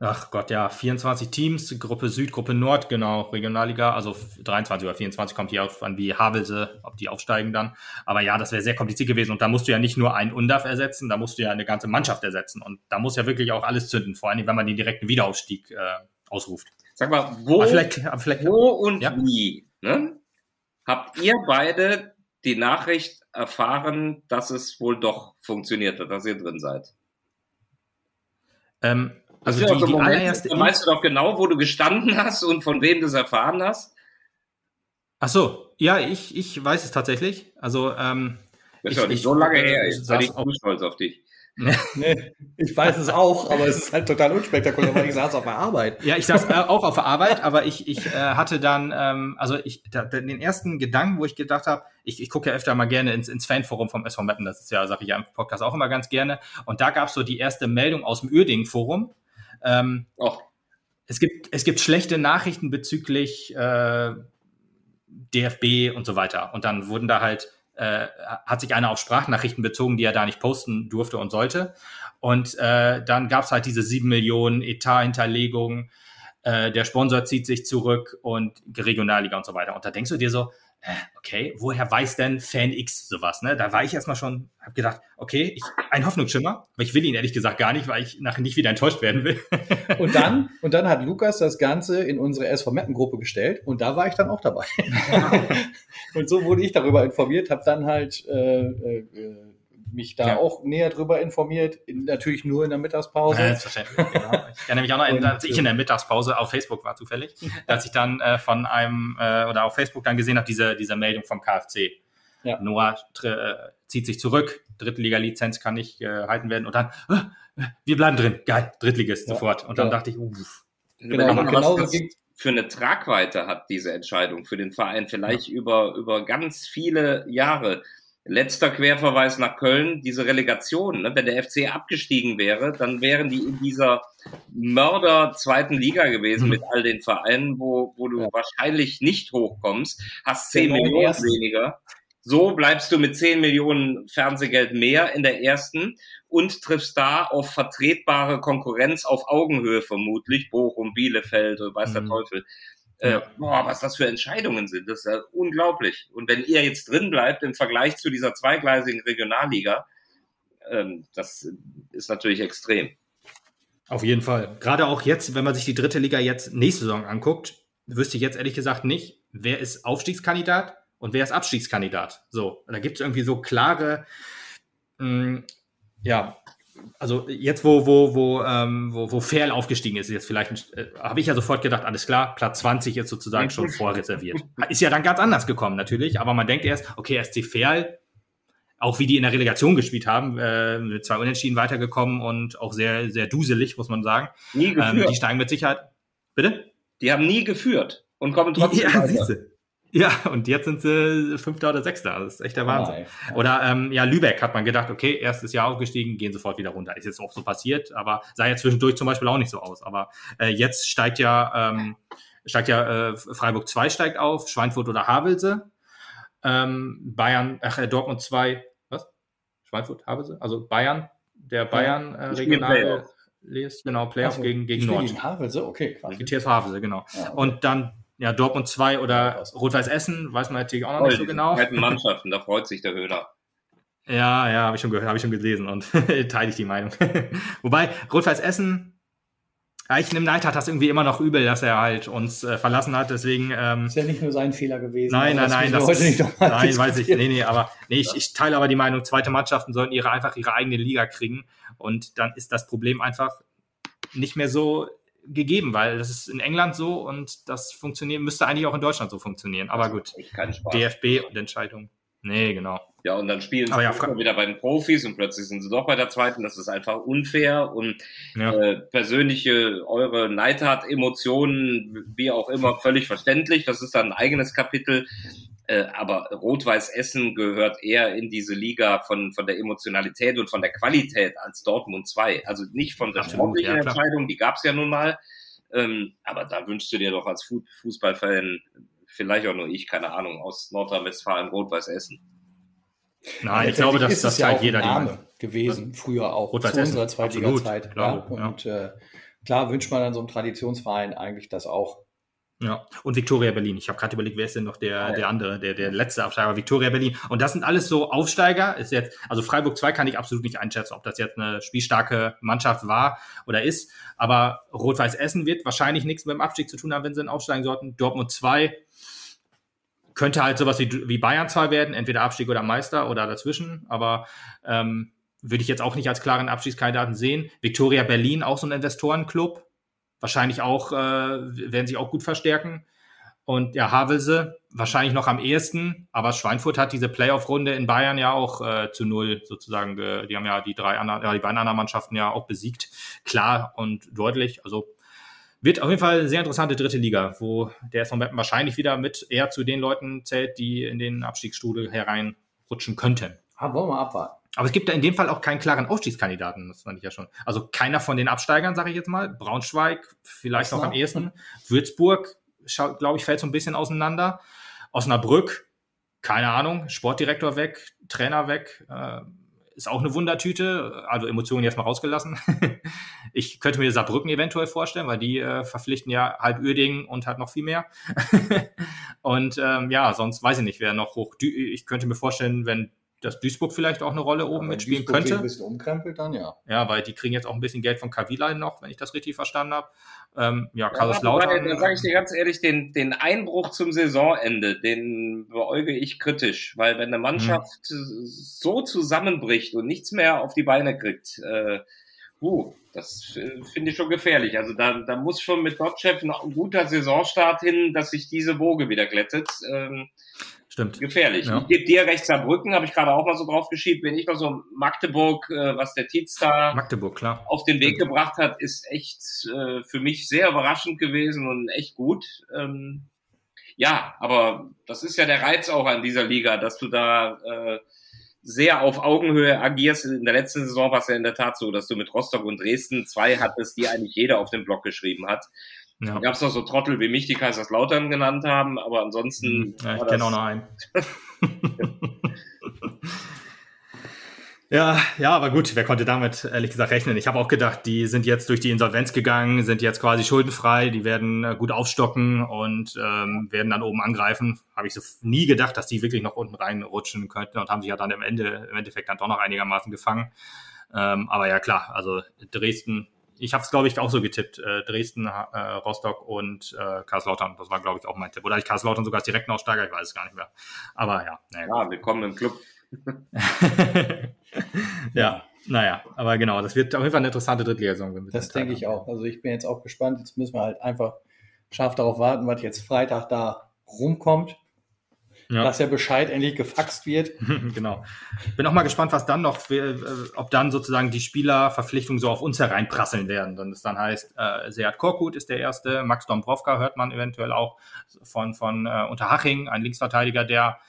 [SPEAKER 3] Ach Gott, ja, 24 Teams, Gruppe Süd, Gruppe Nord, genau, Regionalliga, also 23 oder 24 kommt hier auf an, wie Havelse, ob die aufsteigen dann. Aber ja, das wäre sehr kompliziert gewesen und da musst du ja nicht nur einen UNDAF ersetzen, da musst du ja eine ganze Mannschaft ersetzen und da muss ja wirklich auch alles zünden, vor allem wenn man den direkten Wiederaufstieg äh, ausruft.
[SPEAKER 2] Sag mal, wo, vielleicht, vielleicht, wo und ja? wie ne? habt ihr beide die Nachricht erfahren, dass es wohl doch funktioniert hat, dass ihr drin seid?
[SPEAKER 3] Ähm, also die, die allererste.
[SPEAKER 2] Da weißt du doch genau, wo du gestanden hast und von wem du es erfahren hast.
[SPEAKER 3] Ach so, ja, ich, ich weiß es tatsächlich. Also ähm,
[SPEAKER 2] das ist ich, nicht so lange her. Ich bin ich stolz auf dich.
[SPEAKER 1] Nee, ich weiß es auch, aber es ist halt total unspektakulär, weil ich saß auf der Arbeit.
[SPEAKER 3] Ja, ich saß äh, auch auf der Arbeit, aber ich, ich äh, hatte dann, ähm, also ich, da, den ersten Gedanken, wo ich gedacht habe, ich, ich gucke ja öfter mal gerne ins, ins Fanforum vom SV Meppen, das ist ja, sage ich ja im Podcast auch immer ganz gerne. Und da gab es so die erste Meldung aus dem Uerdingen-Forum. Ähm, oh. es, gibt, es gibt schlechte Nachrichten bezüglich äh, DFB und so weiter. Und dann wurden da halt äh, hat sich einer auf Sprachnachrichten bezogen, die er da nicht posten durfte und sollte. Und äh, dann gab es halt diese sieben Millionen Etat-Hinterlegung, äh, der Sponsor zieht sich zurück und Regionalliga und so weiter. Und da denkst du dir so, okay, woher weiß denn Fan X sowas? Ne? Da war ich erstmal schon, hab gedacht, okay, ich, ein Hoffnungsschimmer, aber ich will ihn ehrlich gesagt gar nicht, weil ich nachher nicht wieder enttäuscht werden will. (laughs)
[SPEAKER 1] und dann, und dann hat Lukas das Ganze in unsere SV Meppen Gruppe gestellt und da war ich dann auch dabei. (laughs) und so wurde ich darüber informiert, habe dann halt äh, äh, mich da ja. auch näher drüber informiert, in, natürlich nur in der Mittagspause. Ja,
[SPEAKER 3] selbstverständlich, genau. Ich kann nämlich auch noch, (laughs) in, als ich in der Mittagspause auf Facebook war zufällig, dass ich dann äh, von einem, äh, oder auf Facebook dann gesehen habe, diese, diese Meldung vom KfC. Ja. Noah äh, zieht sich zurück, Drittliga-Lizenz kann nicht äh, halten werden und dann, äh, wir bleiben drin, geil, Drittligist ja. sofort. Und dann dachte ich, uff.
[SPEAKER 2] Genau, genau für eine Tragweite hat diese Entscheidung für den Verein vielleicht ja. über, über ganz viele Jahre. Letzter Querverweis nach Köln, diese Relegation, ne? wenn der FC abgestiegen wäre, dann wären die in dieser Mörder zweiten Liga gewesen mhm. mit all den Vereinen, wo, wo du ja. wahrscheinlich nicht hochkommst, hast zehn Millionen ersten. weniger. So bleibst du mit 10 Millionen Fernsehgeld mehr in der ersten und triffst da auf vertretbare Konkurrenz auf Augenhöhe vermutlich, Bochum, Bielefeld, weiß der mhm. Teufel. Äh, boah, was das für Entscheidungen sind, das ist ja unglaublich. Und wenn ihr jetzt drin bleibt im Vergleich zu dieser zweigleisigen Regionalliga, ähm, das ist natürlich extrem.
[SPEAKER 3] Auf jeden Fall. Gerade auch jetzt, wenn man sich die dritte Liga jetzt nächste Saison anguckt, wüsste ich jetzt ehrlich gesagt nicht, wer ist Aufstiegskandidat und wer ist Abstiegskandidat. So, da gibt es irgendwie so klare, mh, hm, ja, also jetzt, wo, wo, wo, ähm, wo, wo Ferl aufgestiegen ist, jetzt vielleicht, äh, habe ich ja sofort gedacht, alles klar, Platz 20 ist sozusagen schon vorreserviert. (laughs) Ist ja dann ganz anders gekommen natürlich, aber man denkt erst, okay, SC Ferl, auch wie die in der Relegation gespielt haben, äh, mit zwei Unentschieden weitergekommen und auch sehr, sehr duselig, muss man sagen. Nie geführt. Ähm, die steigen mit Sicherheit. Bitte?
[SPEAKER 2] Die haben nie geführt und kommen trotzdem ja. Siehste.
[SPEAKER 3] Ja, und jetzt sind sie Fünfter oder Sechster. Das ist echt der Wahnsinn. Oh. Oder ähm, ja, Lübeck hat man gedacht, okay, erstes Jahr aufgestiegen, gehen sofort wieder runter. Ist jetzt auch so passiert, aber sah ja zwischendurch zum Beispiel auch nicht so aus. Aber äh, jetzt steigt ja, ähm, steigt ja äh, Freiburg 2 steigt auf, Schweinfurt oder Havelse. Ähm, Bayern, ach, äh, Dortmund 2, was? Schweinfurt, Havelse? Also Bayern, der Bayern äh, regionale Playoff. genau, Playoff also, gegen, gegen Nord. Gegen
[SPEAKER 1] Havelse, okay,
[SPEAKER 3] quasi. Die TSV Havelse, genau. Ja, okay. Und dann ja, Dortmund 2 oder Rot-Weiß Essen, weiß man natürlich auch noch nicht so genau.
[SPEAKER 2] Die (laughs) Mannschaften, da freut sich der Höhler.
[SPEAKER 3] Ja, ja, habe ich schon gehört, habe ich schon gelesen und (laughs) teile ich die Meinung. (laughs) Wobei, Rot-Weiß Essen, ja, ich nehme Neidhardt das irgendwie immer noch übel, dass er halt uns äh, verlassen hat, deswegen. Ähm,
[SPEAKER 1] ist ja nicht nur sein Fehler gewesen.
[SPEAKER 3] Nein, nein, nein, das heute ist, nicht nein, weiß ich, nee, nee, aber nee, ich, ich teile aber die Meinung, zweite Mannschaften sollten ihre einfach ihre eigene Liga kriegen und dann ist das Problem einfach nicht mehr so gegeben, weil das ist in England so und das funktioniert, müsste eigentlich auch in Deutschland so funktionieren. Aber gut, DFB und Entscheidung. Nee, genau.
[SPEAKER 2] Ja, und dann spielen sie ja, wieder bei den Profis und plötzlich sind sie doch bei der zweiten. Das ist einfach unfair und ja. äh, persönliche, eure Neidhardt-Emotionen, wie auch immer, völlig verständlich. Das ist dann ein eigenes Kapitel. Äh, aber Rot-Weiß Essen gehört eher in diese Liga von, von der Emotionalität und von der Qualität als Dortmund 2. Also nicht von der sportlichen ja, Entscheidung, die gab es ja nun mal. Ähm, aber da wünschst du dir doch als Fußballfan, vielleicht auch nur ich, keine Ahnung, aus Nordrhein-Westfalen Rot-Weiß Essen.
[SPEAKER 1] Nein, ich glaube, dass das ja halt jeder Name gewesen, früher auch
[SPEAKER 3] Rot zu unserer
[SPEAKER 1] Zweitliga-Zeit. Ja. Und ja. Äh, klar wünscht man an so einem Traditionsverein eigentlich das auch.
[SPEAKER 3] Ja, und Victoria Berlin. Ich habe gerade überlegt, wer ist denn noch der, oh, der andere, der, der letzte Absteiger, Victoria Berlin. Und das sind alles so Aufsteiger. Ist jetzt, also Freiburg 2 kann ich absolut nicht einschätzen, ob das jetzt eine spielstarke Mannschaft war oder ist. Aber Rot-Weiß Essen wird wahrscheinlich nichts mit dem Abstieg zu tun haben, wenn sie aufsteigen sollten. Dortmund 2 könnte halt sowas wie, wie Bayern 2 werden, entweder Abstieg oder Meister oder dazwischen. Aber ähm, würde ich jetzt auch nicht als klaren Abstiegskandidaten sehen. Victoria Berlin, auch so ein Investorenclub wahrscheinlich auch, äh, werden sich auch gut verstärken. Und ja, Havelse wahrscheinlich noch am ehesten, aber Schweinfurt hat diese Playoff-Runde in Bayern ja auch äh, zu null sozusagen. Äh, die haben ja die drei anderen, ja, die beiden anderen Mannschaften ja auch besiegt. Klar und deutlich. Also wird auf jeden Fall eine sehr interessante dritte Liga, wo der SV Meppen wahrscheinlich wieder mit eher zu den Leuten zählt, die in den Abstiegsstudel hereinrutschen könnten.
[SPEAKER 1] Aber wollen wir abwarten.
[SPEAKER 3] Aber es gibt da in dem Fall auch keinen klaren Aufstiegskandidaten, das fand ich ja schon. Also keiner von den Absteigern, sage ich jetzt mal. Braunschweig, vielleicht noch am ehesten. Würzburg, glaube ich, fällt so ein bisschen auseinander. Osnabrück, keine Ahnung, Sportdirektor weg, Trainer weg, äh, ist auch eine Wundertüte. Also Emotionen jetzt mal rausgelassen. (laughs) ich könnte mir Saarbrücken eventuell vorstellen, weil die äh, verpflichten ja halb Uerdingen und halt noch viel mehr. (laughs) und ähm, ja, sonst weiß ich nicht, wer noch hoch. Ich könnte mir vorstellen, wenn dass Duisburg vielleicht auch eine Rolle oben
[SPEAKER 1] Wenn
[SPEAKER 3] mitspielen
[SPEAKER 1] Duisburg
[SPEAKER 3] könnte.
[SPEAKER 1] ein bisschen umkrempelt, dann ja.
[SPEAKER 3] Ja, weil die kriegen jetzt auch ein bisschen Geld von Kavila noch, wenn ich das richtig verstanden habe. Ähm, ja,
[SPEAKER 2] Ja,
[SPEAKER 3] Kaiserslautern.
[SPEAKER 2] Da sage ich dir ganz ehrlich, den, den Einbruch zum Saisonende, den beäuge ich kritisch, weil wenn eine Mannschaft so zusammenbricht und nichts mehr auf die Beine kriegt, äh, uh, das äh, finde ich schon gefährlich. Also da, da muss schon mit Dotchev noch ein guter Saisonstart hin, dass sich diese Woge wieder glättet. Ähm,
[SPEAKER 3] Stimmt.
[SPEAKER 2] gefährlich.
[SPEAKER 3] Ja.
[SPEAKER 2] Ich gebe dir recht, Saarbrücken, habe ich gerade auch mal so drauf geschiebt, wenn ich noch so Magdeburg, äh, was der Tietz da
[SPEAKER 3] Magdeburg, klar.
[SPEAKER 2] auf den Weg gebracht hat, ist echt äh, für mich sehr überraschend gewesen und echt gut. Ähm, ja, aber das ist ja der Reiz auch an dieser Liga, dass du da äh, sehr auf Augenhöhe agierst. In der letzten Saison war es ja in der Tat so, dass du mit Rostock und Dresden zwei hattest, die eigentlich jeder auf dem Blog geschrieben hat.
[SPEAKER 3] Ja.
[SPEAKER 2] Da gab es noch so Trottel wie mich, die Kaiserslautern genannt haben, aber ansonsten.
[SPEAKER 3] Mhm. Ja, ich kenne auch noch einen. (laughs) ja, ja, aber gut, wer konnte damit ehrlich gesagt rechnen? Ich habe auch gedacht, die sind jetzt durch die Insolvenz gegangen, sind jetzt quasi schuldenfrei, die werden äh, gut aufstocken und ähm, werden dann oben angreifen. Habe ich so nie gedacht, dass die wirklich noch unten reinrutschen könnten und haben sich ja dann im, Ende, im Endeffekt dann doch noch einigermaßen gefangen. Ähm, aber ja, klar, also Dresden, ich habe es, glaube ich, auch so getippt. Äh, Dresden, äh, Rostock und äh, Karlslautern. Das war, glaube ich, auch mein Tipp. Oder ich Karlslautern sogar als direkten Aussteiger, ich weiß es gar nicht mehr. Aber ja, naja.
[SPEAKER 2] Ja, willkommen im Club. (laughs)
[SPEAKER 3] ja, naja, aber genau, das wird auf jeden Fall eine interessante Drittligasaison. wenn wir
[SPEAKER 1] Das
[SPEAKER 3] den
[SPEAKER 1] denke
[SPEAKER 3] Teil
[SPEAKER 1] ich
[SPEAKER 3] haben.
[SPEAKER 1] auch. Also ich bin jetzt auch gespannt. Jetzt müssen wir halt einfach scharf darauf warten, was jetzt Freitag da rumkommt.
[SPEAKER 3] Ja.
[SPEAKER 1] Dass der Bescheid endlich gefaxt wird. (laughs)
[SPEAKER 3] genau. Bin auch mal gespannt, was dann noch, äh, ob dann sozusagen die Spielerverpflichtungen so auf uns hereinprasseln werden. Dann es dann heißt, äh, Seat Korkut ist der erste, Max Dombrovka hört man eventuell auch von, von äh, Unterhaching, ein Linksverteidiger, der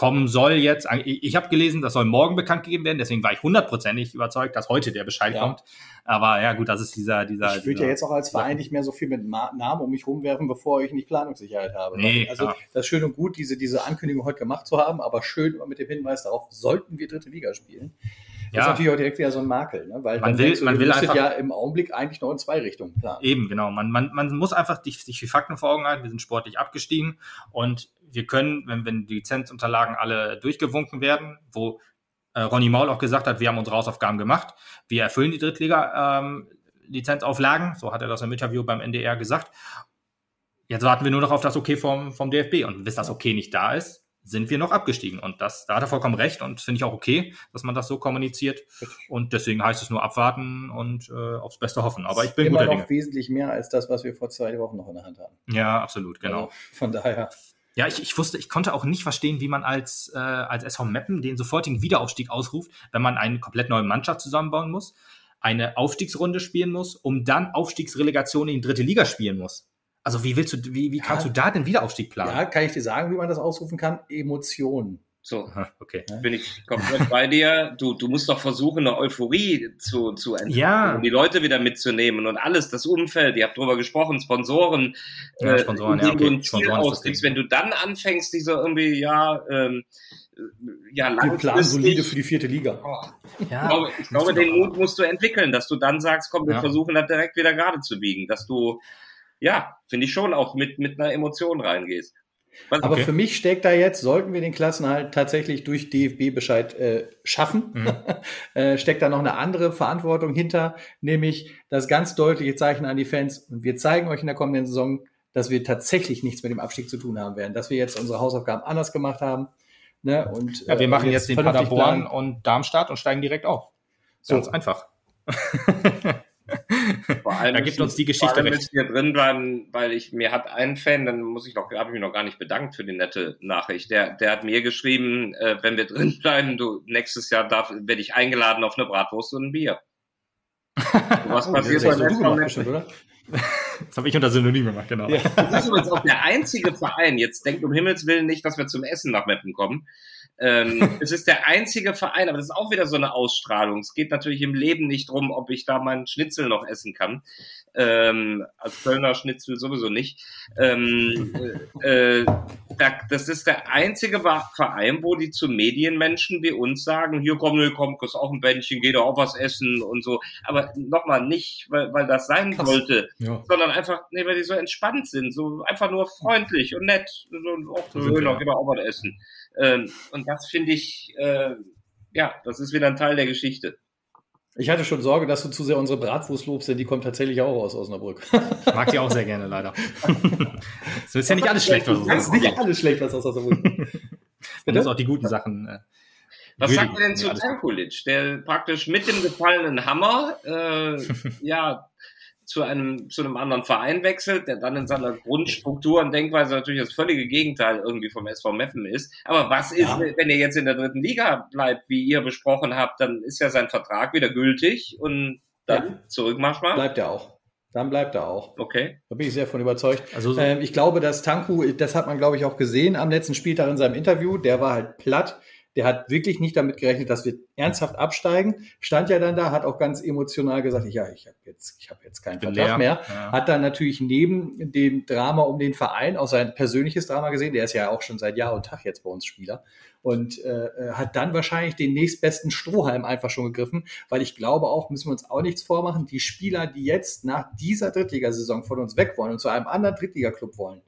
[SPEAKER 3] kommen soll jetzt. Ich, habe gelesen, das soll morgen bekannt gegeben werden, deswegen war ich hundertprozentig überzeugt, dass heute der Bescheid
[SPEAKER 1] Ja.
[SPEAKER 3] kommt. Aber ja, gut, das ist dieser, dieser.
[SPEAKER 1] Ich würde ja jetzt auch als Verein nicht mehr so viel mit Namen um mich rumwerfen, bevor ich nicht Planungssicherheit habe.
[SPEAKER 3] Nee,
[SPEAKER 1] also
[SPEAKER 3] klar.
[SPEAKER 1] das ist schön und gut, diese, diese Ankündigung heute gemacht zu haben, aber schön immer mit dem Hinweis darauf, sollten wir dritte Liga spielen. Das
[SPEAKER 3] Ja.
[SPEAKER 1] ist natürlich auch direkt wieder so ein Makel, ne? weil
[SPEAKER 3] Man will-
[SPEAKER 1] denkst
[SPEAKER 3] man will einfach-
[SPEAKER 1] ja im Augenblick eigentlich noch in zwei Richtungen planen.
[SPEAKER 3] Eben, genau. Man, man, man muss einfach die, sich die Fakten vor Augen halten. Wir sind sportlich abgestiegen und wir können, wenn, wenn die Lizenzunterlagen alle durchgewunken werden, wo äh, Ronny Maul auch gesagt hat, wir haben unsere Hausaufgaben gemacht, wir erfüllen die Drittliga-Lizenzauflagen, so hat er das im Interview beim NDR gesagt. Jetzt warten wir nur noch auf das Okay vom, vom DFB und bis das Okay nicht da ist, sind wir noch abgestiegen. Und das, da hat er vollkommen recht und finde ich auch okay, dass man das so kommuniziert. Und deswegen heißt es nur abwarten und äh, aufs Beste hoffen. Aber ich bin
[SPEAKER 1] immer
[SPEAKER 3] guter
[SPEAKER 1] noch
[SPEAKER 3] Dinge.
[SPEAKER 1] wesentlich mehr als das, was wir vor zwei Wochen noch in der Hand hatten.
[SPEAKER 3] Ja, absolut, genau.
[SPEAKER 1] Also von daher.
[SPEAKER 3] Ja, ich, ich wusste, ich konnte auch nicht verstehen, wie man als, äh, als SV Meppen den sofortigen Wiederaufstieg ausruft, wenn man eine komplett neue Mannschaft zusammenbauen muss, eine Aufstiegsrunde spielen muss, um dann Aufstiegsrelegation in die dritte Liga spielen muss. Also wie willst du, wie, wie
[SPEAKER 1] Ja.
[SPEAKER 3] kannst du da den Wiederaufstieg
[SPEAKER 1] Ja,
[SPEAKER 3] planen?
[SPEAKER 1] kann ich dir sagen, wie man das ausrufen kann? Emotionen.
[SPEAKER 2] So,
[SPEAKER 3] Aha, Okay.
[SPEAKER 2] bin ich komplett bei dir. Du, du musst doch versuchen, eine Euphorie zu, zu entwickeln,
[SPEAKER 3] Ja.
[SPEAKER 2] um die Leute wieder mitzunehmen und alles, das Umfeld, ihr habt drüber gesprochen, Sponsoren,
[SPEAKER 3] Ja, Sponsoren,
[SPEAKER 2] indem
[SPEAKER 3] ja, okay.
[SPEAKER 2] du
[SPEAKER 3] Sponsoren
[SPEAKER 2] ausgibst, wenn du dann anfängst, diese irgendwie, ja, ähm, ja,
[SPEAKER 1] Wir planen solide für die vierte Liga.
[SPEAKER 2] Oh,
[SPEAKER 3] Ja,
[SPEAKER 2] ich glaube, ich glaube den Mut musst du entwickeln, dass du dann sagst, komm, wir
[SPEAKER 3] Ja.
[SPEAKER 2] versuchen das direkt wieder gerade zu biegen, dass du, ja, finde ich schon, auch mit, mit einer Emotion reingehst. Was,
[SPEAKER 1] Aber
[SPEAKER 3] Okay.
[SPEAKER 1] für mich steckt da jetzt, sollten wir den Klassenhalt tatsächlich durch DFB-Bescheid äh, schaffen,
[SPEAKER 3] Mhm. (laughs)
[SPEAKER 1] äh, steckt da noch eine andere Verantwortung hinter, nämlich das ganz deutliche Zeichen an die Fans. Und wir zeigen euch in der kommenden Saison, dass wir tatsächlich nichts mit dem Abstieg zu tun haben werden, dass wir jetzt unsere Hausaufgaben anders gemacht haben. Ne? Und,
[SPEAKER 3] Ja, wir
[SPEAKER 1] äh,
[SPEAKER 3] machen jetzt den
[SPEAKER 1] vernünftig
[SPEAKER 3] Paderborn
[SPEAKER 1] planen.
[SPEAKER 3] und Darmstadt und steigen direkt auf.
[SPEAKER 1] So.
[SPEAKER 3] Ganz einfach. (laughs)
[SPEAKER 2] Vor allem
[SPEAKER 3] Da gibt uns die Geschichte recht.
[SPEAKER 2] müssen wir drin bleiben, weil ich mir hat ein Fan, dann muss ich noch, habe ich mich noch gar nicht bedankt für die nette Nachricht. Der, der hat mir geschrieben, äh, wenn wir drin bleiben, du nächstes Jahr darf, werde ich eingeladen auf eine Bratwurst und ein Bier. (laughs) Was
[SPEAKER 1] Oh,
[SPEAKER 2] passiert beim SV
[SPEAKER 3] Das habe ich unter Synonym gemacht, genau.
[SPEAKER 1] Ja.
[SPEAKER 2] Das ist übrigens auch der einzige Verein. Jetzt denkt um Himmels Willen nicht, dass wir zum Essen nach Meppen kommen. Ähm, (laughs) es ist der einzige Verein, aber das ist auch wieder so eine Ausstrahlung. Es geht natürlich im Leben nicht drum, ob ich da meinen Schnitzel noch essen kann. Ähm, als Kölner Schnitzel sowieso nicht. Ähm, äh, äh, das ist der einzige Verein, wo die zu Medienmenschen wie uns sagen, hier komm, ne, komm, kriegst auch ein Bändchen, geh doch auch was essen und so. Aber nochmal nicht, weil, weil das sein Krass. sollte, ja. sondern einfach, nee, weil die so entspannt sind, so einfach nur freundlich und nett. So, auch so schön, geh doch auch was essen. Ähm, und das finde ich, äh, ja, das ist wieder ein Teil der Geschichte.
[SPEAKER 1] Ich hatte schon Sorge, dass du zu sehr unsere Bratwurst lobst, denn die kommt tatsächlich auch aus Osnabrück.
[SPEAKER 3] Ich mag die auch sehr gerne, leider. so ist ja nicht alles schlecht,
[SPEAKER 1] was aus Osnabrück ist. nicht alles schlecht, was aus Osnabrück
[SPEAKER 3] Man (laughs) muss auch die guten Sachen. Äh,
[SPEAKER 2] was sagt ihr denn zu Tankulic, der praktisch mit dem gefallenen Hammer äh, (laughs) ja zu einem, zu einem anderen Verein wechselt, der dann in seiner Grundstruktur und Denkweise natürlich das völlige Gegenteil irgendwie vom SV Meppen ist. Aber was ist, ja. wenn er jetzt in der dritten Liga bleibt, wie ihr besprochen habt, dann ist ja sein Vertrag wieder gültig und dann ja. zurück machbar?
[SPEAKER 1] Bleibt er auch. Dann bleibt er auch.
[SPEAKER 2] Okay.
[SPEAKER 1] Da bin ich sehr von überzeugt. Also so ähm, ich glaube, dass Tanku, das hat man, glaube ich, auch gesehen am letzten Spieltag in seinem Interview, der war halt platt der hat wirklich nicht damit gerechnet, dass wir ernsthaft absteigen. Stand ja dann da, hat auch ganz emotional gesagt, ja, ich habe jetzt, ich habe jetzt keinen Vertrag leer. mehr. Ja. Hat dann natürlich neben dem Drama um den Verein auch sein persönliches Drama gesehen. Der ist ja auch schon seit Jahr und Tag jetzt bei uns Spieler und äh, äh, hat dann wahrscheinlich den nächstbesten Strohhalm einfach schon gegriffen, weil ich glaube auch, müssen wir uns auch nichts vormachen, die Spieler, die jetzt nach dieser Drittligasaison von uns weg wollen und zu einem anderen Drittligaklub wollen,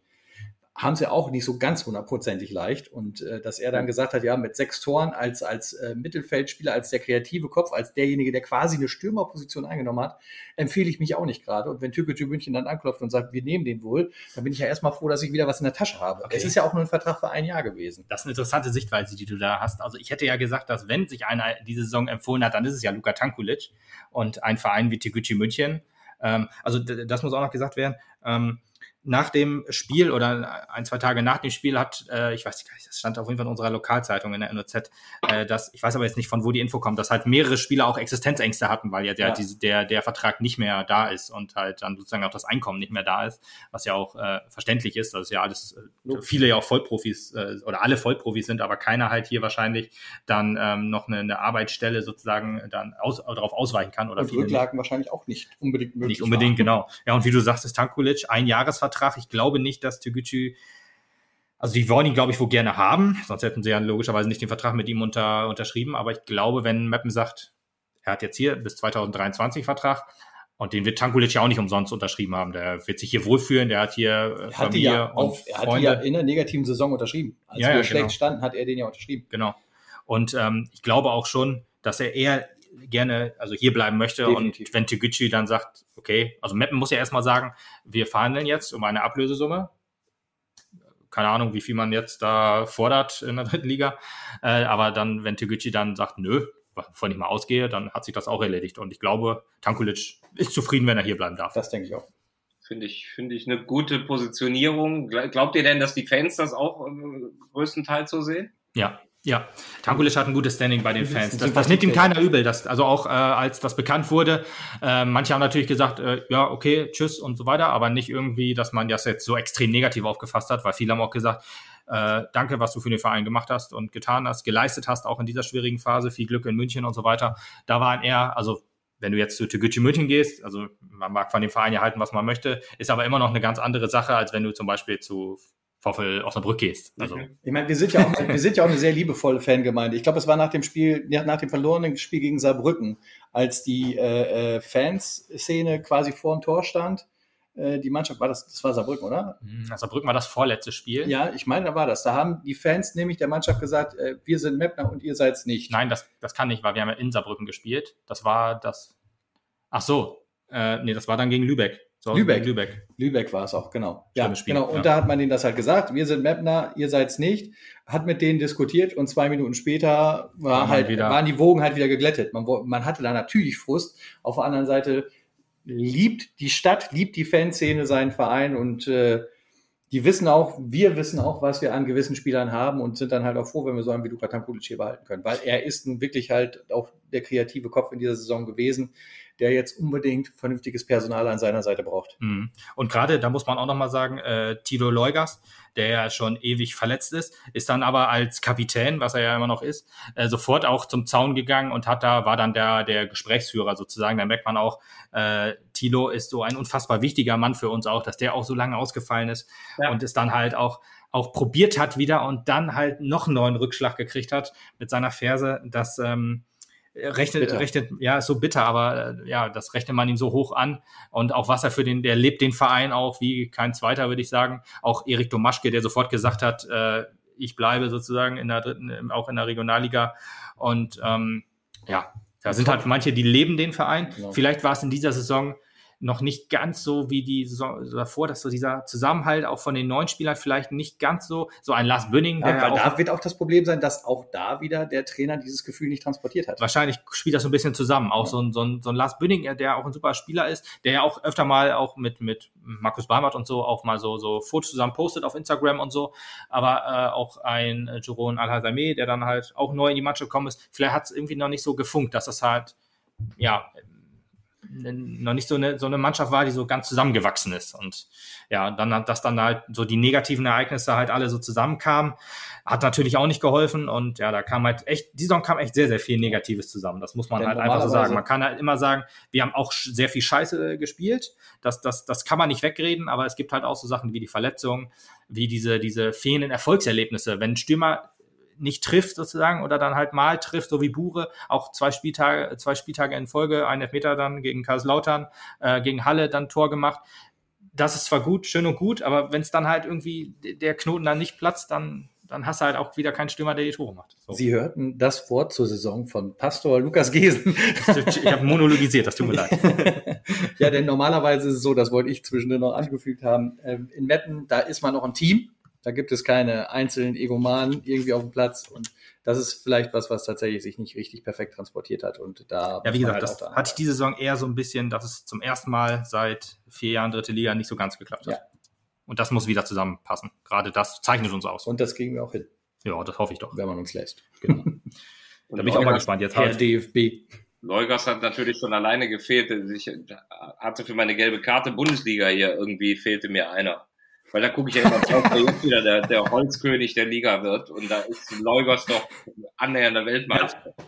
[SPEAKER 1] haben sie auch nicht so ganz hundertprozentig leicht. Und äh, dass er dann gesagt hat, ja, mit sechs Toren als, als äh, Mittelfeldspieler, als der kreative Kopf, als derjenige, der quasi eine Stürmerposition eingenommen hat, empfehle ich mich auch nicht gerade. Und wenn Türkgücü München dann anklopft und sagt, wir nehmen den wohl, dann bin ich ja erstmal froh, dass ich wieder was in der Tasche habe. Okay. Es ist ja auch nur ein Vertrag für ein Jahr gewesen.
[SPEAKER 3] Das ist eine interessante Sichtweise, die du da hast. Also ich hätte ja gesagt, dass wenn sich einer diese Saison empfohlen hat, dann ist es ja Luka Tankulic und ein Verein wie Türkgücü München. Ähm, also das muss auch noch gesagt werden. Ähm, nach dem Spiel oder ein, zwei Tage nach dem Spiel hat, äh, ich weiß gar nicht, das stand auf jeden Fall in unserer Lokalzeitung in der NOZ, äh, dass, ich weiß aber jetzt nicht, von wo die Info kommt, dass halt mehrere Spieler auch Existenzängste hatten, weil ja der, ja. Diese, der, der Vertrag nicht mehr da ist und halt dann sozusagen auch das Einkommen nicht mehr da ist, was ja auch äh, verständlich ist. Das ist ja alles, äh, viele ja auch Vollprofis äh, oder alle Vollprofis sind, aber keiner halt hier wahrscheinlich dann ähm, noch eine, eine Arbeitsstelle sozusagen dann aus, darauf ausweichen kann. Oder
[SPEAKER 1] und Rücklagen nicht. wahrscheinlich auch nicht unbedingt
[SPEAKER 3] möglich. Nicht unbedingt, waren. genau. Ja, und wie du sagst, ist Tankulic ein Jahresvertrag Vertrag. Ich glaube nicht, dass Tegucci, also die wollen ihn, glaube ich, wohl gerne haben, sonst hätten sie ja logischerweise nicht den Vertrag mit ihm unter, unterschrieben. Aber ich glaube, wenn Meppen sagt, er hat jetzt hier bis 2023 Vertrag, und den wird Tankulic ja auch nicht umsonst unterschrieben haben. Der wird sich hier wohlfühlen. Der hat hier
[SPEAKER 1] äh, Familie ja und auf, Er hat Freunde. ja in der negativen Saison unterschrieben. Als ja, wir ja, schlecht genau. standen, hat er den ja unterschrieben.
[SPEAKER 3] Genau. Und ähm, ich glaube auch schon, dass er eher gerne, also hier bleiben möchte. Definitiv. Und wenn Tegucci dann sagt, okay, also Meppen muss ja erstmal sagen, wir verhandeln jetzt um eine Ablösesumme. Keine Ahnung, wie viel man jetzt da fordert in der dritten Liga. Äh, aber dann, wenn Tegucci dann sagt, nö, wovon ich mal ausgehe, dann hat sich das auch erledigt. Und ich glaube, Tankulic ist zufrieden, wenn er hier bleiben darf.
[SPEAKER 1] Das denke ich auch.
[SPEAKER 2] Finde ich, finde ich eine gute Positionierung. Glaubt ihr denn, dass die Fans das auch äh, größtenteils so sehen?
[SPEAKER 3] Ja, ja, Tankulic hat ein gutes Standing bei den Fans. Das, das nimmt ihm keiner übel. Das, also auch äh, als das bekannt wurde, äh, manche haben natürlich gesagt, äh, ja, okay, tschüss und so weiter, aber nicht irgendwie, dass man das jetzt so extrem negativ aufgefasst hat, weil viele haben auch gesagt, äh, danke, was du für den Verein gemacht hast und getan hast, geleistet hast, auch in dieser schwierigen Phase, viel Glück in München und so weiter. Da waren eher, also wenn du jetzt zu Tegucci München gehst, also man mag von dem Verein ja halten, was man möchte, ist aber immer noch eine ganz andere Sache, als wenn du zum Beispiel zu VfL Osnabrück gehst. Also.
[SPEAKER 1] Ich meine, wir sind ja auch, wir sind ja auch eine sehr liebevolle Fangemeinde. Ich glaube, es war nach dem Spiel, nach dem verlorenen Spiel gegen Saarbrücken, als die äh, äh, Fanszene quasi vor dem Tor stand. Äh, die Mannschaft war das, das war Saarbrücken, oder?
[SPEAKER 3] Mhm, Saarbrücken war das vorletzte Spiel.
[SPEAKER 1] Ja, ich meine, da war das. Da haben die Fans nämlich der Mannschaft gesagt, äh, wir sind Mapner und ihr seid's nicht.
[SPEAKER 3] Nein, das, das kann nicht, weil wir haben ja in Saarbrücken gespielt. Das war das. Ach so, äh, nee, das war dann gegen Lübeck.
[SPEAKER 1] So, Lübeck. Lübeck. Lübeck war es auch, genau. Ja, Spiel, genau. Und ja. da hat man denen das halt gesagt. Wir sind Mapner, ihr seid's nicht. Hat mit denen diskutiert und zwei Minuten später war halt, wieder. waren die Wogen halt wieder geglättet. Man, man hatte da natürlich Frust. Auf der anderen Seite liebt die Stadt, liebt die Fanszene seinen Verein und äh, die wissen auch, wir wissen auch, was wir an gewissen Spielern haben und sind dann halt auch froh, wenn wir so einen wie Luka Tankulic hier behalten können, weil er ist nun wirklich halt auch der kreative Kopf in dieser Saison gewesen der jetzt unbedingt vernünftiges Personal an seiner Seite braucht.
[SPEAKER 3] Mhm. Und gerade, da muss man auch nochmal sagen, äh, Tilo Leugas, der ja schon ewig verletzt ist, ist dann aber als Kapitän, was er ja immer noch ist, äh, sofort auch zum Zaun gegangen und hat da, war dann der, der Gesprächsführer sozusagen. Da merkt man auch, äh, Tilo ist so ein unfassbar wichtiger Mann für uns auch, dass der auch so lange ausgefallen ist ja. und ist dann halt auch auch probiert hat wieder und dann halt noch einen neuen Rückschlag gekriegt hat mit seiner Ferse. Das ähm, rechnet, bitter. rechnet, ja, ist so bitter, aber äh, ja, das rechnet man ihm so hoch an. Und auch was er für den, der lebt den Verein auch wie kein zweiter, würde ich sagen. Auch Erik Domaschke, der sofort gesagt hat, äh, ich bleibe sozusagen in der dritten, auch in der Regionalliga. Und ähm, ja, da sind halt manche, die leben den Verein. Genau. Vielleicht war es in dieser Saison noch nicht ganz so wie die Saison davor, dass so dieser Zusammenhalt auch von den neuen Spielern vielleicht nicht ganz so, so ein Lars Bünning.
[SPEAKER 1] Ja, weil da wird auch das Problem sein, dass auch da wieder der Trainer dieses Gefühl nicht transportiert hat.
[SPEAKER 3] Wahrscheinlich spielt das so ein bisschen zusammen. Auch ja. so, ein, so, ein, so ein Lars Bünning, der auch ein super Spieler ist, der ja auch öfter mal auch mit, mit Markus Barmert und so auch mal so, so Fotos zusammen postet auf Instagram und so. Aber äh, auch ein äh, Jeroen Al-Hazameh, der dann halt auch neu in die Mannschaft gekommen ist, vielleicht hat es irgendwie noch nicht so gefunkt, dass das halt ja, noch nicht so eine, so eine Mannschaft war, die so ganz zusammengewachsen ist. Und ja, dann, dass dann halt so die negativen Ereignisse halt alle so zusammenkamen, hat natürlich auch nicht geholfen. Und ja, da kam halt echt, die Saison kam echt sehr, sehr viel Negatives zusammen. Das muss man Denn halt einfach so sagen. Man kann halt immer sagen, wir haben auch sehr viel Scheiße gespielt. Das, das, das kann man nicht wegreden, aber es gibt halt auch so Sachen wie die Verletzungen, wie diese, diese fehlenden Erfolgserlebnisse. Wenn ein Stürmer nicht trifft sozusagen oder dann halt mal trifft, so wie Bure, auch zwei Spieltage, zwei Spieltage in Folge, ein Elfmeter dann gegen Karlslautern, äh, gegen Halle dann Tor gemacht. Das ist zwar gut, schön und gut, aber wenn es dann halt irgendwie der Knoten dann nicht platzt, dann dann hast du halt auch wieder keinen Stürmer, der die Tore macht.
[SPEAKER 1] So. Sie hörten das Wort zur Saison von Pastor Lukas Gesen.
[SPEAKER 3] Ich habe monologisiert, das tut mir leid. (laughs)
[SPEAKER 1] ja, denn normalerweise ist es so, das wollte ich zwischendurch noch angefügt haben. Ähm, in Metten, da ist man noch ein Team. Da gibt es keine einzelnen Egomanen irgendwie auf dem Platz und das ist vielleicht was, was tatsächlich sich nicht richtig perfekt transportiert hat und da.
[SPEAKER 3] Ja, wie gesagt, halt das da hatte ich diese Saison eher so ein bisschen, dass es zum ersten Mal seit vier Jahren dritte Liga nicht so ganz geklappt hat. Ja. Und das muss wieder zusammenpassen. Gerade das zeichnet uns aus.
[SPEAKER 1] Und das kriegen wir auch hin.
[SPEAKER 3] Ja, das hoffe ich doch.
[SPEAKER 1] Wenn man uns lässt. Genau. (laughs)
[SPEAKER 3] da bin ich auch mal gespannt. Jetzt
[SPEAKER 2] Herr halt. DFB. Leugers hat natürlich schon alleine gefehlt. Ich hatte für meine gelbe Karte Bundesliga hier irgendwie fehlte mir einer. Weil da gucke ich ja immer drauf, wer jetzt wieder der, der Holzkönig der Liga wird. Und da ist Leugers doch annähernder Weltmeister.
[SPEAKER 3] Ja.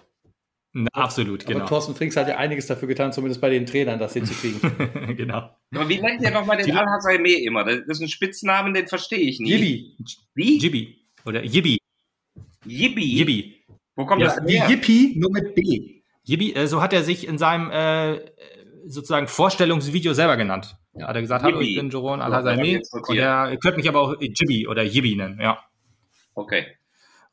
[SPEAKER 3] Absolut,
[SPEAKER 1] genau. Aber Thorsten Frings hat ja einiges dafür getan, zumindest bei den Trainern, das hinzukriegen. (laughs)
[SPEAKER 2] genau. Aber wie nennt ihr nochmal den Al-Hasaime immer? Das ist ein Spitznamen, den verstehe ich nicht.
[SPEAKER 3] Yibi. Wie? Yibi. Oder Yibi.
[SPEAKER 2] Yibi.
[SPEAKER 3] Yibi.
[SPEAKER 1] Wo kommt ja, das her? Yippie, nur mit B.
[SPEAKER 3] Yibi, äh, so hat er sich in seinem äh, sozusagen Vorstellungsvideo selber genannt. Ja. Hat er gesagt, hallo, ich bin Joron Al-Hazami. Und er könnte mich aber auch Jibi oder Yibi nennen, ja.
[SPEAKER 2] Okay.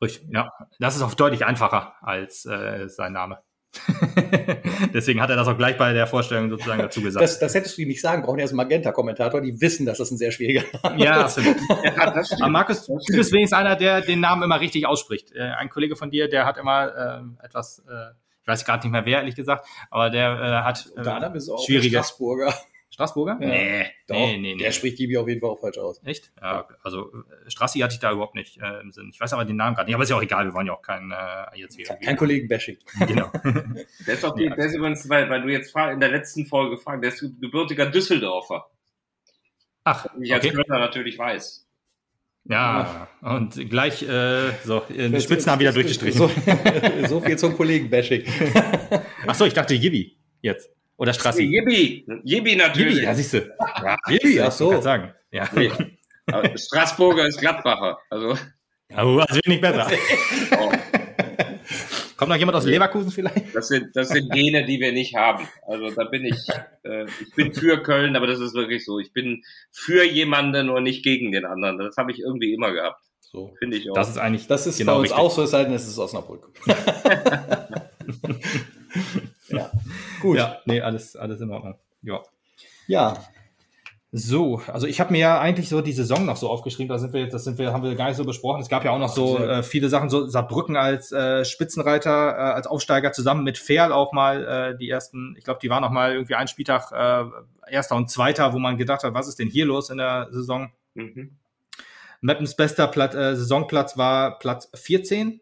[SPEAKER 3] Richtig, ja. Das ist auch deutlich einfacher als äh, sein Name. (laughs) Deswegen hat er das auch gleich bei der Vorstellung sozusagen dazu gesagt.
[SPEAKER 1] Das, das hättest du ihm nicht sagen brauchen. Er ist ein Magenta-Kommentator. Die wissen, dass das ein sehr schwieriger
[SPEAKER 3] Name ist. Ja, absolut. ja, (laughs) Aber Markus, du bist wenigstens einer, der den Namen immer richtig ausspricht. Äh, ein Kollege von dir, der hat immer äh, etwas, äh, ich weiß gerade nicht mehr wer, ehrlich gesagt, aber der äh, hat
[SPEAKER 1] äh, schwierige.
[SPEAKER 3] Straßburger. Straßburger?
[SPEAKER 1] Ja. Nee, Doch, nee, nee, Der nee. spricht Gibi auf jeden Fall auch falsch aus.
[SPEAKER 3] Echt? Ja, also äh, Strassi hatte ich da überhaupt nicht äh, im Sinn. Ich weiß aber den Namen gerade nicht, aber ist ja auch egal, wir wollen ja auch kein äh,
[SPEAKER 1] jetzt hier. Kein Kollegen-Bashing. (laughs)
[SPEAKER 3] Genau. (laughs)
[SPEAKER 2] der ist, auch die, der ist übrigens, weil, weil du jetzt in der letzten Folge fragst, der ist gebürtiger Düsseldorfer.
[SPEAKER 3] Ach,
[SPEAKER 2] ich als okay. Kölner natürlich weiß.
[SPEAKER 3] Ja, Ach. und gleich äh, so, den Spitznamen wieder durchgestrichen.
[SPEAKER 1] So, (laughs) so viel zum Kollegen-Bashing.
[SPEAKER 3] Ach so, ich dachte Yibi jetzt. Oder Strassi?
[SPEAKER 2] Yibi. Yibi natürlich.
[SPEAKER 3] Yibi, ja, siehst du.
[SPEAKER 1] Ja, Yibi, ach so.
[SPEAKER 3] Ich sagen. Ja.
[SPEAKER 2] Nee. Straßburger ist Gladbacher. Also.
[SPEAKER 3] Aber also nicht besser. (laughs) oh. Kommt noch jemand aus Leverkusen vielleicht?
[SPEAKER 2] Das sind, das sind Gene, die wir nicht haben. Also da bin ich, äh, ich bin für Köln, aber das ist wirklich so. Ich bin für jemanden und nicht gegen den anderen. Das habe ich irgendwie immer gehabt.
[SPEAKER 3] So. Finde ich auch.
[SPEAKER 1] Das ist eigentlich, das ist genau bei uns richtig. auch so, es sei denn, es ist Osnabrück. (laughs) (laughs)
[SPEAKER 3] ja. (laughs) Gut. Ja, nee, alles, alles in Ordnung. Ja.
[SPEAKER 1] Ja.
[SPEAKER 3] So, also ich habe mir ja eigentlich so die Saison noch so aufgeschrieben, da sind wir jetzt, das sind wir, haben wir gar nicht so besprochen. Es gab ja auch noch so äh, viele Sachen, so Saarbrücken als äh, Spitzenreiter, äh, als Aufsteiger zusammen mit Ferl auch mal äh, die ersten, ich glaube, die waren noch mal irgendwie ein Spieltag äh, erster und zweiter, wo man gedacht hat, was ist denn hier los in der Saison? Mhm. Meppens bester Platt, äh, Saisonplatz war Platz 14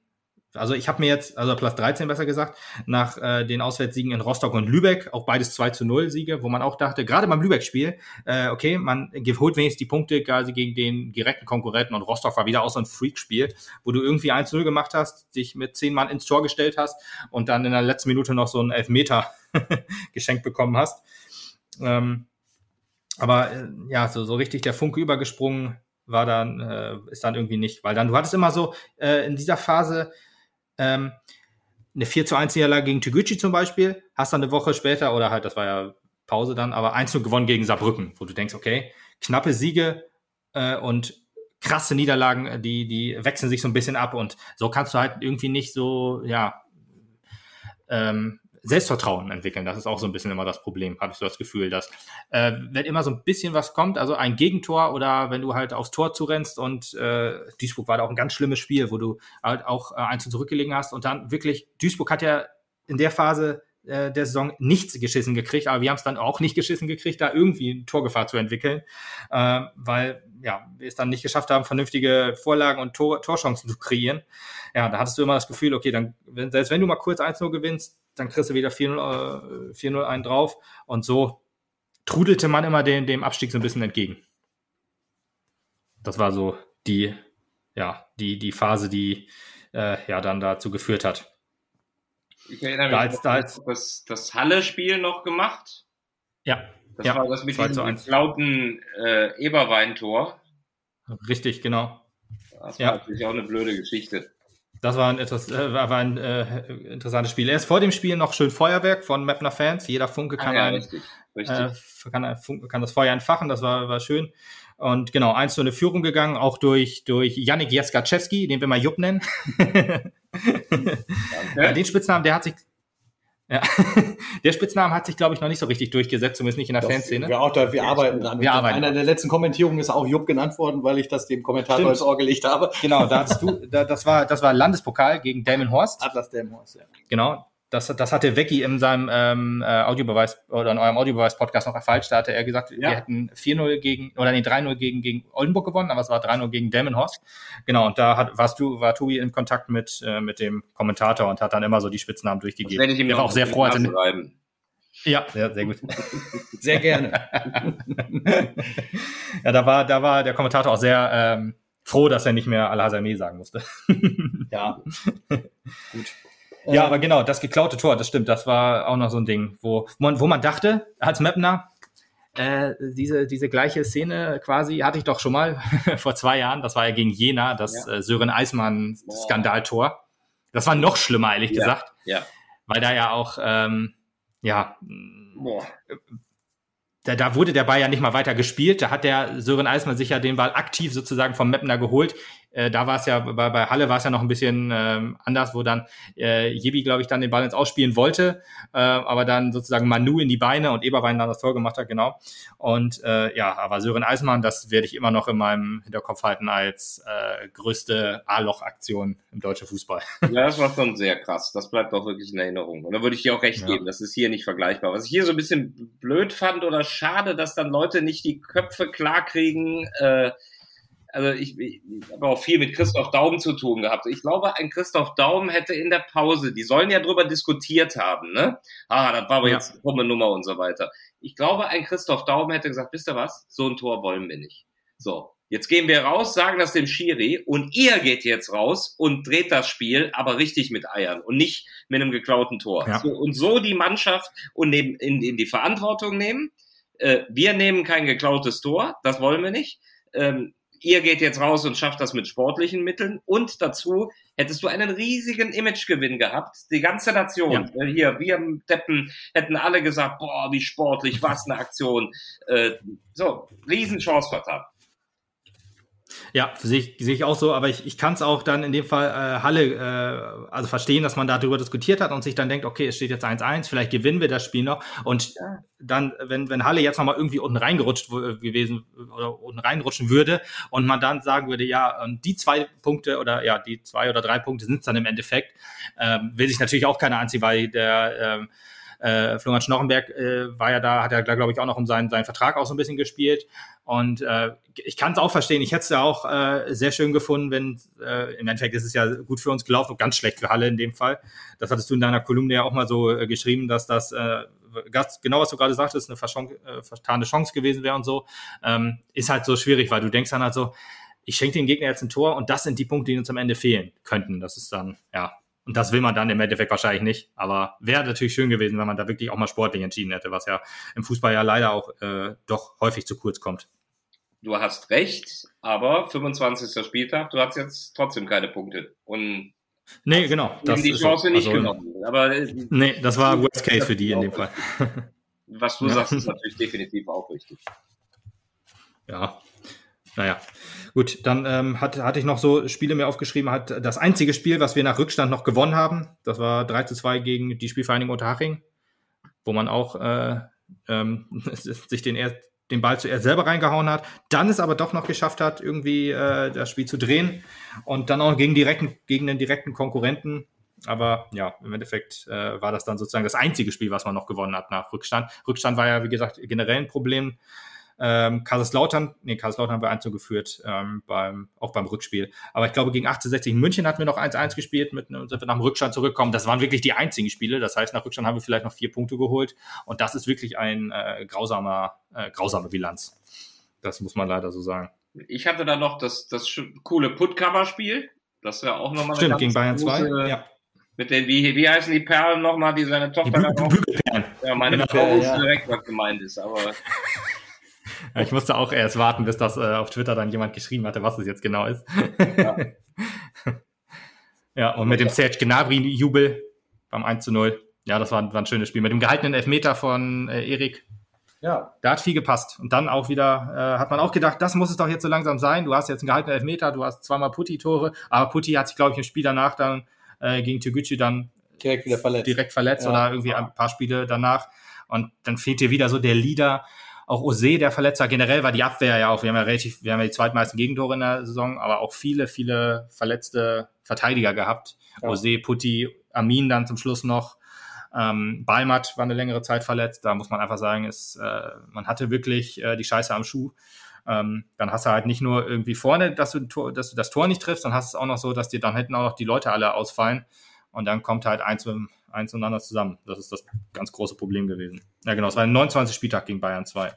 [SPEAKER 3] also ich habe mir jetzt, also Platz 13 besser gesagt, nach äh, den Auswärtssiegen in Rostock und Lübeck, auch beides 2 zu 0 Siege, wo man auch dachte, gerade beim Lübeck-Spiel, äh, okay, man holt wenigstens die Punkte quasi gegen den direkten Konkurrenten und Rostock war wieder auch so ein Freak-Spiel, wo du irgendwie 1-0 gemacht hast, dich mit zehn Mann ins Tor gestellt hast und dann in der letzten Minute noch so einen Elfmeter (laughs) geschenkt bekommen hast. Ähm, aber äh, ja, so, so richtig der Funke übergesprungen war dann, äh, ist dann irgendwie nicht, weil dann, du hattest immer so äh, in dieser Phase, ähm, eine 4 zu 1 Niederlage gegen Toguchi zum Beispiel, hast dann eine Woche später, oder halt, das war ja Pause dann, aber 1 zu gewonnen gegen Saarbrücken, wo du denkst, okay, knappe Siege äh, und krasse Niederlagen, die, die wechseln sich so ein bisschen ab und so kannst du halt irgendwie nicht so, ja, ähm, Selbstvertrauen entwickeln. Das ist auch so ein bisschen immer das Problem, habe ich so das Gefühl, dass äh, wenn immer so ein bisschen was kommt, also ein Gegentor oder wenn du halt aufs Tor zurennst und äh, Duisburg war da auch ein ganz schlimmes Spiel, wo du halt auch äh, eins zurückgelegen hast und dann wirklich, Duisburg hat ja in der Phase äh, der Saison nichts geschissen gekriegt, aber wir haben es dann auch nicht geschissen gekriegt, da irgendwie Torgefahr zu entwickeln, äh, weil ja, wir es dann nicht geschafft haben, vernünftige Vorlagen und Tor Torchancen zu kreieren. Ja, da hattest du immer das Gefühl, okay, dann, wenn, selbst wenn du mal kurz 1-0 gewinnst, dann kriegst du wieder 4-0 äh, einen drauf und so trudelte man immer dem, dem Abstieg so ein bisschen entgegen. Das war so die, ja, die, die Phase, die äh, ja dann dazu geführt hat.
[SPEAKER 2] Ich erinnere mich, da als, da als, das, das Halle-Spiel noch gemacht.
[SPEAKER 3] Ja.
[SPEAKER 2] Das
[SPEAKER 3] ja,
[SPEAKER 2] war das mit diesem lauten äh, Eberwein-Tor.
[SPEAKER 3] Richtig, genau.
[SPEAKER 2] Das war ja. natürlich auch eine blöde Geschichte.
[SPEAKER 3] Das war ein, etwas, äh, war ein äh, interessantes Spiel. Erst vor dem Spiel noch schön Feuerwerk von Mapner Fans. Jeder Funke kann, ah, ja, ein, richtig, richtig. Äh, kann, kann, das Feuer entfachen. Das war, war schön. Und genau, eins zu eine Führung gegangen, auch durch, durch Yannick Jeskaczewski, den wir mal Jupp nennen. (laughs) (laughs) ja, den Spitznamen, der hat sich, ja. (laughs) Der Spitzname hat sich, glaube ich, noch nicht so richtig durchgesetzt, zumindest nicht in der Doch, Fanszene.
[SPEAKER 1] Wir, auch da, wir arbeiten dran.
[SPEAKER 3] Wir arbeiten.
[SPEAKER 1] Einer der letzten Kommentierungen ist auch Jupp genannt worden, weil ich das dem Kommentator Stimmt. ins Ohr gelegt habe.
[SPEAKER 3] Genau, da hattest du, da, das war, das war Landespokal gegen Damon Horst.
[SPEAKER 1] Atlas Damon Horst, ja.
[SPEAKER 3] Genau, das, das hatte Vecchi in seinem ähm, äh, Audiobeweis oder in eurem Audiobeweis-Podcast noch falsch. Da hatte er gesagt, ja. wir hätten 4-0 gegen, oder nee, 3-0 gegen, gegen Oldenburg gewonnen, aber es war 3-0 gegen Delmenhorst. Genau, und da hat, warst du, war Tobi in Kontakt mit, äh, mit dem Kommentator und hat dann immer so die Spitznamen durchgegeben. Das
[SPEAKER 2] ich ihm
[SPEAKER 3] der
[SPEAKER 2] war auch sehr froh. Hatte,
[SPEAKER 3] ja, ja, sehr gut. (laughs)
[SPEAKER 1] sehr gerne. (laughs)
[SPEAKER 3] ja, da war, da war der Kommentator auch sehr ähm, froh, dass er nicht mehr Al-Hazami sagen musste.
[SPEAKER 1] ja, (laughs)
[SPEAKER 3] gut. Ja, aber genau, das geklaute Tor, das stimmt, das war auch noch so ein Ding, wo man, wo man dachte, als Mapner, äh, diese, diese gleiche Szene quasi hatte ich doch schon mal (laughs) vor zwei Jahren, das war ja gegen Jena, das ja. äh, Sören Eismann-Skandaltor. Das war noch schlimmer, ehrlich ja. gesagt.
[SPEAKER 2] Ja.
[SPEAKER 3] Weil da ja auch, ähm, ja, Boah da, da wurde der Ball ja nicht mal weiter gespielt. Da hat der Sören Eismann sich ja den Ball aktiv sozusagen vom Mapner geholt. Äh, da war es ja, bei, bei Halle war es ja noch ein bisschen ähm, anders, wo dann äh, Jebi, glaube ich, dann den Ball ins Ausspielen wollte, äh, aber dann sozusagen Manu in die Beine und Eberwein dann das Tor gemacht hat, genau. Und äh, ja, aber Sören Eismann, das werde ich immer noch in meinem Hinterkopf halten als äh, größte A-Loch-Aktion im deutschen Fußball. (laughs)
[SPEAKER 2] Ja, das war schon sehr krass. Das bleibt auch wirklich in Erinnerung. Und da würde ich dir auch recht ja. geben, das ist hier nicht vergleichbar. Was ich hier so ein bisschen blöd fand oder schade, dass dann Leute nicht die Köpfe klar kriegen, äh, also ich, ich habe auch viel mit Christoph Daum zu tun gehabt. Ich glaube, ein Christoph Daum hätte in der Pause, die sollen ja drüber diskutiert haben, ne? Ah, das war aber ja. jetzt eine krumme Nummer und so weiter. Ich glaube, ein Christoph Daum hätte gesagt, wisst ihr was? So ein Tor wollen wir nicht. So. Jetzt gehen wir raus, sagen das dem Schiri und ihr geht jetzt raus und dreht das Spiel, aber richtig mit Eiern und nicht mit einem geklauten Tor. Ja. So, und so die Mannschaft und neben, in, in die Verantwortung nehmen. Äh, wir nehmen kein geklautes Tor, das wollen wir nicht. Ähm, ihr geht jetzt raus und schafft das mit sportlichen Mitteln und dazu hättest du einen riesigen Imagegewinn gehabt. Die ganze Nation, ja. Äh, hier, wir Deppen hätten alle gesagt, boah, wie sportlich, was eine Aktion. Äh, so, Riesenchance vertan.
[SPEAKER 3] Ja, sehe ich, sehe ich auch so, aber ich, ich kann es auch dann in dem Fall äh, Halle, äh, also verstehen, dass man darüber diskutiert hat und sich dann denkt, okay, es steht jetzt 1-1, vielleicht gewinnen wir das Spiel noch. Und ja. dann, wenn, wenn Halle jetzt nochmal irgendwie unten reingerutscht gewesen oder unten reinrutschen würde und man dann sagen würde, ja, die zwei Punkte oder ja, die zwei oder drei Punkte sind es dann im Endeffekt, ähm, will sich natürlich auch keiner anziehen, weil der ähm, äh, Florian Schnorrenberg äh, war ja da, hat ja, glaube ich, auch noch um seinen, seinen Vertrag auch so ein bisschen gespielt. Und äh, ich kann es auch verstehen. Ich hätte es ja auch äh, sehr schön gefunden, wenn äh, im Endeffekt ist es ja gut für uns gelaufen und ganz schlecht für Halle in dem Fall. Das hattest du in deiner Kolumne ja auch mal so äh, geschrieben, dass das äh, genau was du gerade sagtest, eine äh, vertane Chance gewesen wäre und so. Ähm, ist halt so schwierig, weil du denkst dann halt so, ich schenke dem Gegner jetzt ein Tor und das sind die Punkte, die uns am Ende fehlen könnten. Das ist dann, ja, und das will man dann im Endeffekt wahrscheinlich nicht. Aber wäre natürlich schön gewesen, wenn man da wirklich auch mal sportlich entschieden hätte, was ja im Fußball ja leider auch äh, doch häufig zu kurz kommt.
[SPEAKER 2] Du hast recht, aber 25. Spieltag, du hast jetzt trotzdem keine Punkte. Und
[SPEAKER 3] nee, genau.
[SPEAKER 2] Das die Chance so, nicht also, genommen.
[SPEAKER 3] Aber, äh, nee, das war Worst Case für die in dem (laughs) Fall.
[SPEAKER 2] Was du ja. sagst, ist natürlich definitiv auch richtig.
[SPEAKER 3] Ja, naja, gut, dann ähm, hat, hatte ich noch so Spiele mir aufgeschrieben, hat das einzige Spiel, was wir nach Rückstand noch gewonnen haben, das war 3 zu 2 gegen die Spielvereinigung Unterhaching, wo man auch äh, ähm, (laughs) sich den, er, den Ball zuerst selber reingehauen hat, dann es aber doch noch geschafft hat, irgendwie äh, das Spiel zu drehen und dann auch gegen, direkten, gegen den direkten Konkurrenten. Aber ja, im Endeffekt äh, war das dann sozusagen das einzige Spiel, was man noch gewonnen hat nach Rückstand. Rückstand war ja, wie gesagt, generell ein Problem ähm, Kaiserslautern, nee, Kaiserslautern haben wir 1 geführt, ähm, beim, auch beim Rückspiel. Aber ich glaube, gegen 1860 in München hatten wir noch 1-1 gespielt, mit, sind wir nach dem Rückstand zurückkommen. Das waren wirklich die einzigen Spiele. Das heißt, nach Rückstand haben wir vielleicht noch vier Punkte geholt. Und das ist wirklich ein äh, grausamer, äh, grausame Bilanz. Das muss man leider so sagen.
[SPEAKER 2] Ich hatte da noch das, das coole Putcover-Spiel. Das wäre auch nochmal
[SPEAKER 3] Stimmt, gegen Bayern 2,
[SPEAKER 2] ja. Mit den, wie, wie heißen die Perlen nochmal, die seine Tochter
[SPEAKER 3] da auch?
[SPEAKER 2] Ja, meine genau. Frau ja. direkt, was gemeint ist, aber (laughs)
[SPEAKER 3] ich musste auch erst warten, bis das äh, auf Twitter dann jemand geschrieben hatte, was es jetzt genau ist. Ja, (laughs) ja und mit dem Serge Gnabry-Jubel beim 1 zu 0. Ja, das war, war, ein schönes Spiel. Mit dem gehaltenen Elfmeter von äh, Erik. Ja. Da hat viel gepasst. Und dann auch wieder, äh, hat man auch gedacht, das muss es doch jetzt so langsam sein. Du hast jetzt einen gehaltenen Elfmeter, du hast zweimal Putti-Tore, aber Putti hat sich, glaube ich, im Spiel danach dann äh, gegen Toguchi dann
[SPEAKER 1] direkt wieder verletzt.
[SPEAKER 3] Direkt verletzt ja. oder irgendwie ein paar Spiele danach. Und dann fehlt dir wieder so der Leader, auch Ose, der Verletzer, generell war die Abwehr ja auch, wir haben ja relativ, wir haben ja die zweitmeisten Gegentore in der Saison, aber auch viele, viele verletzte Verteidiger gehabt. Ja. Ose, Putti, Amin dann zum Schluss noch. Ähm, Balmat war eine längere Zeit verletzt. Da muss man einfach sagen, ist, äh, man hatte wirklich äh, die Scheiße am Schuh. Ähm, dann hast du halt nicht nur irgendwie vorne, dass du, dass du das Tor nicht triffst, dann hast du es auch noch so, dass dir dann hinten auch noch die Leute alle ausfallen. Und dann kommt halt eins, eins zueinander zusammen. Das ist das ganz große Problem gewesen. Ja, genau. Es war ein 29. Spieltag gegen Bayern 2.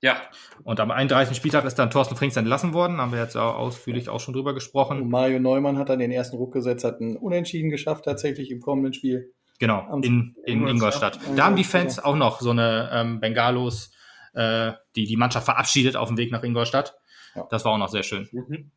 [SPEAKER 3] Ja. Und am 31. Spieltag ist dann Thorsten Frings entlassen worden. Haben wir jetzt auch ausführlich auch schon drüber gesprochen. Und
[SPEAKER 1] Mario Neumann hat dann den ersten Ruck gesetzt, hat einen Unentschieden geschafft tatsächlich im kommenden Spiel.
[SPEAKER 3] Genau, in, in Ingolstadt. Da haben die Fans auch noch so eine ähm, Bengalos, äh, die die Mannschaft verabschiedet auf dem Weg nach Ingolstadt. Ja. Das war auch noch sehr schön. Mhm.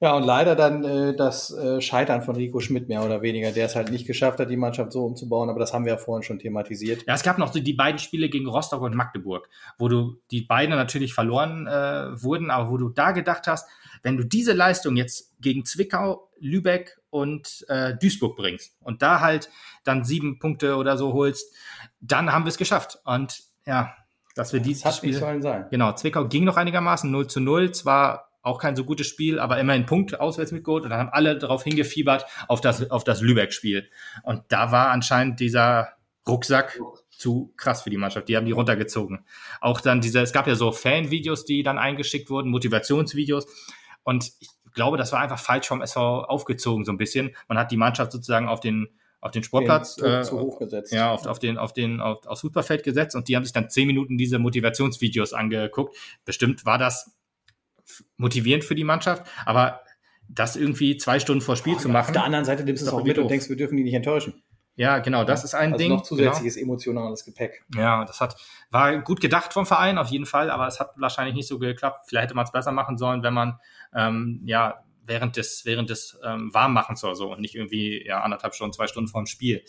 [SPEAKER 1] Ja, und leider dann äh, das äh, Scheitern von Rico Schmidt mehr oder weniger, der es halt nicht geschafft hat, die Mannschaft so umzubauen, aber das haben wir ja vorhin schon thematisiert.
[SPEAKER 3] Ja, es gab noch so die beiden Spiele gegen Rostock und Magdeburg, wo du die beiden natürlich verloren äh, wurden, aber wo du da gedacht hast, wenn du diese Leistung jetzt gegen Zwickau, Lübeck und äh, Duisburg bringst und da halt dann sieben Punkte oder so holst, dann haben wir es geschafft. Und ja, dass wir dieses
[SPEAKER 1] Spiel. Nicht sollen sein.
[SPEAKER 3] Genau, Zwickau ging noch einigermaßen 0 zu 0, zwar auch kein so gutes Spiel, aber immerhin Punkt auswärts mitgeholt und dann haben alle darauf hingefiebert auf das, auf das Lübeck-Spiel. Und da war anscheinend dieser Rucksack zu krass für die Mannschaft. Die haben die runtergezogen. Auch dann diese, es gab ja so Fan-Videos, die dann eingeschickt wurden, Motivationsvideos. Und ich glaube, das war einfach falsch vom SV aufgezogen, so ein bisschen. Man hat die Mannschaft sozusagen auf den, auf den Sportplatz,
[SPEAKER 1] den, äh, zu hoch gesetzt.
[SPEAKER 3] ja, auf, auf den, auf den, auf, aufs Fußballfeld gesetzt und die haben sich dann zehn Minuten diese Motivationsvideos angeguckt. Bestimmt war das motivierend für die Mannschaft, aber das irgendwie zwei Stunden vor Spiel oh, zu machen. Auf
[SPEAKER 1] der anderen Seite nimmst du es auch mit und denkst, wir dürfen die nicht enttäuschen.
[SPEAKER 3] Ja, genau, das ja, ist ein
[SPEAKER 1] also
[SPEAKER 3] Ding.
[SPEAKER 1] Noch zusätzliches genau. emotionales Gepäck.
[SPEAKER 3] Ja, das hat, war gut gedacht vom Verein auf jeden Fall, aber es hat wahrscheinlich nicht so geklappt. Vielleicht hätte man es besser machen sollen, wenn man ähm, ja während des während des ähm, Warmmachens oder so und nicht irgendwie ja anderthalb Stunden, zwei Stunden vor dem Spiel.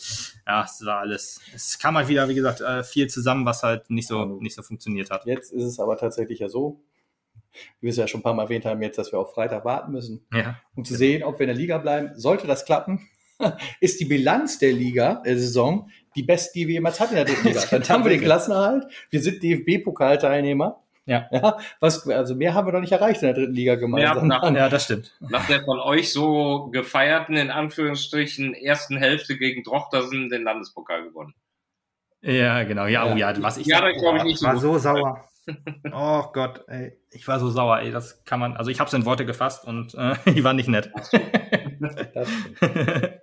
[SPEAKER 3] Ja, es war alles. Es kam halt wieder, wie gesagt, äh, viel zusammen, was halt nicht so nicht so funktioniert hat.
[SPEAKER 1] Jetzt ist es aber tatsächlich ja so, wie wir es ja schon ein paar Mal erwähnt haben, jetzt, dass wir auf Freitag warten müssen, ja. um zu sehen, ob wir in der Liga bleiben. Sollte das klappen, (laughs) ist die Bilanz der Liga, der Saison, die beste, die wir jemals hatten in der dritten Liga. (laughs) Dann haben wir den Klassenerhalt, wir sind DFB-Pokalteilnehmer Ja. (laughs) ja. Was, also mehr haben wir noch nicht erreicht in der dritten Liga gemeinsam.
[SPEAKER 3] Ja, nach, ja, das stimmt.
[SPEAKER 2] Nach der von euch so gefeierten, in Anführungsstrichen, ersten Hälfte gegen Drochtersen den Landespokal gewonnen.
[SPEAKER 3] Ja, genau. Ja, ja. oh ja, was ich.
[SPEAKER 1] Ja, ich glaube ich nicht
[SPEAKER 3] so. war so sauer. Oh Gott, ey. Ich war so sauer, ey. Das kann man, also ich habe es in Worte gefasst und äh, (laughs) die waren nicht nett. Das (laughs)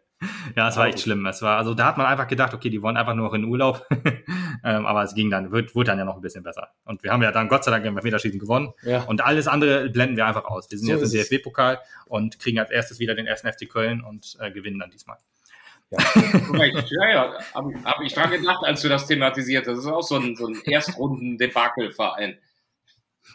[SPEAKER 3] ja, es war echt schlimm. Es war, also da hat man einfach gedacht, okay, die wollen einfach nur noch in Urlaub. (laughs) ähm, aber es ging dann, wird, wurde dann ja noch ein bisschen besser. Und wir haben ja dann Gott sei Dank im Elfmeterschießen gewonnen. Ja. Und alles andere blenden wir einfach aus. Wir sind so jetzt im DFB-Pokal und kriegen als erstes wieder den ersten FC Köln und äh, gewinnen dann diesmal.
[SPEAKER 2] Ja, ja, ja habe hab ich dran gedacht, als du das thematisiert hast. Das ist auch so ein, so ein Erstrunden-Debakel-Verein.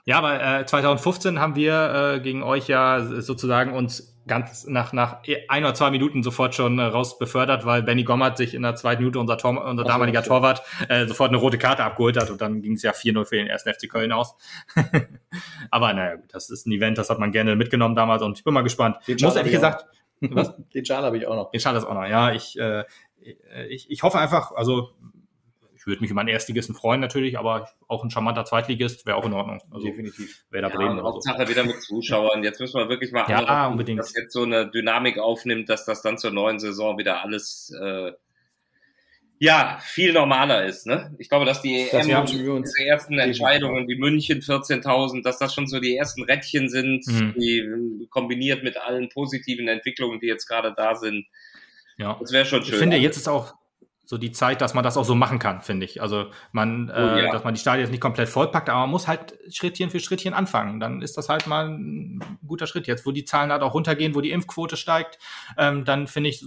[SPEAKER 3] Ja, aber äh, 2015 haben wir äh, gegen euch ja sozusagen uns ganz nach, nach ein oder zwei Minuten sofort schon äh, raus befördert, weil Benny Gommert sich in der zweiten Minute, unser, Tor, unser Ach, damaliger so, Torwart, äh, sofort eine rote Karte abgeholt hat und dann ging es ja 4-0 für den ersten FC Köln aus. (laughs) aber naja, das ist ein Event, das hat man gerne mitgenommen damals und ich bin mal gespannt.
[SPEAKER 1] Den Muss ehrlich gesagt, was? (laughs) Den Schal habe ich auch noch.
[SPEAKER 3] Den Schal ist auch noch, ja. Ich, äh, ich, ich hoffe einfach, also würde mich über einen Erstligisten freuen natürlich, aber auch ein charmanter Zweitligist wäre auch in Ordnung.
[SPEAKER 1] Also, Definitiv.
[SPEAKER 2] Wäre da ja, Bremen Hauptsache so. wieder mit Zuschauern. Jetzt müssen wir wirklich mal
[SPEAKER 3] ja, anrufen, unbedingt.
[SPEAKER 2] dass jetzt so eine Dynamik aufnimmt, dass das dann zur neuen Saison wieder alles äh, ja, viel normaler ist. Ne? Ich glaube, dass die
[SPEAKER 1] das EM, diese
[SPEAKER 2] ersten Entscheidungen wie München 14.000, dass das schon so die ersten Rädchen sind, mhm. die kombiniert mit allen positiven Entwicklungen, die jetzt gerade da sind.
[SPEAKER 3] Ja. Das wäre schon schön. Ich finde, jetzt ist auch so die Zeit, dass man das auch so machen kann, finde ich. Also man, oh, äh, ja. dass man die Stadien jetzt nicht komplett vollpackt, aber man muss halt Schrittchen für Schrittchen anfangen. Dann ist das halt mal ein guter Schritt. Jetzt, wo die Zahlen halt auch runtergehen, wo die Impfquote steigt, ähm, dann finde ich,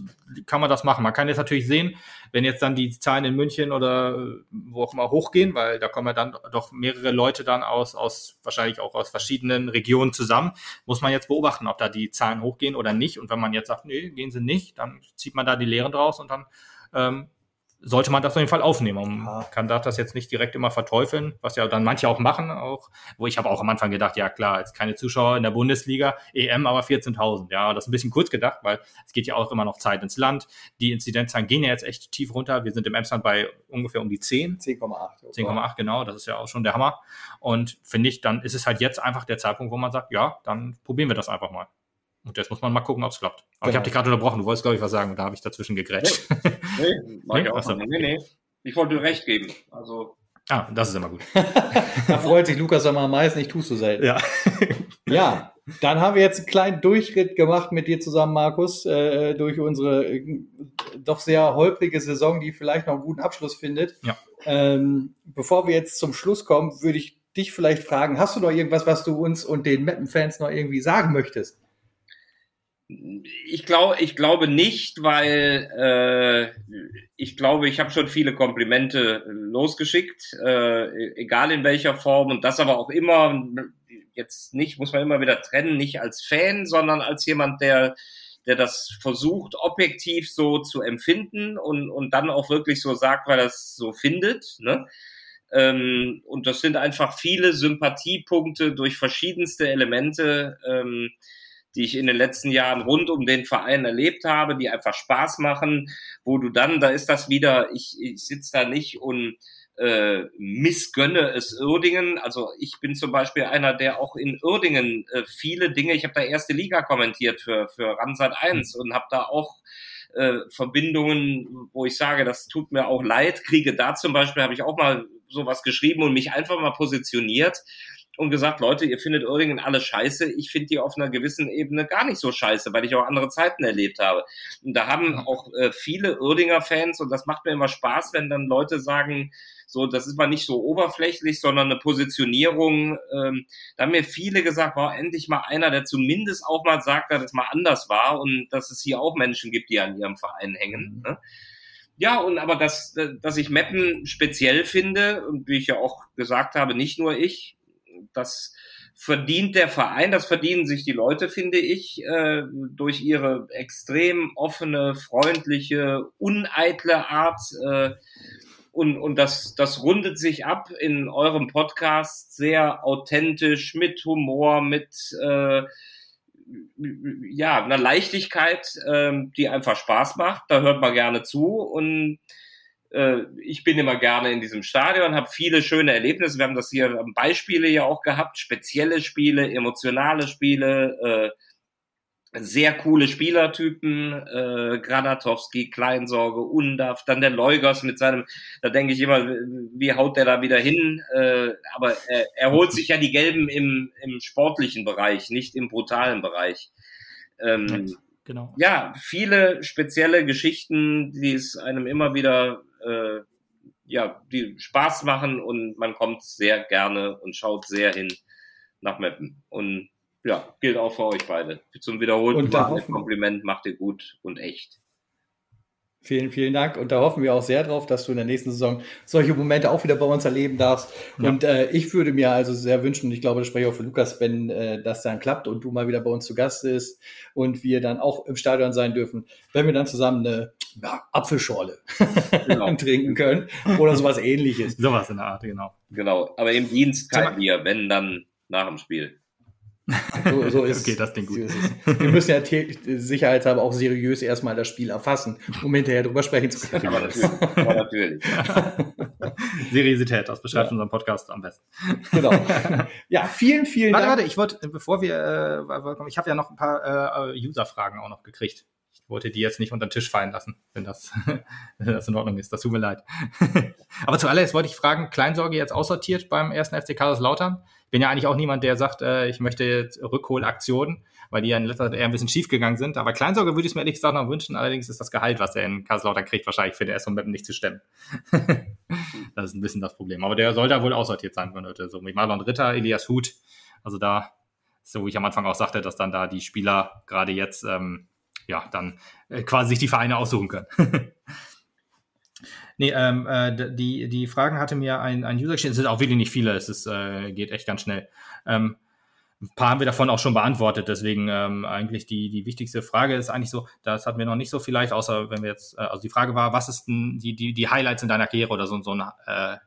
[SPEAKER 3] kann man das machen. Man kann jetzt natürlich sehen, wenn jetzt dann die Zahlen in München oder wo auch immer hochgehen, weil da kommen ja dann doch mehrere Leute dann aus, aus wahrscheinlich auch aus verschiedenen Regionen zusammen, muss man jetzt beobachten, ob da die Zahlen hochgehen oder nicht. Und wenn man jetzt sagt, nee, gehen sie nicht, dann zieht man da die Lehren draus und dann ähm, sollte man das auf jeden Fall aufnehmen. Man kann das jetzt nicht direkt immer verteufeln, was ja dann manche auch machen, auch, wo ich habe auch am Anfang gedacht, ja klar, jetzt keine Zuschauer in der Bundesliga, EM aber 14.000. Ja, das ist ein bisschen kurz gedacht, weil es geht ja auch immer noch Zeit ins Land. Die Inzidenzzahlen gehen ja jetzt echt tief runter. Wir sind im Emsland bei ungefähr um die 10. 10,8. 10,8, genau. Das ist ja auch schon der Hammer. Und finde ich, dann ist es halt jetzt einfach der Zeitpunkt, wo man sagt, ja, dann probieren wir das einfach mal. Und jetzt muss man mal gucken, ob es klappt. Aber genau. ich habe dich gerade unterbrochen. Du wolltest, glaube ich, was sagen. Und da habe ich dazwischen gegrätscht.
[SPEAKER 2] Nee, nee, nee, nee, nee. ich wollte dir recht geben. Also
[SPEAKER 3] Ah, das ist immer gut. (laughs)
[SPEAKER 1] da freut sich Lukas immer am meisten, ich tue so selten.
[SPEAKER 3] Ja. (laughs)
[SPEAKER 1] ja, dann haben wir jetzt einen kleinen Durchritt gemacht mit dir zusammen, Markus, äh, durch unsere äh, doch sehr holprige Saison, die vielleicht noch einen guten Abschluss findet.
[SPEAKER 3] Ja.
[SPEAKER 1] Ähm, bevor wir jetzt zum Schluss kommen, würde ich dich vielleicht fragen, hast du noch irgendwas, was du uns und den Mappen-Fans noch irgendwie sagen möchtest?
[SPEAKER 2] Ich glaube, ich glaube nicht, weil äh, ich glaube, ich habe schon viele Komplimente losgeschickt, äh, egal in welcher Form und das aber auch immer jetzt nicht, muss man immer wieder trennen, nicht als Fan, sondern als jemand, der der das versucht, objektiv so zu empfinden und, und dann auch wirklich so sagt, weil er es so findet. Ne? Ähm, und das sind einfach viele Sympathiepunkte durch verschiedenste Elemente. Ähm, die ich in den letzten Jahren rund um den Verein erlebt habe, die einfach Spaß machen, wo du dann, da ist das wieder, ich, ich sitze da nicht und äh, missgönne es Uerdingen. Also ich bin zum Beispiel einer, der auch in Uerdingen äh, viele Dinge, ich habe da erste Liga kommentiert für, für Ramsat 1 und habe da auch äh, Verbindungen, wo ich sage, das tut mir auch leid, kriege da zum Beispiel, habe ich auch mal sowas geschrieben und mich einfach mal positioniert und gesagt, Leute, ihr findet Uerdingen alle scheiße. Ich finde die auf einer gewissen Ebene gar nicht so scheiße, weil ich auch andere Zeiten erlebt habe. Und da haben auch äh, viele Uerdinger Fans, und das macht mir immer Spaß, wenn dann Leute sagen, so, das ist mal nicht so oberflächlich, sondern eine Positionierung. Ähm, da haben mir viele gesagt, war endlich mal einer, der zumindest auch mal sagt, dass es mal anders war und dass es hier auch Menschen gibt, die an ihrem Verein hängen. Mhm. Ne? Ja, und aber dass, dass ich Meppen speziell finde, und wie ich ja auch gesagt habe, nicht nur ich, das verdient der Verein, das verdienen sich die Leute, finde ich, äh, durch ihre extrem offene, freundliche, uneitle Art. Äh, und, und das, das rundet sich ab in eurem Podcast sehr authentisch, mit Humor, mit äh, ja, einer Leichtigkeit, äh, die einfach Spaß macht. Da hört man gerne zu. Und äh, ich bin immer gerne in diesem Stadion, habe viele schöne Erlebnisse. Wir haben das hier Beispiele ja auch gehabt, spezielle Spiele, emotionale Spiele, äh, sehr coole Spielertypen, äh, Granatowski, Kleinsorge, Undav, dann der Leugers mit seinem, da denke ich immer, wie haut der da wieder hin? Äh, aber er, er holt sich ja die Gelben im, im sportlichen Bereich, nicht im brutalen Bereich. Ähm, genau. Ja, viele spezielle Geschichten, die es einem immer wieder, äh, ja, die Spaß machen und man kommt sehr gerne und schaut sehr hin nach Meppen. Und ja, gilt auch für euch beide. Zum wiederholten Kompliment macht ihr gut und echt.
[SPEAKER 1] Vielen, vielen Dank. Und da hoffen wir auch sehr drauf, dass du in der nächsten Saison solche Momente auch wieder bei uns erleben darfst. Ja. Und äh, ich würde mir also sehr wünschen, und ich glaube, das spreche ich auch für Lukas, wenn äh, das dann klappt und du mal wieder bei uns zu Gast bist und wir dann auch im Stadion sein dürfen, wenn wir dann zusammen eine ja, Apfelschorle genau. (laughs) trinken können oder sowas ähnliches.
[SPEAKER 3] Sowas in der Art, genau.
[SPEAKER 2] Genau. Aber im Dienst kein Bier, wenn dann nach dem Spiel.
[SPEAKER 1] So, so (laughs) ist okay, das klingt gut. Wir müssen ja sicherheitshalber auch seriös erstmal das Spiel erfassen, um hinterher drüber sprechen zu (laughs) können. Aber natürlich. Aber natürlich.
[SPEAKER 3] Seriosität, das beschreibt ja. unseren Podcast am besten.
[SPEAKER 1] Genau. Ja, vielen, vielen
[SPEAKER 3] warte, Dank. Warte, ich wollte, bevor wir, äh, ich habe ja noch ein paar äh, User-Fragen auch noch gekriegt. Ich wollte die jetzt nicht unter den Tisch fallen lassen, wenn das, (laughs) wenn das in Ordnung ist. Das tut mir leid. (laughs) Aber zuallererst wollte ich fragen, Kleinsorge jetzt aussortiert beim ersten FC Lautern bin ja eigentlich auch niemand, der sagt, äh, ich möchte jetzt Rückholaktionen, weil die ja in letzter Zeit eher ein bisschen schief gegangen sind. Aber Kleinsorge würde ich mir ehrlich gesagt noch wünschen. Allerdings ist das Gehalt, was er in Kaiserslautern kriegt, wahrscheinlich für den SV Meppen nicht zu stemmen. (laughs) das ist ein bisschen das Problem. Aber der soll da wohl aussortiert sein von heute. So wie Marlon Ritter, Elias Huth. Also da, so wie ich am Anfang auch sagte, dass dann da die Spieler gerade jetzt, ähm, ja, dann äh, quasi sich die Vereine aussuchen können. (laughs) Nee, ähm, äh, die, die Fragen hatte mir ein, ein User gestellt. Es sind auch wirklich nicht viele, es ist, äh, geht echt ganz schnell. Ähm, ein paar haben wir davon auch schon beantwortet, deswegen ähm, eigentlich die, die wichtigste Frage ist eigentlich so, das hatten wir noch nicht so vielleicht, außer wenn wir jetzt, äh, also die Frage war, was ist denn die, die, die Highlights in deiner Karriere oder so, so ein äh,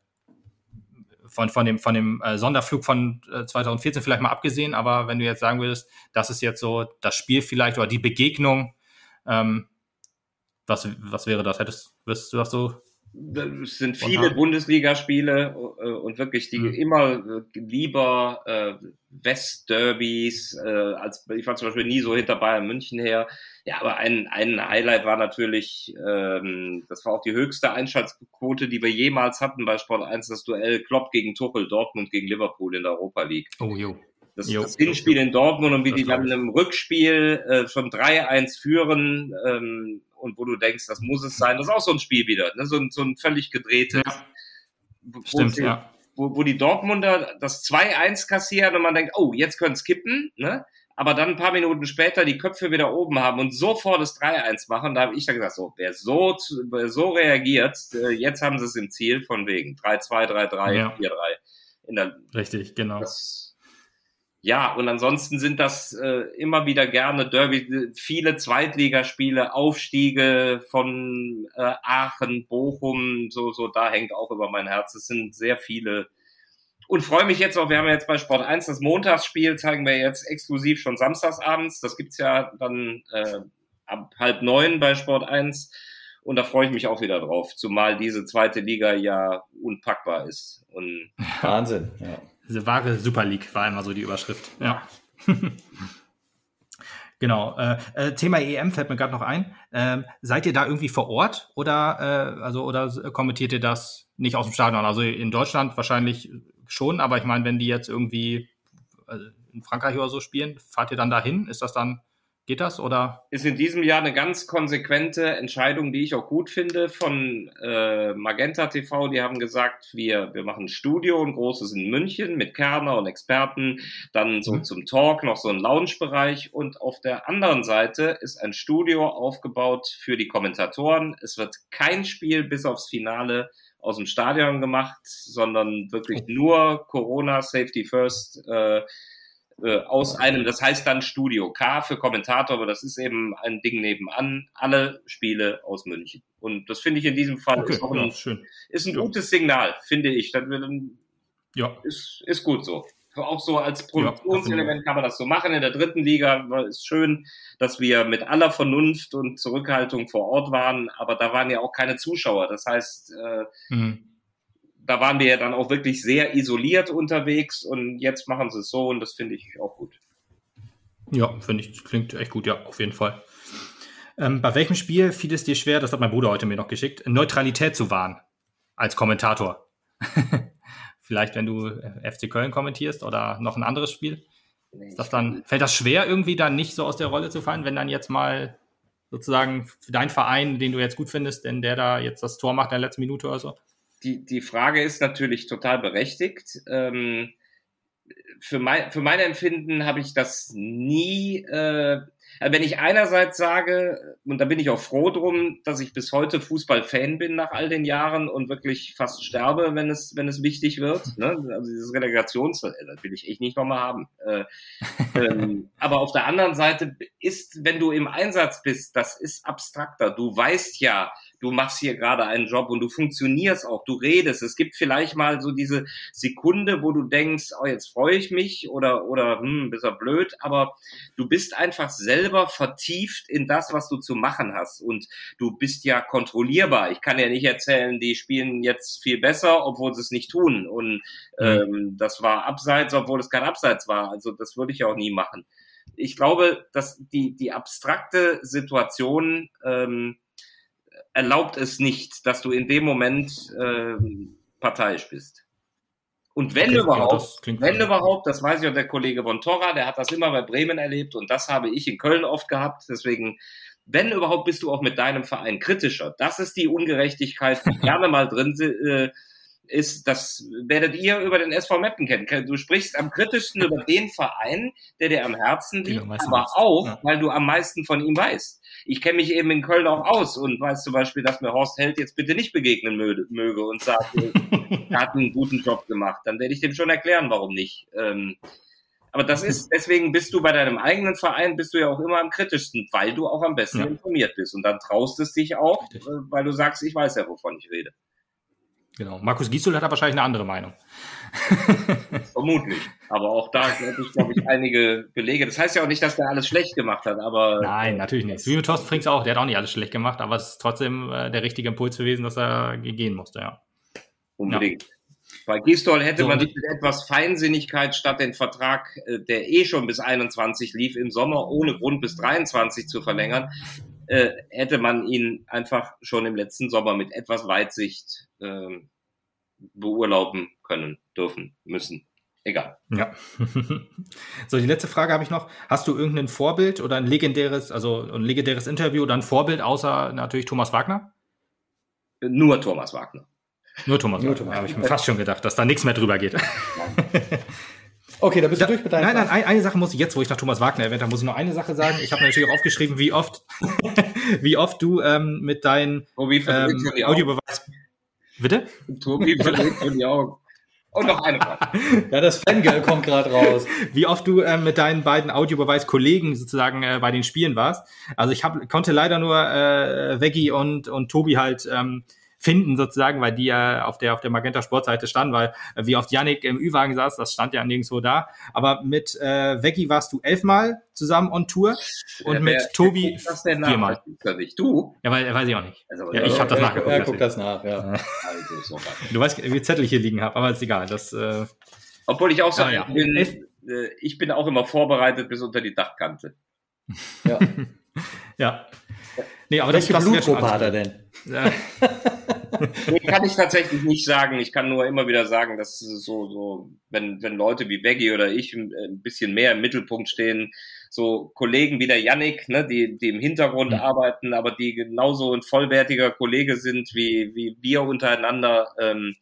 [SPEAKER 3] von, von dem, von dem äh, Sonderflug von äh, 2014 vielleicht mal abgesehen, aber wenn du jetzt sagen würdest, das ist jetzt so das Spiel vielleicht oder die Begegnung, ähm, was, was wäre das? Hättest, wirst du das so
[SPEAKER 2] es sind viele Bundesligaspiele äh, und wirklich die mhm. immer äh, lieber äh, Westderbys äh, als ich war zum Beispiel nie so hinter Bayern München her. Ja, aber ein, ein Highlight war natürlich, ähm, das war auch die höchste Einschaltquote, die wir jemals hatten bei Sport 1, das Duell Klopp gegen Tuchel, Dortmund gegen Liverpool in der Europa League. Oh, jo. Das, jo, das Hinspiel in Dortmund und wie die dann im Rückspiel äh, schon 3-1 führen ähm, und wo du denkst, das muss es sein. Das ist auch so ein Spiel wieder, ne? so, ein, so ein völlig gedrehtes. Ja. Stimmt, wo, ja. Wo, wo die Dortmunder das 2-1 kassieren und man denkt, oh, jetzt können es kippen, ne? aber dann ein paar Minuten später die Köpfe wieder oben haben und sofort das 3-1 machen, da habe ich dann gesagt, so, wer so, wer so reagiert, äh, jetzt haben sie es im Ziel von wegen 3-2, 3-3, ja. 4-3.
[SPEAKER 3] Richtig, genau.
[SPEAKER 2] Das, ja, und ansonsten sind das äh, immer wieder gerne Derby, viele Zweitligaspiele, Aufstiege von äh, Aachen, Bochum, so, so, da hängt auch über mein Herz. Es sind sehr viele. Und freue mich jetzt auch, wir haben jetzt bei Sport 1 das Montagsspiel, zeigen wir jetzt exklusiv schon samstagsabends. Das gibt's ja dann äh, ab halb neun bei Sport 1. Und da freue ich mich auch wieder drauf, zumal diese zweite Liga ja unpackbar ist. Und
[SPEAKER 1] Wahnsinn, ja.
[SPEAKER 3] Diese wahre Super League war immer so die Überschrift. Ja. (laughs) genau. Äh, äh, Thema EM fällt mir gerade noch ein. Ähm, seid ihr da irgendwie vor Ort oder äh, also oder kommentiert ihr das nicht aus dem Stadion? Also in Deutschland wahrscheinlich schon, aber ich meine, wenn die jetzt irgendwie äh, in Frankreich oder so spielen, fahrt ihr dann dahin? Ist das dann Geht das oder?
[SPEAKER 2] Ist in diesem Jahr eine ganz konsequente Entscheidung, die ich auch gut finde, von äh, Magenta TV. Die haben gesagt, wir, wir machen ein Studio, ein großes in München mit Kerner und Experten, dann so mhm. zum Talk noch so ein Lounge-Bereich und auf der anderen Seite ist ein Studio aufgebaut für die Kommentatoren. Es wird kein Spiel bis aufs Finale aus dem Stadion gemacht, sondern wirklich oh. nur Corona, Safety First. Äh, äh, aus einem, das heißt dann Studio K für Kommentator, aber das ist eben ein Ding nebenan, alle Spiele aus München. Und das finde ich in diesem Fall okay, ist, ein, ja, ist ein ja. gutes Signal, finde ich. Das, ja. ist, ist gut so. auch so als Produktionselement kann man das so machen. In der dritten Liga war es schön, dass wir mit aller Vernunft und Zurückhaltung vor Ort waren, aber da waren ja auch keine Zuschauer. Das heißt, äh, mhm. Da waren wir ja dann auch wirklich sehr isoliert unterwegs und jetzt machen sie es so und das finde ich auch gut.
[SPEAKER 3] Ja, finde ich, klingt echt gut, ja, auf jeden Fall. Ähm, bei welchem Spiel fiel es dir schwer, das hat mein Bruder heute mir noch geschickt, Neutralität zu wahren als Kommentator? (laughs) Vielleicht, wenn du äh, FC Köln kommentierst oder noch ein anderes Spiel? Ist das dann, fällt das schwer, irgendwie dann nicht so aus der Rolle zu fallen, wenn dann jetzt mal sozusagen dein Verein, den du jetzt gut findest, denn der da jetzt das Tor macht in der letzten Minute oder so?
[SPEAKER 2] Die, die Frage ist natürlich total berechtigt. Ähm, für, mein, für mein Empfinden habe ich das nie äh, wenn ich einerseits sage, und da bin ich auch froh drum, dass ich bis heute Fußballfan bin nach all den Jahren und wirklich fast sterbe, wenn es, wenn es wichtig wird. Ne? Also dieses Relegations, das will ich echt nicht nochmal haben. Äh, ähm, (laughs) aber auf der anderen Seite ist, wenn du im Einsatz bist, das ist abstrakter. Du weißt ja, du machst hier gerade einen Job und du funktionierst auch, du redest. Es gibt vielleicht mal so diese Sekunde, wo du denkst, oh, jetzt freue ich mich oder, oder hm, bist du blöd, aber du bist einfach selber vertieft in das, was du zu machen hast und du bist ja kontrollierbar. Ich kann ja nicht erzählen, die spielen jetzt viel besser, obwohl sie es nicht tun und mhm. ähm, das war abseits, obwohl es kein Abseits war. Also das würde ich auch nie machen. Ich glaube, dass die, die abstrakte Situation ähm, erlaubt es nicht, dass du in dem Moment äh, parteiisch bist. Und wenn okay, überhaupt, ja, wenn überhaupt, das weiß ich auch der Kollege von Torra, der hat das immer bei Bremen erlebt und das habe ich in Köln oft gehabt. Deswegen, wenn überhaupt, bist du auch mit deinem Verein kritischer. Das ist die Ungerechtigkeit, die (laughs) gerne mal drin äh, ist, das werdet ihr über den SV Meppen kennen. Du sprichst am kritischsten über (laughs) den Verein, der dir am Herzen liegt, aber auch, ja. weil du am meisten von ihm weißt ich kenne mich eben in Köln auch aus und weiß zum Beispiel, dass mir Horst Held jetzt bitte nicht begegnen möge und sagt, (laughs) er hat einen guten Job gemacht. Dann werde ich dem schon erklären, warum nicht. Ähm, aber das ist, deswegen bist du bei deinem eigenen Verein, bist du ja auch immer am kritischsten, weil du auch am besten ja. informiert bist. Und dann traust es dich auch. Äh, weil du sagst, ich weiß ja, wovon ich rede.
[SPEAKER 3] Genau. Markus Giesel hat da wahrscheinlich eine andere Meinung. (laughs)
[SPEAKER 2] Vermutlich. Aber auch da glaube ich, glaube ich, einige Belege. Das heißt ja auch nicht, dass der alles schlecht gemacht hat, aber.
[SPEAKER 3] Nein, natürlich nicht. Wie mit Thorsten Frings auch, der hat auch nicht alles schlecht gemacht, aber es ist trotzdem äh, der richtige Impuls gewesen, dass er gehen musste, ja.
[SPEAKER 2] Unbedingt. Ja. Bei Gistol hätte so, man mit etwas Feinsinnigkeit statt den Vertrag, äh, der eh schon bis 21 lief, im Sommer ohne Grund bis 23 zu verlängern, äh, hätte man ihn einfach schon im letzten Sommer mit etwas Weitsicht äh, beurlauben können, dürfen, müssen. Egal.
[SPEAKER 3] Ja. (laughs) so, die letzte Frage habe ich noch. Hast du irgendein Vorbild oder ein legendäres, also ein legendäres Interview oder ein Vorbild außer natürlich Thomas Wagner?
[SPEAKER 2] Nur Thomas Wagner.
[SPEAKER 3] Nur Thomas Nur Wagner. Habe ich mir fast schon gedacht, dass da nichts mehr drüber geht. (laughs)
[SPEAKER 1] Okay, da bist du durch
[SPEAKER 3] mit deinem. Nein, nein, eine, eine Sache muss ich jetzt, wo ich nach Thomas Wagner erwähnt habe, muss ich noch eine Sache sagen. Ich habe natürlich auch aufgeschrieben, wie oft, (laughs) wie oft du ähm, mit deinen ähm, Audiobeweis. Bitte?
[SPEAKER 2] Tobi verdreht von die Augen. Und noch eine Frage. (laughs)
[SPEAKER 1] ja, das Fangirl kommt gerade raus.
[SPEAKER 3] Wie oft du äh, mit deinen beiden Audiobeweis-Kollegen sozusagen äh, bei den Spielen warst. Also ich hab, konnte leider nur äh, Veggie und, und Tobi halt ähm, finden sozusagen, weil die ja auf der auf der Magenta Sportseite standen, weil äh, wie oft Yannick im Ü-Wagen saß, das stand ja nirgendwo da. Aber mit äh, Veggie warst du elfmal zusammen on Tour und ja, mit wer, Tobi wer viermal.
[SPEAKER 2] Nicht du?
[SPEAKER 3] Ja, weil weiß ich auch nicht. Also, ja, ich habe das nachgeguckt.
[SPEAKER 1] Er guckt das nach, ja. (laughs)
[SPEAKER 3] Also, du weißt, wie Zettel hier liegen habe, aber ist egal. Das, äh,
[SPEAKER 2] Obwohl ich auch sage, ja. bin, äh, ich bin auch immer vorbereitet bis unter die Dachkante. (laughs)
[SPEAKER 3] Ja. ja.
[SPEAKER 1] Nee, aber Welche das, Blutgruppe hat er denn? Ja. (laughs)
[SPEAKER 2] nee, kann ich tatsächlich nicht sagen. Ich kann nur immer wieder sagen, dass so, so, wenn, wenn Leute wie Veggie oder ich ein bisschen mehr im Mittelpunkt stehen, so Kollegen wie der Yannick, ne, die, die im Hintergrund mhm. arbeiten, aber die genauso ein vollwertiger Kollege sind wie, wie wir untereinander, ähm,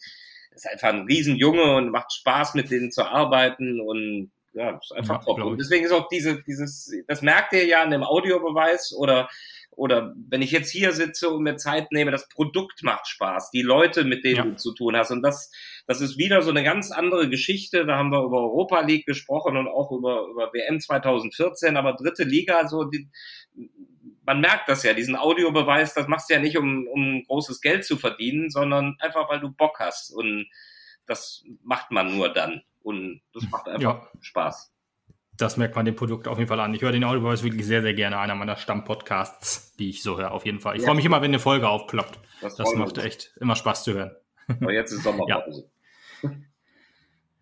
[SPEAKER 2] ist einfach ein Riesenjunge und macht Spaß, mit denen zu arbeiten und ja, ist einfach ja, top. Und deswegen ist auch diese, dieses, das merkt ihr ja an dem Audiobeweis oder oder wenn ich jetzt hier sitze und mir Zeit nehme, das Produkt macht Spaß, die Leute, mit denen ja. du zu tun hast. Und das, das ist wieder so eine ganz andere Geschichte. Da haben wir über Europa League gesprochen und auch über, über WM 2014, aber dritte Liga, so die, man merkt das ja, diesen Audiobeweis, das machst du ja nicht, um, um großes Geld zu verdienen, sondern einfach, weil du Bock hast. Und das macht man nur dann. Und das macht einfach ja. Spaß.
[SPEAKER 3] Das merkt man dem Produkt auf jeden Fall an. Ich höre den Audioboys wirklich sehr, sehr gerne. Einer meiner Stammpodcasts, die ich so höre, auf jeden Fall. Ich ja. freue mich immer, wenn eine Folge aufploppt. Das, das macht echt immer Spaß zu hören.
[SPEAKER 2] Aber jetzt ist Sommerpause.
[SPEAKER 3] Ja.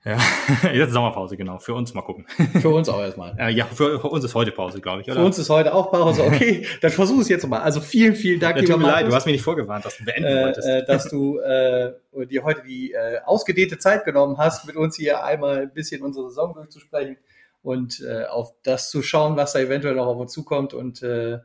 [SPEAKER 3] Ja, (laughs) jetzt Sommerpause, genau. Für uns mal gucken.
[SPEAKER 1] Für uns auch erstmal.
[SPEAKER 3] Äh, ja, für, für, uns ist heute Pause, glaube ich,
[SPEAKER 1] oder? Für uns ist heute auch Pause. Okay, (laughs) dann versuch es jetzt mal. Also vielen, vielen Dank,
[SPEAKER 3] ja, Tut mir leid, du hast mich nicht vorgewarnt, dass du beenden äh, wolltest.
[SPEAKER 1] Äh, dass du äh, dir heute die äh, ausgedehnte Zeit genommen hast, mit uns hier einmal ein bisschen unsere Saison durchzusprechen und äh, auf das zu schauen, was da eventuell noch auf uns zukommt. Und äh,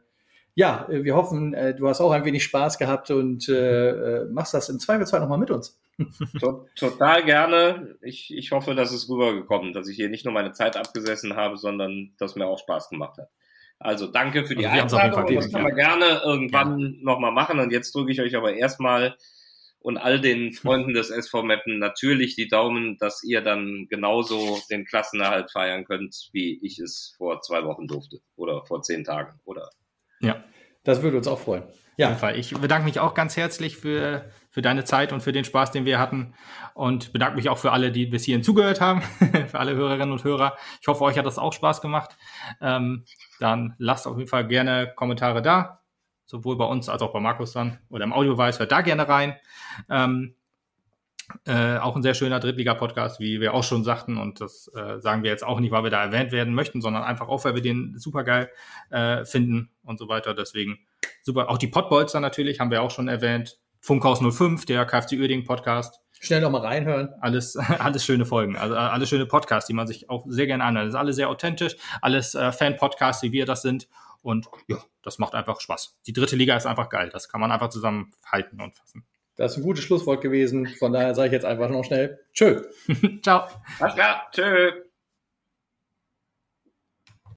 [SPEAKER 1] ja, wir hoffen, äh, du hast auch ein wenig Spaß gehabt und äh, äh machst das im Zweifelsfall nochmal mit uns. (laughs)
[SPEAKER 2] Total gerne. Ich, ich hoffe, dass es rübergekommen, dass ich hier nicht nur meine Zeit abgesessen habe, sondern dass mir auch Spaß gemacht hat. Also danke für die also Einladung. Das können wir gerne irgendwann ja. nochmal machen. Und jetzt drücke ich euch aber erstmal und all den Freunden des SV Meppen natürlich die Daumen, dass ihr dann genauso den Klassenerhalt feiern könnt, wie ich es vor zwei Wochen durfte oder vor zehn Tagen oder.
[SPEAKER 1] Ja, das würde uns auch freuen.
[SPEAKER 3] Ja, auf jeden Fall. Ich bedanke mich auch ganz herzlich für, für deine Zeit und für den Spaß, den wir hatten. Und bedanke mich auch für alle, die bis hierhin zugehört haben, (laughs) für alle Hörerinnen und Hörer. Ich hoffe, euch hat das auch Spaß gemacht. Ähm, dann lasst auf jeden Fall gerne Kommentare da, sowohl bei uns als auch bei Markus dann oder im Audiobeweis. Hört da gerne rein. Ähm, äh, auch ein sehr schöner Drittliga-Podcast, wie wir auch schon sagten. Und das äh, sagen wir jetzt auch nicht, weil wir da erwähnt werden möchten, sondern einfach auch, weil wir den super geil äh, finden und so weiter. Deswegen super. Auch die Podbolzer natürlich, haben wir auch schon erwähnt. Funkhaus 05, der KFC Uerding Podcast.
[SPEAKER 1] Schnell noch mal reinhören.
[SPEAKER 3] Alles, (laughs) alles schöne Folgen, also alles schöne Podcasts, die man sich auch sehr gerne anhört. Das ist alles sehr authentisch, alles äh, Fan-Podcasts, wie wir das sind. Und ja, das macht einfach Spaß. Die dritte Liga ist einfach geil. Das kann man einfach zusammenhalten und fassen.
[SPEAKER 1] Das ist ein gutes Schlusswort gewesen. Von daher sage ich jetzt einfach noch schnell Tschö. (laughs)
[SPEAKER 3] Ciao.
[SPEAKER 2] Alles klar. Tschö.